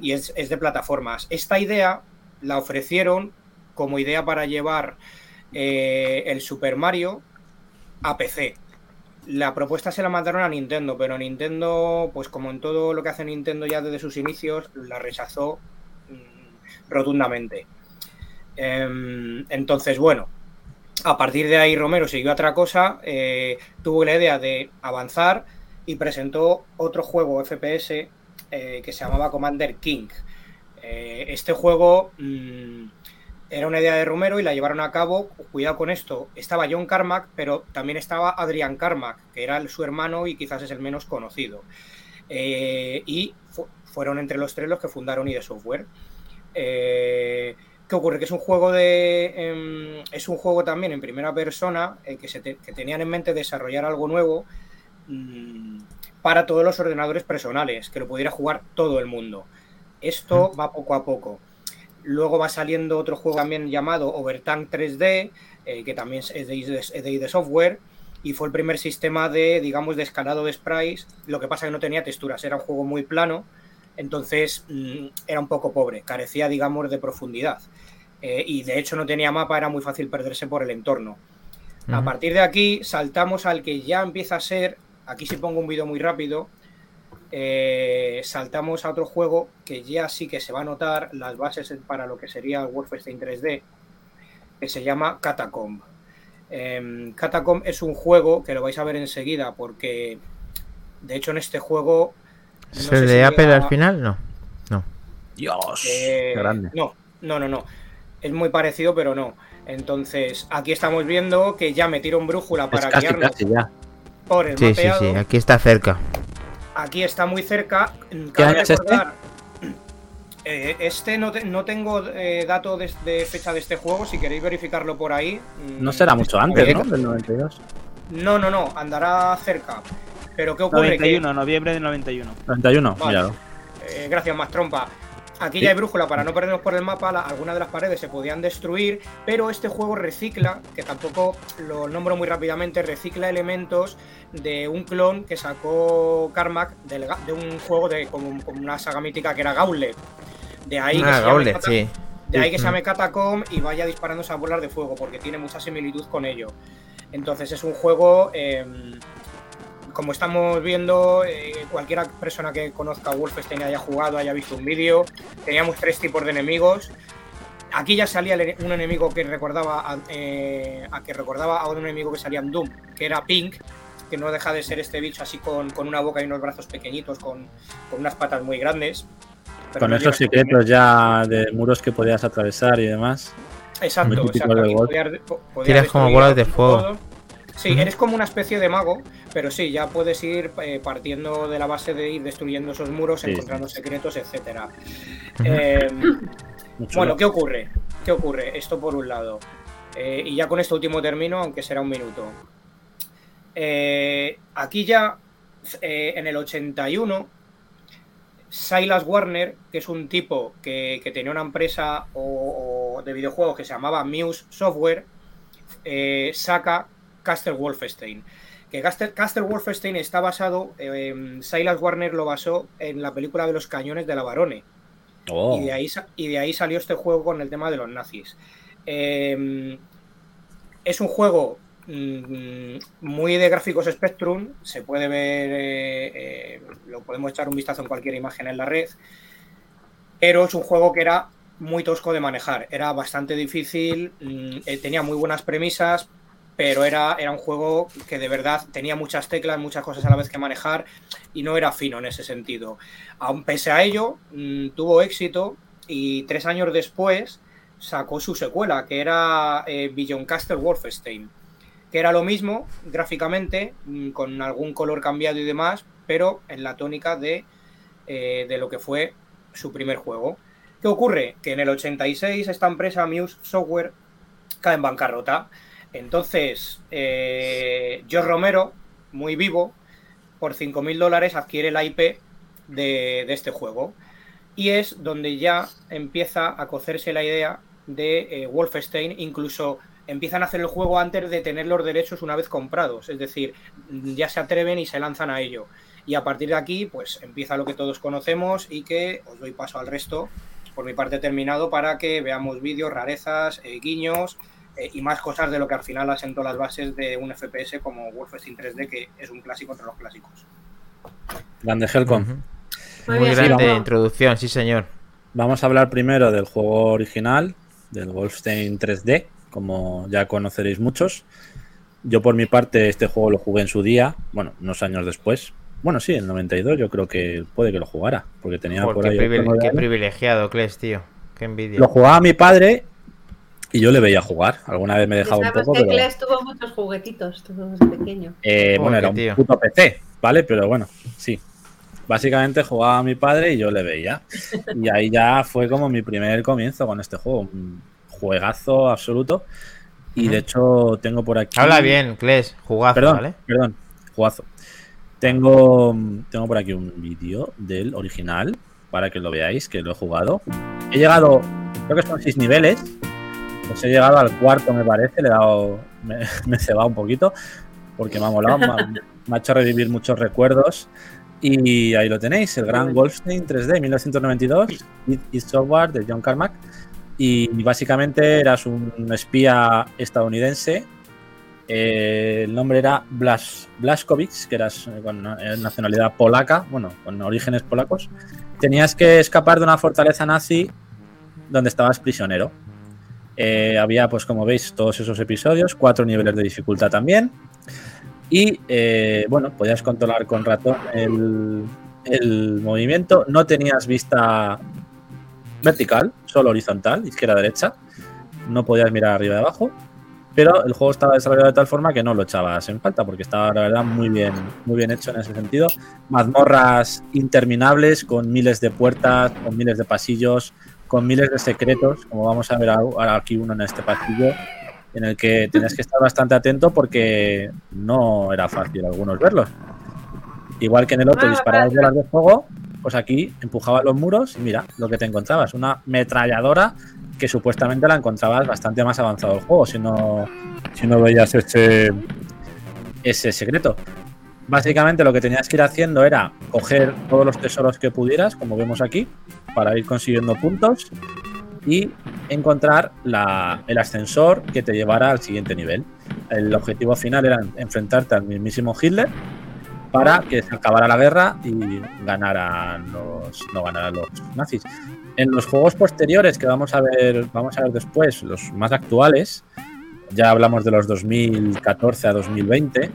F: Y es, es de plataformas. Esta idea la ofrecieron como idea para llevar eh, el Super Mario a PC. La propuesta se la mandaron a Nintendo, pero Nintendo, pues como en todo lo que hace Nintendo ya desde sus inicios, la rechazó mm, rotundamente. Em, entonces, bueno, a partir de ahí Romero siguió otra cosa, eh, tuvo la idea de avanzar y presentó otro juego FPS eh, que se llamaba Commander King. Este juego mm, era una idea de Romero y la llevaron a cabo. Cuidado con esto, estaba John Carmack, pero también estaba Adrian Carmack, que era su hermano y quizás es el menos conocido. Eh, y fu- fueron entre los tres los que fundaron ID Software. Eh, ¿Qué ocurre? Que es un juego de. em, es un juego también en primera persona eh, que, se te- que tenían en mente desarrollar algo nuevo mm, para todos los ordenadores personales, que lo pudiera jugar todo el mundo. Esto va poco a poco. Luego va saliendo otro juego también llamado Overtank 3D, eh, que también es de, ID es de ID Software, y fue el primer sistema de, digamos, de escalado de sprites. Lo que pasa es que no tenía texturas, era un juego muy plano, entonces mm, era un poco pobre, carecía, digamos, de profundidad. Eh, y de hecho no tenía mapa, era muy fácil perderse por el entorno. A partir de aquí saltamos al que ya empieza a ser, aquí sí pongo un vídeo muy rápido, eh, saltamos a otro juego que ya sí que se va a notar las bases para lo que sería el Wolfenstein 3D, que se llama Catacomb. Em, Catacomb es un juego que lo vais a ver enseguida porque de hecho en este juego... no
A: ¿Es
F: sé
A: el
F: si
A: de Apple
F: llega-
A: al final? No.
C: Dios,
F: eh,
C: grande.
F: No, no, no, no. Es muy parecido, pero no. Entonces, aquí estamos viendo que ya metieron brújula
C: Es
F: para
C: casi,
F: guiarnos
C: casi ya.
F: por el
A: Sí, sí,
F: mapeado.
A: sí. Aquí está cerca.
F: Aquí está muy cerca.
C: ¿Qué
F: Cabe
C: año es este?
F: recordar- Eh, este no, te- no tengo eh, dato de, de fecha de este juego, si queréis verificarlo por ahí. mm,
C: No será mucho antes,
F: eh,
C: ¿no? Del 92.
F: No, no, no, andará cerca. Pero ¿qué ocurre? Que-
E: 91, noviembre del 91.
C: 91,
F: Vale.
C: míralo.
F: Eh, gracias, más trompa. Aquí ya hay brújula para no perdernos por el mapa. la- algunas de las paredes se podían destruir, pero este juego recicla, que tampoco lo nombro muy rápidamente, recicla elementos de un clon que sacó Carmack del de, un juego de como, como una saga mítica que era Gauntlet. De ahí que
A: Ah,
F: llame
A: Gauntlet,
F: Cata-
A: sí.
F: de ahí que se
A: Mm.
F: llame Catacomb y vaya disparando esas bolas de fuego, porque tiene mucha similitud con ello. Entonces es un juego, eh, como estamos viendo, eh, cualquier persona que conozca Wolfenstein haya jugado, haya visto un vídeo, teníamos tres tipos de enemigos. Aquí ya salía un enemigo que recordaba a, eh, a que recordaba a un enemigo que salía en Doom, que era Pink, que no deja de ser este bicho así con, con una boca y unos brazos pequeñitos, con, con unas patas muy grandes. Pero
C: Con
F: no
C: esos secretos ya de muros que podías atravesar y demás.
F: Exacto, exacto. podías- po- podías
A: Tiras como bolas de fuego.
F: Sí, eres como una especie de mago, pero sí, ya puedes ir eh, partiendo de la base de ir destruyendo esos muros,
C: Sí,
F: encontrando secretos, etcétera. Eh,
C: chulo.
F: bueno, ¿qué ocurre? ¿Qué ocurre? Esto por un lado. Eh, y ya con esto último termino, aunque será un minuto. Eh, aquí ya, en el 81, Silas Warner, que es un tipo que, que tenía una empresa o, o de videojuegos que se llamaba Muse Software, saca Castle Wolfenstein. Que Castle Wolfenstein está basado, eh, Silas Warner lo basó en la película de los cañones de la Barone.
C: Oh,
F: Y, de ahí, sa- y de ahí salió este juego con el tema de los nazis. Eh, es un juego mm, muy de gráficos Spectrum, se puede ver, eh, eh, lo podemos echar un vistazo en cualquier imagen en la red, pero es un juego que era muy tosco de manejar, era bastante difícil, mm, eh, tenía muy buenas premisas, pero era, era un juego que de verdad tenía muchas teclas, muchas cosas a la vez que manejar y no era fino en ese sentido. Aun pese a ello, mm, tuvo éxito y tres años después sacó su secuela, que era eh, Beyond Castle Wolfenstein, que era lo mismo gráficamente, mm, con algún color cambiado y demás, pero en la tónica de, eh, de lo que fue su primer juego. ¿Qué ocurre? Que en el 86 esta empresa Muse Software cae en bancarrota. Entonces, eh, George Romero, muy vivo, por 5.000 dólares adquiere la IP de, este juego. Y es donde ya empieza a cocerse la idea de eh, Wolfenstein, incluso empiezan a hacer el juego antes de tener los derechos una vez comprados. Es decir, ya se atreven y se lanzan a ello. Y a partir de aquí, pues empieza lo que todos conocemos y que os doy paso al resto, por mi parte terminado, para que veamos vídeos, rarezas, eh, guiños eh, y más cosas de lo que al final asentó las bases de un FPS como Wolfenstein 3D, que es un clásico entre los clásicos.
C: Grande Helcom.
B: Muy
A: grande introducción, sí señor.
C: Vamos a hablar primero del juego original, del Wolfenstein 3D, como ya conoceréis muchos. Yo por mi parte este juego lo jugué en su día, bueno, unos años después. Bueno, sí, en el 92 yo creo que puede que lo jugara, porque tenía
A: Joder,
C: por
A: qué, privile- privilegiado, Kles, tío. Qué envidia.
C: Lo jugaba mi padre y yo le veía jugar. Alguna vez me dejaba un poco,
B: que
C: pero...
B: Kles tuvo muchos juguetitos, tuvo desde pequeño.
C: Eh, bueno, era un
A: tío.
C: puto PC, ¿vale? Pero bueno, sí. Básicamente jugaba a mi padre y yo le veía. Y ahí ya fue como mi primer comienzo con este juego. Un juegazo absoluto. Y de hecho tengo por aquí...
A: Habla bien, Kles, jugazo,
C: Perdón,
A: ¿vale?
C: perdón. Jugazo. Tengo, tengo por aquí un vídeo del original para que lo veáis, que lo he jugado. He llegado, creo que son seis niveles. Pues he llegado al cuarto, me parece. Le he dado, me, me cebado un poquito porque me ha molado. Me ha, hecho revivir muchos recuerdos. Y ahí lo tenéis, el gran Wolfenstein 3D 1992, It is Software de John Carmack. Y básicamente eras un espía estadounidense eh, el nombre era Blas, Blaskowicz, que eras eh, con eh, nacionalidad polaca, bueno, con orígenes polacos. Tenías que escapar de una fortaleza nazi donde estabas prisionero. Eh, había, pues como veis, todos esos episodios, cuatro niveles de dificultad también. Y eh, bueno, podías controlar con ratón el, movimiento. No tenías vista vertical, solo horizontal, izquierda-derecha. No podías mirar arriba y abajo pero el juego estaba desarrollado de tal forma que no lo echabas en falta porque estaba la verdad muy bien muy bien hecho en ese sentido mazmorras interminables con miles de puertas con miles de pasillos con miles de secretos como vamos a ver ahora aquí uno en este pasillo en el que tenías que estar bastante atento porque no era fácil algunos verlos igual que en el otro
B: Ah,
C: disparabas bolas de fuego pues aquí empujabas los muros y mira lo que te encontrabas una metralladora que supuestamente la encontrabas bastante más avanzado el juego si no, si no veías ese, ese secreto. Básicamente lo que tenías que ir haciendo era coger todos los tesoros que pudieras, como vemos aquí, para ir consiguiendo puntos y encontrar el ascensor que te llevara al siguiente nivel. El objetivo final era enfrentarte al mismísimo Hitler para que se acabara la guerra y ganaran los, no ganaran los nazis. En los juegos posteriores que vamos a ver, vamos a ver después, los más actuales, ya hablamos de los 2014 a 2020,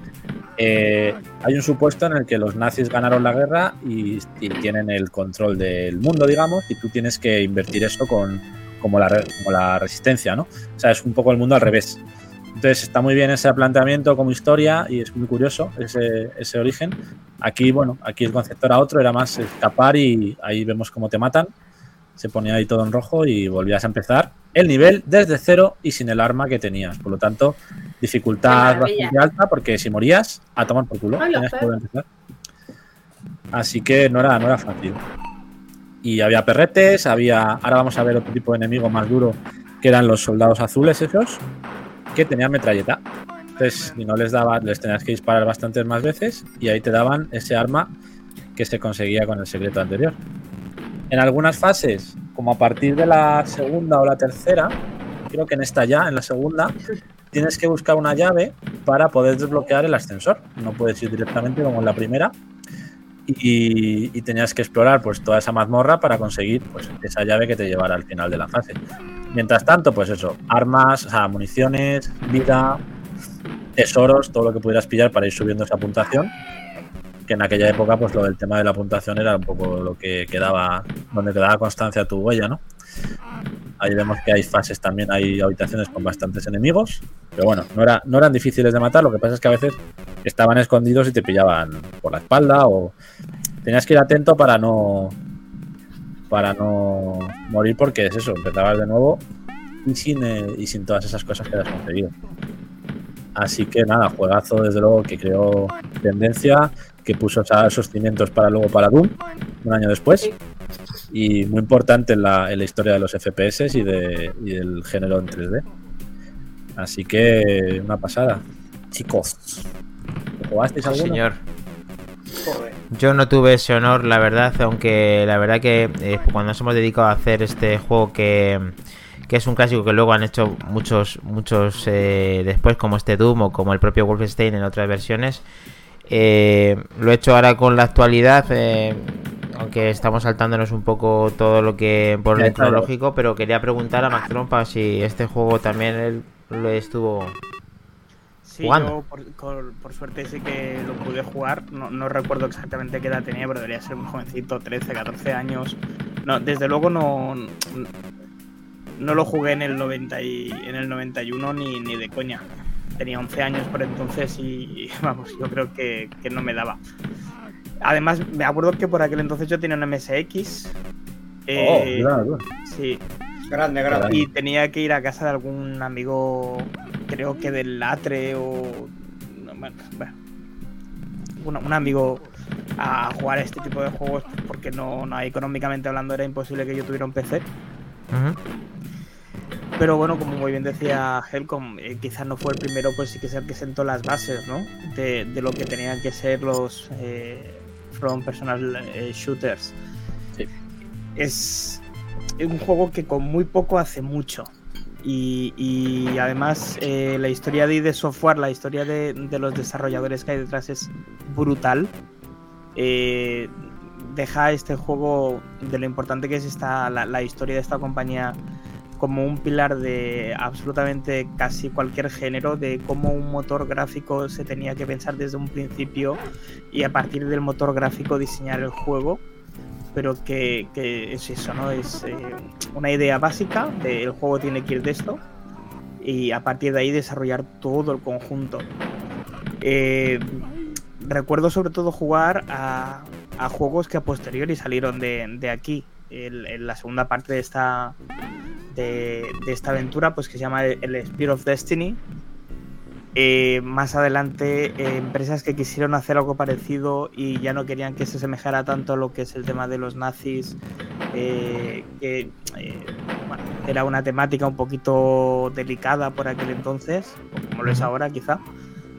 C: eh, hay un supuesto en el que los nazis ganaron la guerra y, y tienen el control del mundo, digamos, y tú tienes que invertir eso con como la, como la resistencia, ¿no? O sea, es un poco el mundo al revés. Entonces está muy bien ese planteamiento como historia y es muy curioso ese, ese origen. Aquí, bueno, aquí el concepto era otro, era más escapar y ahí vemos cómo te matan. Se ponía ahí todo en rojo y volvías a empezar el nivel desde cero y sin el arma que tenías. Por lo tanto, dificultad bastante alta porque si morías, a tomar por culo.
B: Ay,
C: que empezar. Así que no era, no era fácil. Y había perretes, había. Ahora vamos a ver otro tipo de enemigo más duro, que eran los soldados azules esos, que tenían metralleta. Entonces, si no les daba, les tenías que disparar bastantes más veces y ahí te daban ese arma que se conseguía con el secreto anterior. En algunas fases, como a partir de la segunda o la tercera, creo que en esta ya, en la segunda, tienes que buscar una llave para poder desbloquear el ascensor. No puedes ir directamente como en la primera. Y, tenías que explorar pues toda esa mazmorra para conseguir pues esa llave que te llevara al final de la fase. Mientras tanto, pues eso, armas, municiones, vida, tesoros, todo lo que pudieras pillar para ir subiendo esa puntuación. Que en aquella época, pues lo del tema de la puntuación era un poco lo que quedaba, donde quedaba constancia tu huella, ¿no? Ahí vemos que hay fases también, hay habitaciones con bastantes enemigos. Pero bueno, no, era, no eran difíciles de matar, lo que pasa es que a veces estaban escondidos y te pillaban por la espalda o tenías que ir atento para no para no morir porque es eso, empezabas de nuevo y sin, eh, y sin todas esas cosas que has conseguido. Así que nada, juegazo desde luego que creó tendencia, que puso esos cimientos para luego para Doom, un año después. Y muy importante en la, en la historia de los FPS y, de, y del género en 3D. Así que una pasada. Chicos, ¿jugasteis
A: Sí,
C: alguno?
A: señor.
F: Joder.
A: Yo no tuve ese honor, la verdad, aunque la verdad que eh, cuando nos hemos dedicado a hacer este juego que, que es un clásico que luego han hecho muchos muchos eh, después, como este Doom o como el propio Wolfenstein en otras versiones, eh, lo he hecho ahora con la actualidad, eh, aunque estamos saltándonos un poco todo lo que por el cronológico, pero quería preguntar a Mac Trompa si este juego también él lo estuvo...
E: Sí, yo por, por- por suerte sí que lo pude jugar. No, no recuerdo exactamente qué edad tenía, pero debería ser muy jovencito, 13, 14 años. No, desde luego no, no lo jugué en el, 90 y, en el 91 ni, ni de coña. Tenía 11 años por entonces y vamos, yo creo que, que no me daba. Además, me acuerdo que por aquel entonces yo tenía un MSX.
C: Oh,
E: eh,
C: claro.
E: sí,
F: Grande, grande.
E: y tenía que ir a casa de algún amigo, creo que del Latre o. no, bueno, bueno, un, un amigo a jugar a este tipo de juegos porque no, no económicamente hablando era imposible que yo tuviera un PC.
A: Ujú.
E: Pero bueno, como muy bien decía Helcom, eh, quizás no fue el primero, pues sí que es el que sentó las bases, ¿no? De, de lo que tenían que ser los eh, From Personal eh, Shooters.
C: Sí.
E: Es un juego que con muy poco hace mucho. Y, y además eh, la historia de ID Software, la historia de, de los desarrolladores que hay detrás es brutal. Deja este juego de lo importante que es esta, la, la historia de esta compañía como un pilar de absolutamente casi cualquier género, de cómo un motor gráfico se tenía que pensar desde un principio y a partir del motor gráfico diseñar el juego. Pero que, es eso, ¿no? Es eh, una idea básica de el juego tiene que ir de esto y a partir de ahí desarrollar todo el conjunto. Eh, recuerdo sobre todo jugar a, a juegos que a posteriori salieron de, de aquí. En la segunda parte de esta, de, de esta aventura, pues que se llama el Spear of Destiny. Eh, más adelante, eh, empresas que quisieron hacer algo parecido y ya no querían que se semejara tanto a lo que es el tema de los nazis, eh, que bueno, era una temática un poquito delicada por aquel entonces, como lo es ahora quizá,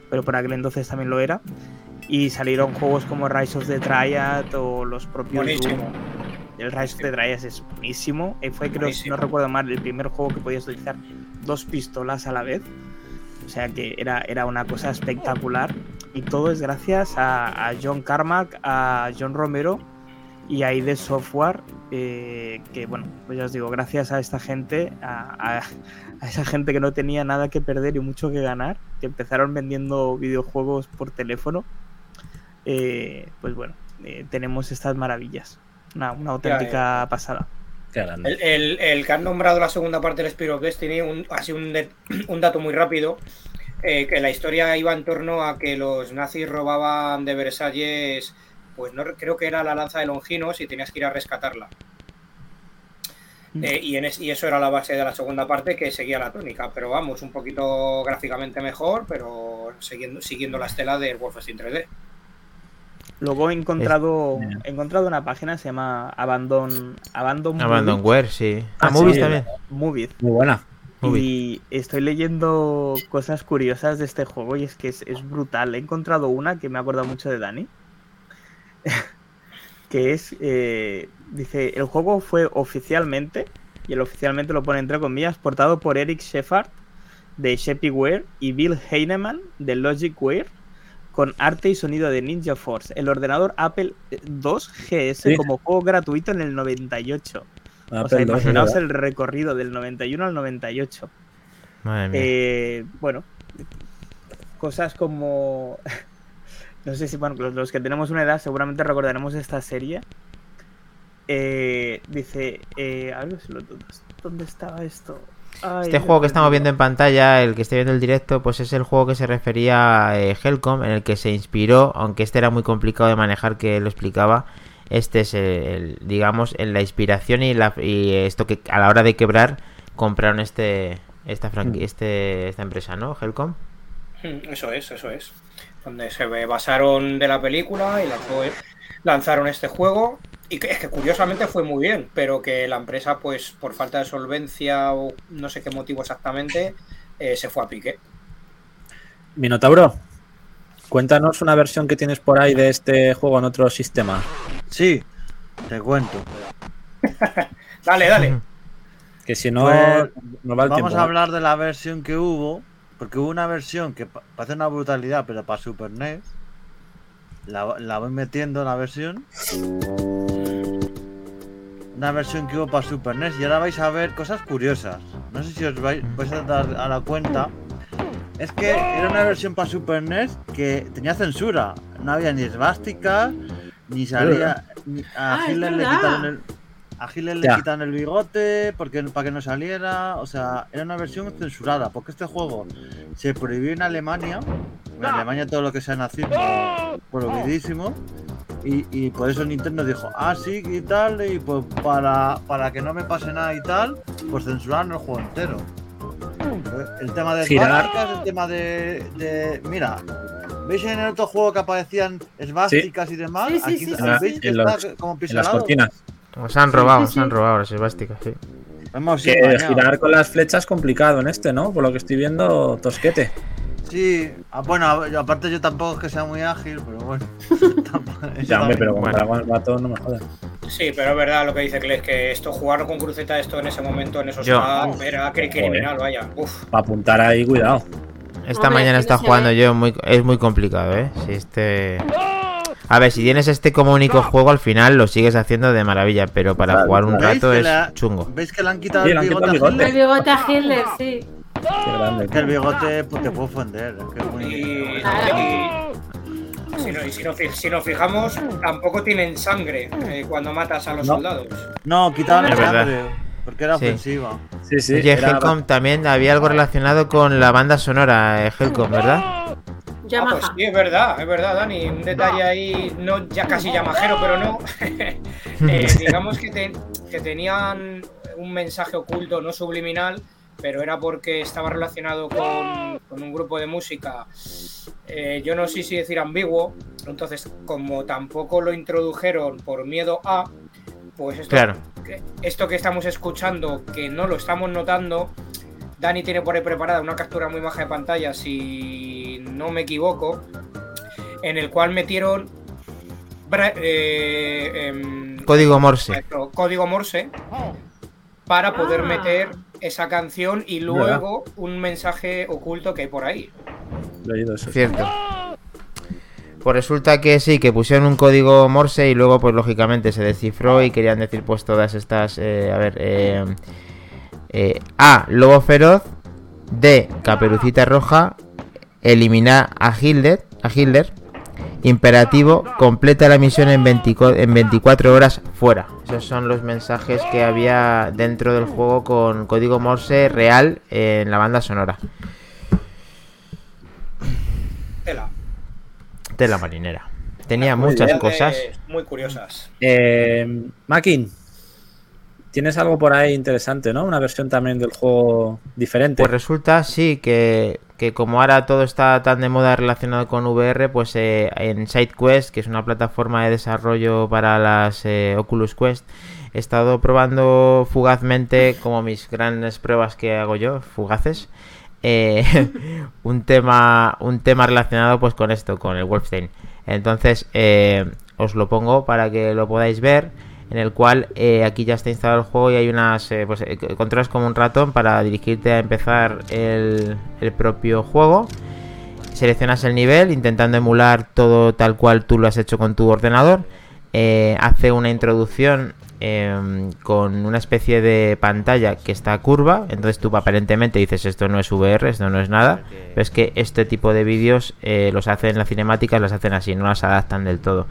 E: pero por aquel entonces también lo era. Y salieron juegos como Rise of the Triad o los propios. Doom. El Rise of the Triad es buenísimo. Eh, fue, creo, si no recuerdo mal, el primer juego que podías utilizar dos pistolas a la vez. O sea que era, era una cosa espectacular. Y todo es gracias a, a John Carmack, a John Romero y a ID Software. eh, que bueno, pues ya os digo, gracias a esta gente, a, a- a esa gente que no tenía nada que perder y mucho que ganar, que empezaron vendiendo videojuegos por teléfono. eh, pues bueno, eh, tenemos estas maravillas. Una, una auténtica pasada.
F: El, el- el que han nombrado la segunda parte del Spear of Destiny, un, así un, de- un dato muy rápido, eh, que la historia iba en torno a que los nazis robaban de Versalles, pues no re- creo que era la lanza de Longinos y tenías que ir a rescatarla. Eh, y, en es- y eso era la base de la segunda parte que seguía la tónica, pero vamos, un poquito gráficamente mejor, pero siguiendo, siguiendo la estela del Wolfenstein 3D.
E: Luego he encontrado, he encontrado una página, se llama Abandon, Abandon,
A: Abandonware, sí.
C: Ah,
A: Ah, Movies
C: sí.
A: también.
E: Movies.
C: Muy buena.
E: Y estoy leyendo cosas curiosas de este juego y es que es, es brutal. He encontrado una que me acuerda mucho de Dani. que es, eh, dice, el juego fue oficialmente, y el oficialmente lo pone entre comillas, portado por Eric Shepard de Shepyware y Bill Heinemann de Logicware con arte y sonido de Ninja Force. El ordenador Apple II GS
C: Sí.
E: como juego gratuito en el 98. O sea,
C: Apple
E: imaginaos el recorrido del 91 al 98.
A: Madre mía.
E: Eh, bueno, cosas como. No sé si, bueno, los, los que tenemos una edad seguramente recordaremos esta serie. Eh, dice. eh, a ver si lo- ¿Dónde estaba esto? Ay,
A: Este juego que estamos viendo en pantalla, el que esté viendo el directo, pues es el juego que se refería a eh, Helcom, en el que se inspiró, aunque este era muy complicado de manejar, que lo explicaba. Este es el, el, digamos, en la inspiración y, la, y esto que a la hora de quebrar compraron este esta franqui- este esta empresa, ¿no? Helcom.
F: Mm, Eso es, eso es. Donde se basaron de la película y lanzaron este juego. Y que, es que curiosamente fue muy bien, pero que la empresa, pues por falta de solvencia o no sé qué motivo exactamente, eh, se fue a pique.
C: Minotauro, cuéntanos una versión que tienes por ahí de este juego en otro sistema.
D: Sí, te cuento.
F: Dale, dale.
C: Que si no,
D: Pues,
C: no va el
D: Vamos
C: tiempo.
D: a hablar de la versión que hubo, porque hubo una versión que pa- parece una brutalidad, pero para Super NES. La, la voy metiendo la versión. Una versión que hubo para Super NES y ahora vais a ver cosas curiosas. No sé si os vais, vais a dar a la cuenta. Es que era una versión para Super NES que tenía censura. No había ni esvásticas, ni salía. Ni, a
B: Ah,
D: Hitler le quitaron el. A Hitler le quitan el bigote porque, para que no saliera. O sea, era una versión censurada. Porque este juego se prohibió en Alemania. En Alemania todo lo que sea nazismo prohibidísimo. Y, y por eso Nintendo dijo, ah, sí, y tal. Y pues para, para que no me pase nada y tal, pues censuraron el juego entero. El tema de esvásticas, el tema de, de- Mira, ¿veis en el otro juego que aparecían esvásticas y demás?
B: Sí, sí,
D: Aquí
B: sí, sí,
D: ¿veis
C: sí.
D: que
C: En
D: está
C: los-
D: como
C: En las cortinas.
A: Os han
B: Sí,
A: robado,
B: sí,
A: os han robado las esvásticas, sí.
D: Hemos
C: Que girar con las flechas es complicado en este, ¿no? Por lo que estoy viendo, tosquete.
D: Sí, ah, bueno, aparte yo tampoco es que sea muy ágil, pero bueno.
C: Ya, hombre, pero como
A: Bueno.
C: Dragon Bato no me jodas.
F: Sí, pero es verdad lo que dice Kles, que esto, jugar con cruceta esto en ese momento, en esos
A: Yo.
F: pads, era cri- criminal, vaya. Uf.
C: Para apuntar ahí, cuidado.
A: Esta
B: Hombre,
A: mañana está jugando
B: ve.
A: yo, muy, es muy complicado, ¿eh? Si este... A ver, si tienes este como único juego, al final lo sigues haciendo de maravilla, pero para
C: Claro,
A: jugar un
C: claro.
D: ¿Veis
A: rato
D: que
A: es
D: la-
A: chungo.
D: ¿Veis que le han quitado
C: Sí,
D: el bigote,
C: el
D: a
C: bigote.
B: El
D: Hitler?
B: bigote a Hitler, sí.
C: Qué grande.
D: Que el bigote pues, te puede ofender. es que es muy-
F: Y, si, no- si, nos, si nos fijamos, tampoco tienen sangre eh, cuando matas a los
C: No.
F: soldados.
D: No, el
A: verdad.
D: sangre. Porque era
A: Sí.
D: ofensiva.
C: Sí, sí.
A: Oye,
C: era-
A: Helcom también había algo relacionado con la banda sonora, eh, Helcom, ¿verdad?
F: Ah, pues sí, es verdad, es verdad, Dani. Un detalle ahí, no ya casi llamajero, pero no. Eh, digamos que, te- que tenían un mensaje oculto, no subliminal, pero era porque estaba relacionado con, con un grupo de música. eh, yo no sé si decir ambiguo, entonces, como tampoco lo introdujeron por miedo a, pues esto,
A: Claro.
F: que- esto que estamos escuchando, que no lo estamos notando, Dani tiene por ahí preparada una captura muy baja de pantalla, si no me equivoco, en el cual metieron eh, em,
A: Código Morse.
F: nuestro código Morse para poder
B: Ah.
F: meter esa canción y luego un mensaje oculto que hay por ahí.
A: Cierto. Pues resulta que sí, que pusieron un código Morse y luego, pues lógicamente se descifró y querían decir, pues todas estas. eh, a ver, eh, A. Lobo feroz. D. Caperucita roja. Eliminar a Hitler. A Hitler. Imperativo. Completa la misión en, 24 en 24 horas fuera. Esos son los mensajes que había dentro del juego con código Morse real en la banda sonora.
F: Tela.
A: de la marinera. Tenía muchas cosas.
F: Muy curiosas.
C: Eh, Makin, tienes algo por ahí interesante, ¿no? Una versión también del juego diferente.
A: Pues resulta, sí, que, que como ahora todo está tan de moda relacionado con VR, pues eh, en SideQuest, que es una plataforma de desarrollo para las eh, Oculus Quest, he estado probando fugazmente, como mis grandes pruebas que hago yo, fugaces, eh, un tema un tema relacionado pues con esto, con el Wolfenstein. Entonces, eh, os lo pongo para que lo podáis ver. En el cual eh, aquí ya está instalado el juego y hay unas eh, pues, eh, controlas como un ratón para dirigirte a empezar el, el propio juego. Seleccionas el nivel intentando emular todo tal cual tú lo has hecho con tu ordenador. Eh, hace una introducción eh, con una especie de pantalla que está curva. Entonces tú aparentemente dices esto no es VR, esto no es nada. Pero es que este tipo de vídeos los hacen en la cinemática, los hacen así, no las adaptan del todo.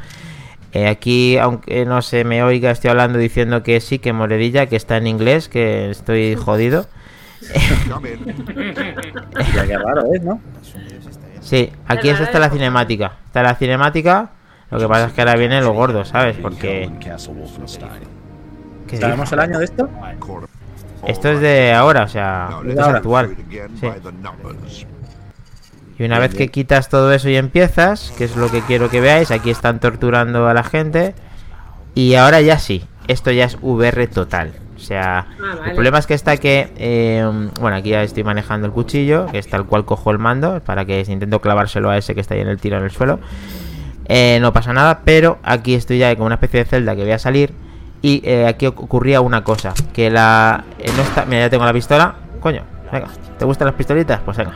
A: Eh, aquí, aunque no se me oiga, estoy hablando diciendo que sí, que Moredilla, que está en inglés, que estoy jodido.
C: Ya qué raro es, ¿no?
A: Sí, aquí es hasta la cinemática. Está la cinemática. Lo que pasa es que ahora viene lo gordo, ¿sabes? Porque. ¿Qué
C: ¿Sabemos el año de esto?
A: Esto es de ahora, o sea, es actual. Sí. Y una vez que quitas todo eso y empiezas, que es lo que quiero que veáis, aquí están torturando a la gente. Y ahora ya sí, esto ya es VR total. O sea,
B: Ah, vale.
A: el problema es que está que, eh, bueno, aquí ya estoy manejando el cuchillo, que es tal cual cojo el mando, para que intento clavárselo a ese que está ahí en el tiro en el suelo, eh, no pasa nada, pero aquí estoy ya como una especie de celda que voy a salir y eh, aquí oc- ocurría una cosa, que la... no está, mira, ya tengo la pistola, coño, venga, ¿te gustan las pistolitas? Pues venga,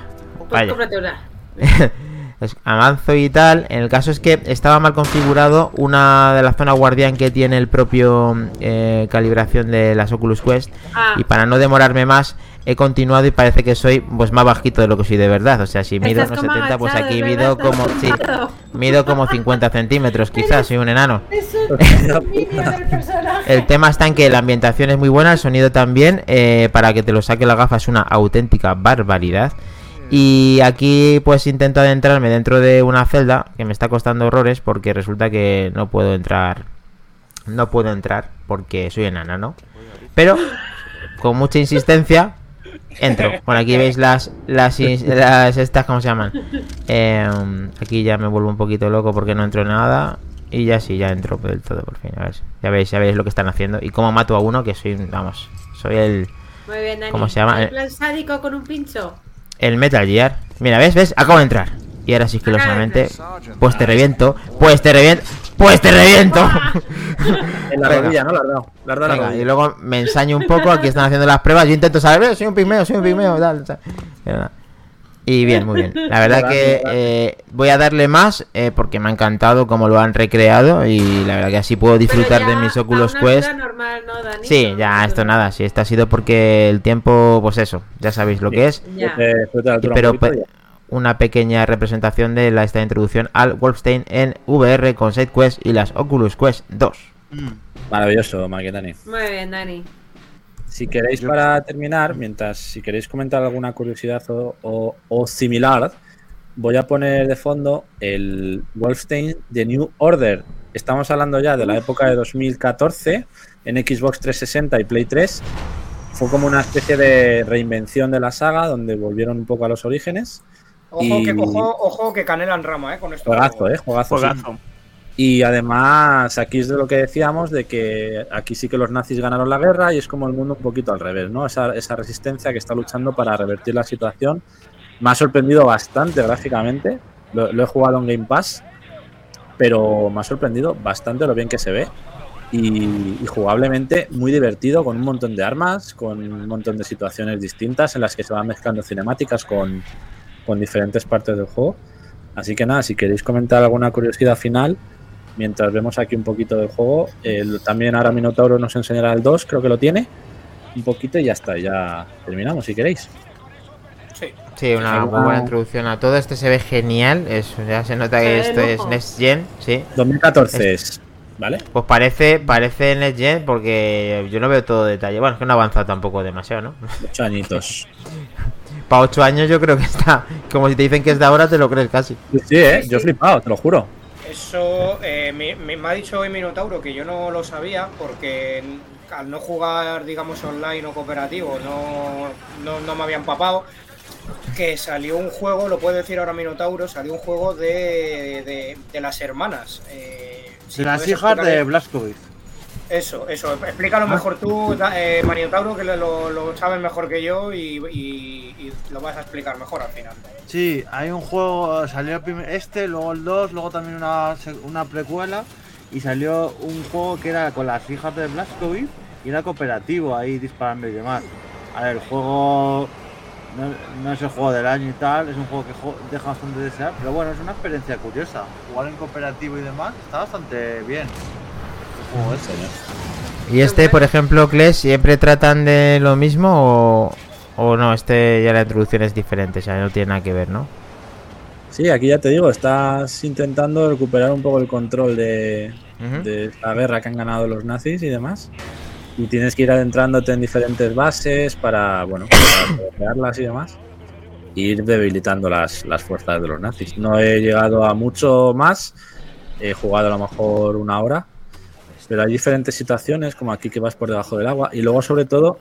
A: vaya.
B: cómprate una.
A: Es- avanzo y tal. En el caso es que estaba mal configurado una de la zona guardián que tiene el propio eh, calibración de las Oculus Quest.
B: Ah.
A: Y para no demorarme más, he continuado y parece que soy pues más bajito de lo que soy de verdad. O sea, si mido unos
B: como
A: 70, pues aquí mido como. Sí, mido como 50 centímetros, quizás, soy un enano. El tema está en que la ambientación es muy buena, el sonido también. eh, para que te lo saque la gafa es una auténtica barbaridad. Y aquí pues intento adentrarme dentro de una celda que me está costando horrores porque resulta que no puedo entrar. No puedo entrar porque soy enana, ¿no? Pero con mucha insistencia entro. Bueno, aquí veis las las, las estas cómo se llaman. Em, aquí ya me vuelvo un poquito loco porque no entro en nada y ya sí, ya entro del todo por fin. A ver, ya veis, ya veis lo que están haciendo y cómo mato a uno que soy, vamos, soy el
B: Muy bien, Dani.
A: ¿Cómo se llama?
B: ¿El plan sádico con un pincho?
A: El Metal Gear. Mira, ¿ves? ¿Ves? Acabo de entrar. Y ahora sigilosamente, pues te reviento, pues te reviento, pues te reviento.
C: En la rodilla, ¿no? La dado la rodilla.
A: y luego me ensaño un poco, aquí están haciendo las pruebas, yo intento saber, "Eh, soy un pigmeo, soy un pigmeo, tal, tal. Y bien, muy bien. La verdad que eh, voy a darle más eh, porque me ha encantado cómo lo han recreado y la verdad que así puedo disfrutar
B: Pero
A: de mis
B: a
A: Oculus
B: una
A: Quest.
B: altura normal, ¿no, Dani?
A: Sí, ya esto nada, si esto ha sido porque el tiempo, pues eso, ya sabéis lo que es.
B: Ya.
C: Eh, un
A: Pero pe- una pequeña representación de la, esta introducción al Wolfenstein en VR con SideQuest y las Oculus Quest 2.
D: Mm.
C: Maravilloso, Maquetani.
B: Muy bien, Dani.
C: Si queréis para terminar, mientras si queréis comentar alguna curiosidad o, o- o similar, voy a poner de fondo el Wolfenstein The New Order. Estamos hablando ya de la época de 2014 en Xbox 360 y Play 3. Fue como una especie de reinvención de la saga donde volvieron un poco a los orígenes.
F: Ojo,
C: Y-
F: que, ojo, ojo que canela en rama, ¿eh? Con esto.
C: Juegazo, ¿eh? Juegazo. sí. Y además, aquí es de lo que decíamos, de que aquí sí que los nazis ganaron la guerra y es como el mundo un poquito al revés, ¿no? Esa, esa resistencia que está luchando para revertir la situación. Me ha sorprendido bastante gráficamente. Lo, lo he jugado en Game Pass, pero me ha sorprendido bastante lo bien que se ve. Y, y jugablemente muy divertido, con un montón de armas, con un montón de situaciones distintas en las que se van mezclando cinemáticas con, con diferentes partes del juego. Así que nada, si queréis comentar alguna curiosidad final, mientras vemos aquí un poquito del juego, el- también ahora Minotauro nos enseñará el 2, creo que lo tiene, un poquito y ya está, ya terminamos si queréis.
F: Sí.
A: Sí, una muy buena introducción a todo. Este se ve genial. Es, ya se nota que esto es. Next Gen, sí.
C: 2014 es, ¿vale?
A: Pues parece, parece Next Gen porque yo no veo todo detalle. Bueno, es que no ha avanzado tampoco demasiado, ¿no?
C: Ocho añitos.
A: Para 8 años yo creo que está. Como si te dicen que es de ahora, te lo crees casi.
C: Sí, sí, ¿eh? yo he flipado, te lo juro.
F: Eso eh, me, me- ha dicho hoy Minotauro que yo no lo sabía porque al no jugar, digamos, online o cooperativo, no, no, no me habían papado. Que salió un juego, lo puede decir ahora Minotauro, salió un juego de, de, de las hermanas. Eh, si
D: De las hijas de Blaskovic.
F: Eso, eso. Explícalo mejor tú, eh, Minotauro, que lo, lo sabes mejor que yo y, y- y lo vas a explicar mejor al final.
D: Sí, hay un juego, salió este, luego el 2, luego también una, una precuela y salió un juego que era con las hijas de Blaskovic y era cooperativo ahí disparando y demás. A ver, el juego no, no es el juego del año y tal, es un juego que deja bastante de desear, pero bueno, es una experiencia curiosa. Jugar en cooperativo y demás está bastante bien.
A: Y este, por ejemplo, Kles, ¿siempre tratan de lo mismo o, o no? Este ya la introducción es diferente, o sea, no tiene nada que ver, ¿no?
C: Sí, aquí ya te digo, estás intentando recuperar un poco el control de, de la guerra que han ganado los nazis y demás. Y tienes que ir adentrándote en diferentes bases para, bueno, para crearlas y demás. E ir debilitando las, las fuerzas de los nazis. No he llegado a mucho más. He jugado a lo mejor una hora. Pero hay diferentes situaciones, como aquí que vas por debajo del agua. Y luego, sobre todo,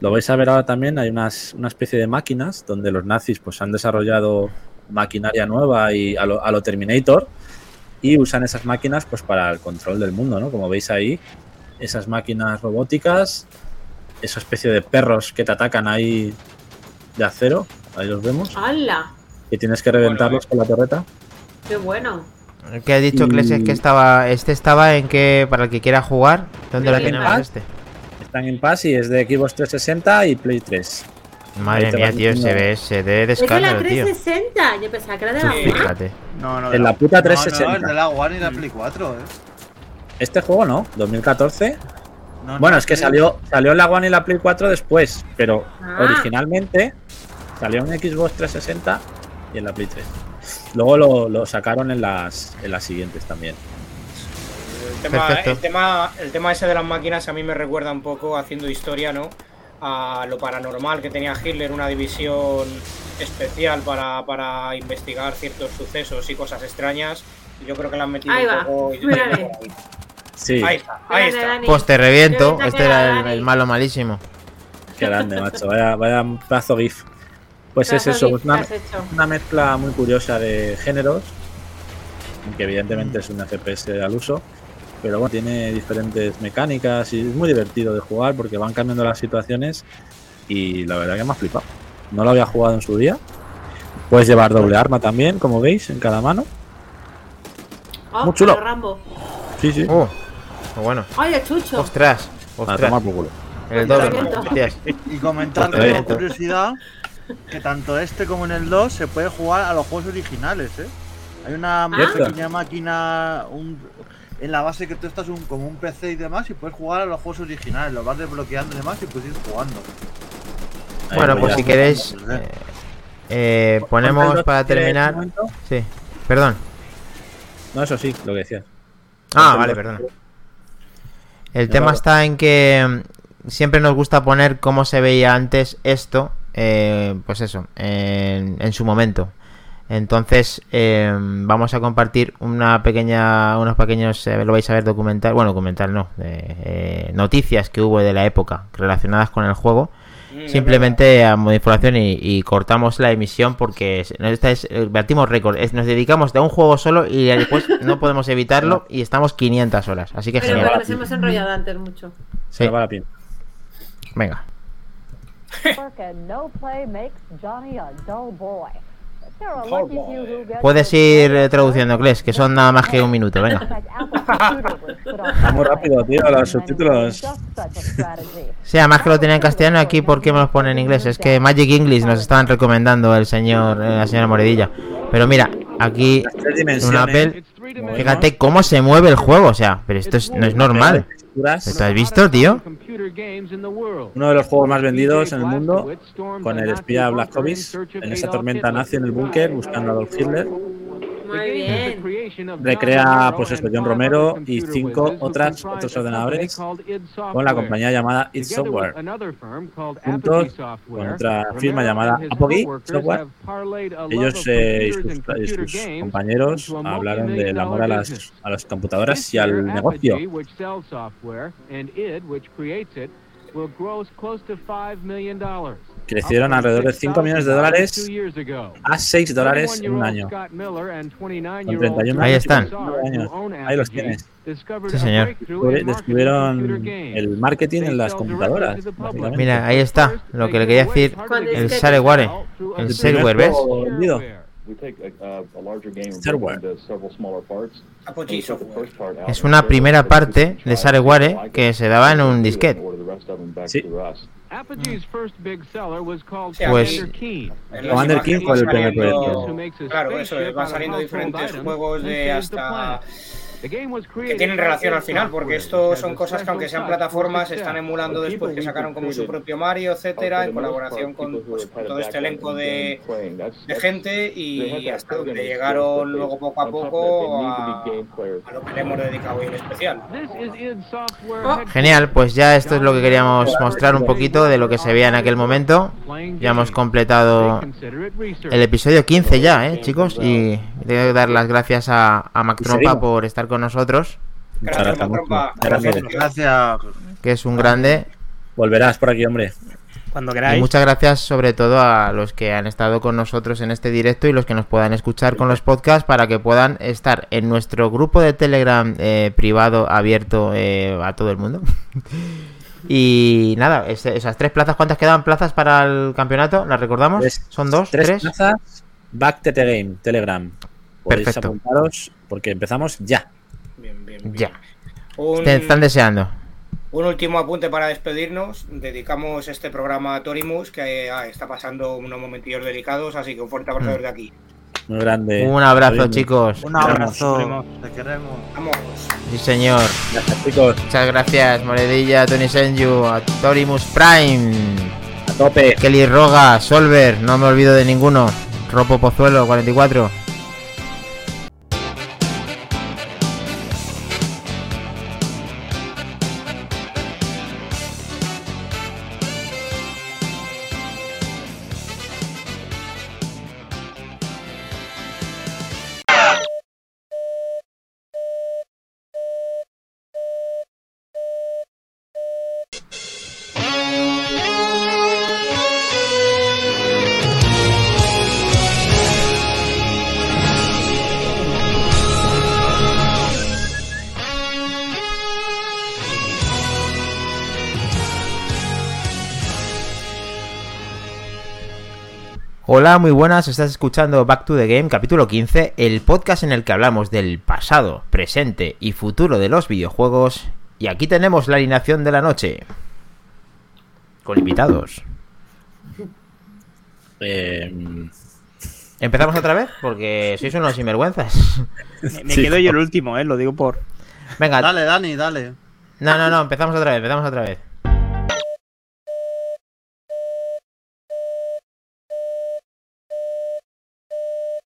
C: lo vais a ver ahora también, hay unas, una especie de máquinas donde los nazis pues, han desarrollado maquinaria nueva y a lo, a lo Terminator y usan esas máquinas pues para el control del mundo, ¿no? Como veis ahí, esas máquinas robóticas esa especie de perros que te atacan ahí de acero. Ahí los vemos.
B: ¡Hala!
C: Y tienes que reventarlos con la torreta.
B: ¡Qué bueno!
A: ¿Qué ha dicho
C: Y-
A: Kles? Es que estaba. Este estaba en que. Para el que quiera jugar. ¿Dónde lo
B: Game
A: tenemos
C: Pass.
A: este?
C: Están en Pass y es de Xbox 360 y Play 3.
A: Madre mía, tío,
C: diciendo-
A: se ve, se ve de
B: Es de la
A: escándalo, tío.
B: 360. Yo pensaba que era de la
E: Sí.
A: Fíjate.
E: No, no,
C: En la
E: no.
C: puta
D: No, no,
C: 360.
D: es de la One y la Play 4, ¿eh?
C: Este juego no, 2014.
D: No,
C: Bueno,
D: no,
C: es que salió, salió en la One y la Play 4 después, pero
B: Ah.
C: originalmente salió en Xbox 360 y en la Play 3. Luego lo, lo sacaron en las, en las siguientes también.
F: El tema, el, tema, el tema ese de las máquinas a mí me recuerda un poco, haciendo historia, ¿no? A lo paranormal que tenía Hitler, una división especial para, para investigar ciertos sucesos y cosas extrañas. Y Yo creo que la han metido
B: Ahí
F: un
B: va,
F: poco. y-
B: mírale.
C: Sí,
F: Ahí está, ahí está.
B: Dani.
A: Pues te reviento. Este era el, malo malísimo.
C: qué grande, macho. Vaya, vaya pedazo GIF. Pues es eso,
B: gif
C: es una, una mezcla muy curiosa de géneros, que evidentemente es un FPS al uso, pero bueno, tiene diferentes mecánicas y es muy divertido de jugar porque van cambiando las situaciones y la verdad que me ha flipado. No lo había jugado en su día. Puedes llevar doble arma también, como veis, en cada mano.
B: Oh,
C: Muy chulo.
B: Rambo.
C: Sí, sí.
A: Uh, qué bueno.
B: ¡Ay, el chucho!
A: Ostras,
C: A
A: ostras.
C: tomar por culo.
A: El doble.
D: Y
C: Pues te
D: como
C: reviento.
D: curiosidad que tanto este como en el 2 se puede jugar a los juegos originales, ¿eh? Hay una pequeña máquina un- en la base que tú estás un, como un PC y demás y puedes jugar a los juegos originales, los vas desbloqueando y demás y puedes ir jugando.
C: Ahí,
A: Bueno,
C: pues
A: pues si queréis, eh, eh, ponemos
C: ¿Cuántos
A: para terminar.
C: momento?
A: Sí, perdón.
C: No, eso sí, lo que decías.
A: Ah,
C: ¿Cuántos
A: vale, perdón. El tema está en que mm, siempre nos gusta poner cómo se veía antes esto, eh, pues eso, en, en su momento. Entonces eh, vamos a compartir una pequeña, unos pequeños, eh, lo vais a ver documental, bueno, documental no, de, eh, noticias que hubo de la época relacionadas con el juego.
F: Mm,
A: Simplemente a modo de información y, y cortamos la emisión porque esta es, eh, batimos récord. Es- nos dedicamos a un juego solo y después no podemos evitarlo y estamos 500 horas. Así que
B: Pero
A: genial.
B: porque nos hemos enrollado antes mucho.
C: Se
A: Sí,
C: va la pin.
A: venga. Puedes ir
I: play
A: eh, traduciendo, Kles, que son nada más que un minuto.
I: In
A: Venga.
I: fact, Apple Computer was put on
C: Va muy
I: highlight
C: rápido, tío, los subtítulos.
A: Sí, además que lo tenía en castellano aquí, ¿por qué me los pone en inglés? Es que Magic English nos estaban recomendando el señor, eh, la señora Moredilla. Pero mira, aquí en un Apple, fíjate cómo se mueve el juego. O sea, pero esto es- no es normal. ¿Te has visto, tío?
C: Uno de los juegos más vendidos en el mundo, con el espía Black Ops, en esa tormenta nazi en el búnker buscando a Adolf Hitler.
B: Muy bien.
C: Recrea, pues esto, John Romero y cinco otras, otros ordenadores con la compañía llamada id Software, juntos con otra firma llamada Apogee Software. Ellos eh, y, sus, y sus compañeros hablaron del amor a las, a las computadoras y al negocio. Crecieron alrededor de 5 millones de dólares a 6 dólares en un año. Con 31
A: Ahí están.
C: 29 años. Ahí los tienes.
A: Sí, señor.
C: Descubri- Descubrieron el marketing en las computadoras.
A: Mira, ahí está. Lo que le quería decir, el shareware. El shareware, ¿ves? Es una primera parte de shareware que se daba en un disquete.
C: Sí.
F: Sí,
A: Pues-
C: Commander King fue el primer proyecto.
F: Claro, eso es, van saliendo diferentes juegos de hasta que tienen relación al final, porque esto son cosas que aunque sean plataformas están emulando después que sacaron como su propio Mario, etcétera, en colaboración con, pues, con todo este elenco de, de gente y hasta donde llegaron luego poco a poco a, a lo que le hemos dedicado hoy en especial.
A: Genial, pues ya esto es lo que queríamos mostrar un poquito de lo que se veía en aquel momento. Ya hemos completado el episodio 15 ya, ¿eh, chicos? Y tengo que dar las gracias a, a Mac Trompa por estar con nosotros,
C: Muchas
F: Gracias,
C: gracias. Gracias.
A: Que es un grande.
C: Volverás por aquí, hombre.
E: Cuando
A: Y
E: queráis.
A: muchas gracias sobre todo a los que han estado con nosotros en este directo y los que nos puedan escuchar con los podcasts para que puedan estar en nuestro grupo de Telegram eh, privado abierto eh, a todo el mundo. Y nada, esas tres plazas, ¿cuántas quedan plazas para el campeonato? ¿Las recordamos?
C: Tres-
A: ¿Son dos?
C: Tres,
A: ¿Tres?
C: plazas, Back to the Game, Telegram. Podéis
A: Perfecto.
C: apuntaros porque empezamos ya.
F: Bien, bien, bien.
A: Ya.
F: Un,
A: Te están deseando.
F: un último apunte para despedirnos. Dedicamos este programa a Torimus, que ah, está pasando unos momentillos delicados, así que un fuerte abrazo
A: Mm.
F: desde aquí.
C: Muy grande.
A: Un abrazo, chicos.
E: Un abrazo.
D: Te queremos.
F: Vamos.
A: Sí, señor.
C: Gracias, chicos.
A: Muchas gracias, Moredilla, Tony Senju, a Torimus Prime,
C: A tope.
A: Kelly Roga, Solver, no me olvido de ninguno. Ropo Pozuelo, 44. Hola, muy buenas, estás escuchando Back to the Game, capítulo 15, el podcast en el que hablamos del pasado, presente y futuro de los videojuegos. Y aquí tenemos la alineación de la noche. Con invitados.
C: Eh,
A: ¿Empezamos otra vez? Porque sois unos sinvergüenzas.
E: Me, me
C: Sí.
E: quedo yo el último, ¿eh? Lo digo por.
A: Venga,
D: Dale, Dani, dale.
A: no, no, no, empezamos otra vez, empezamos otra vez.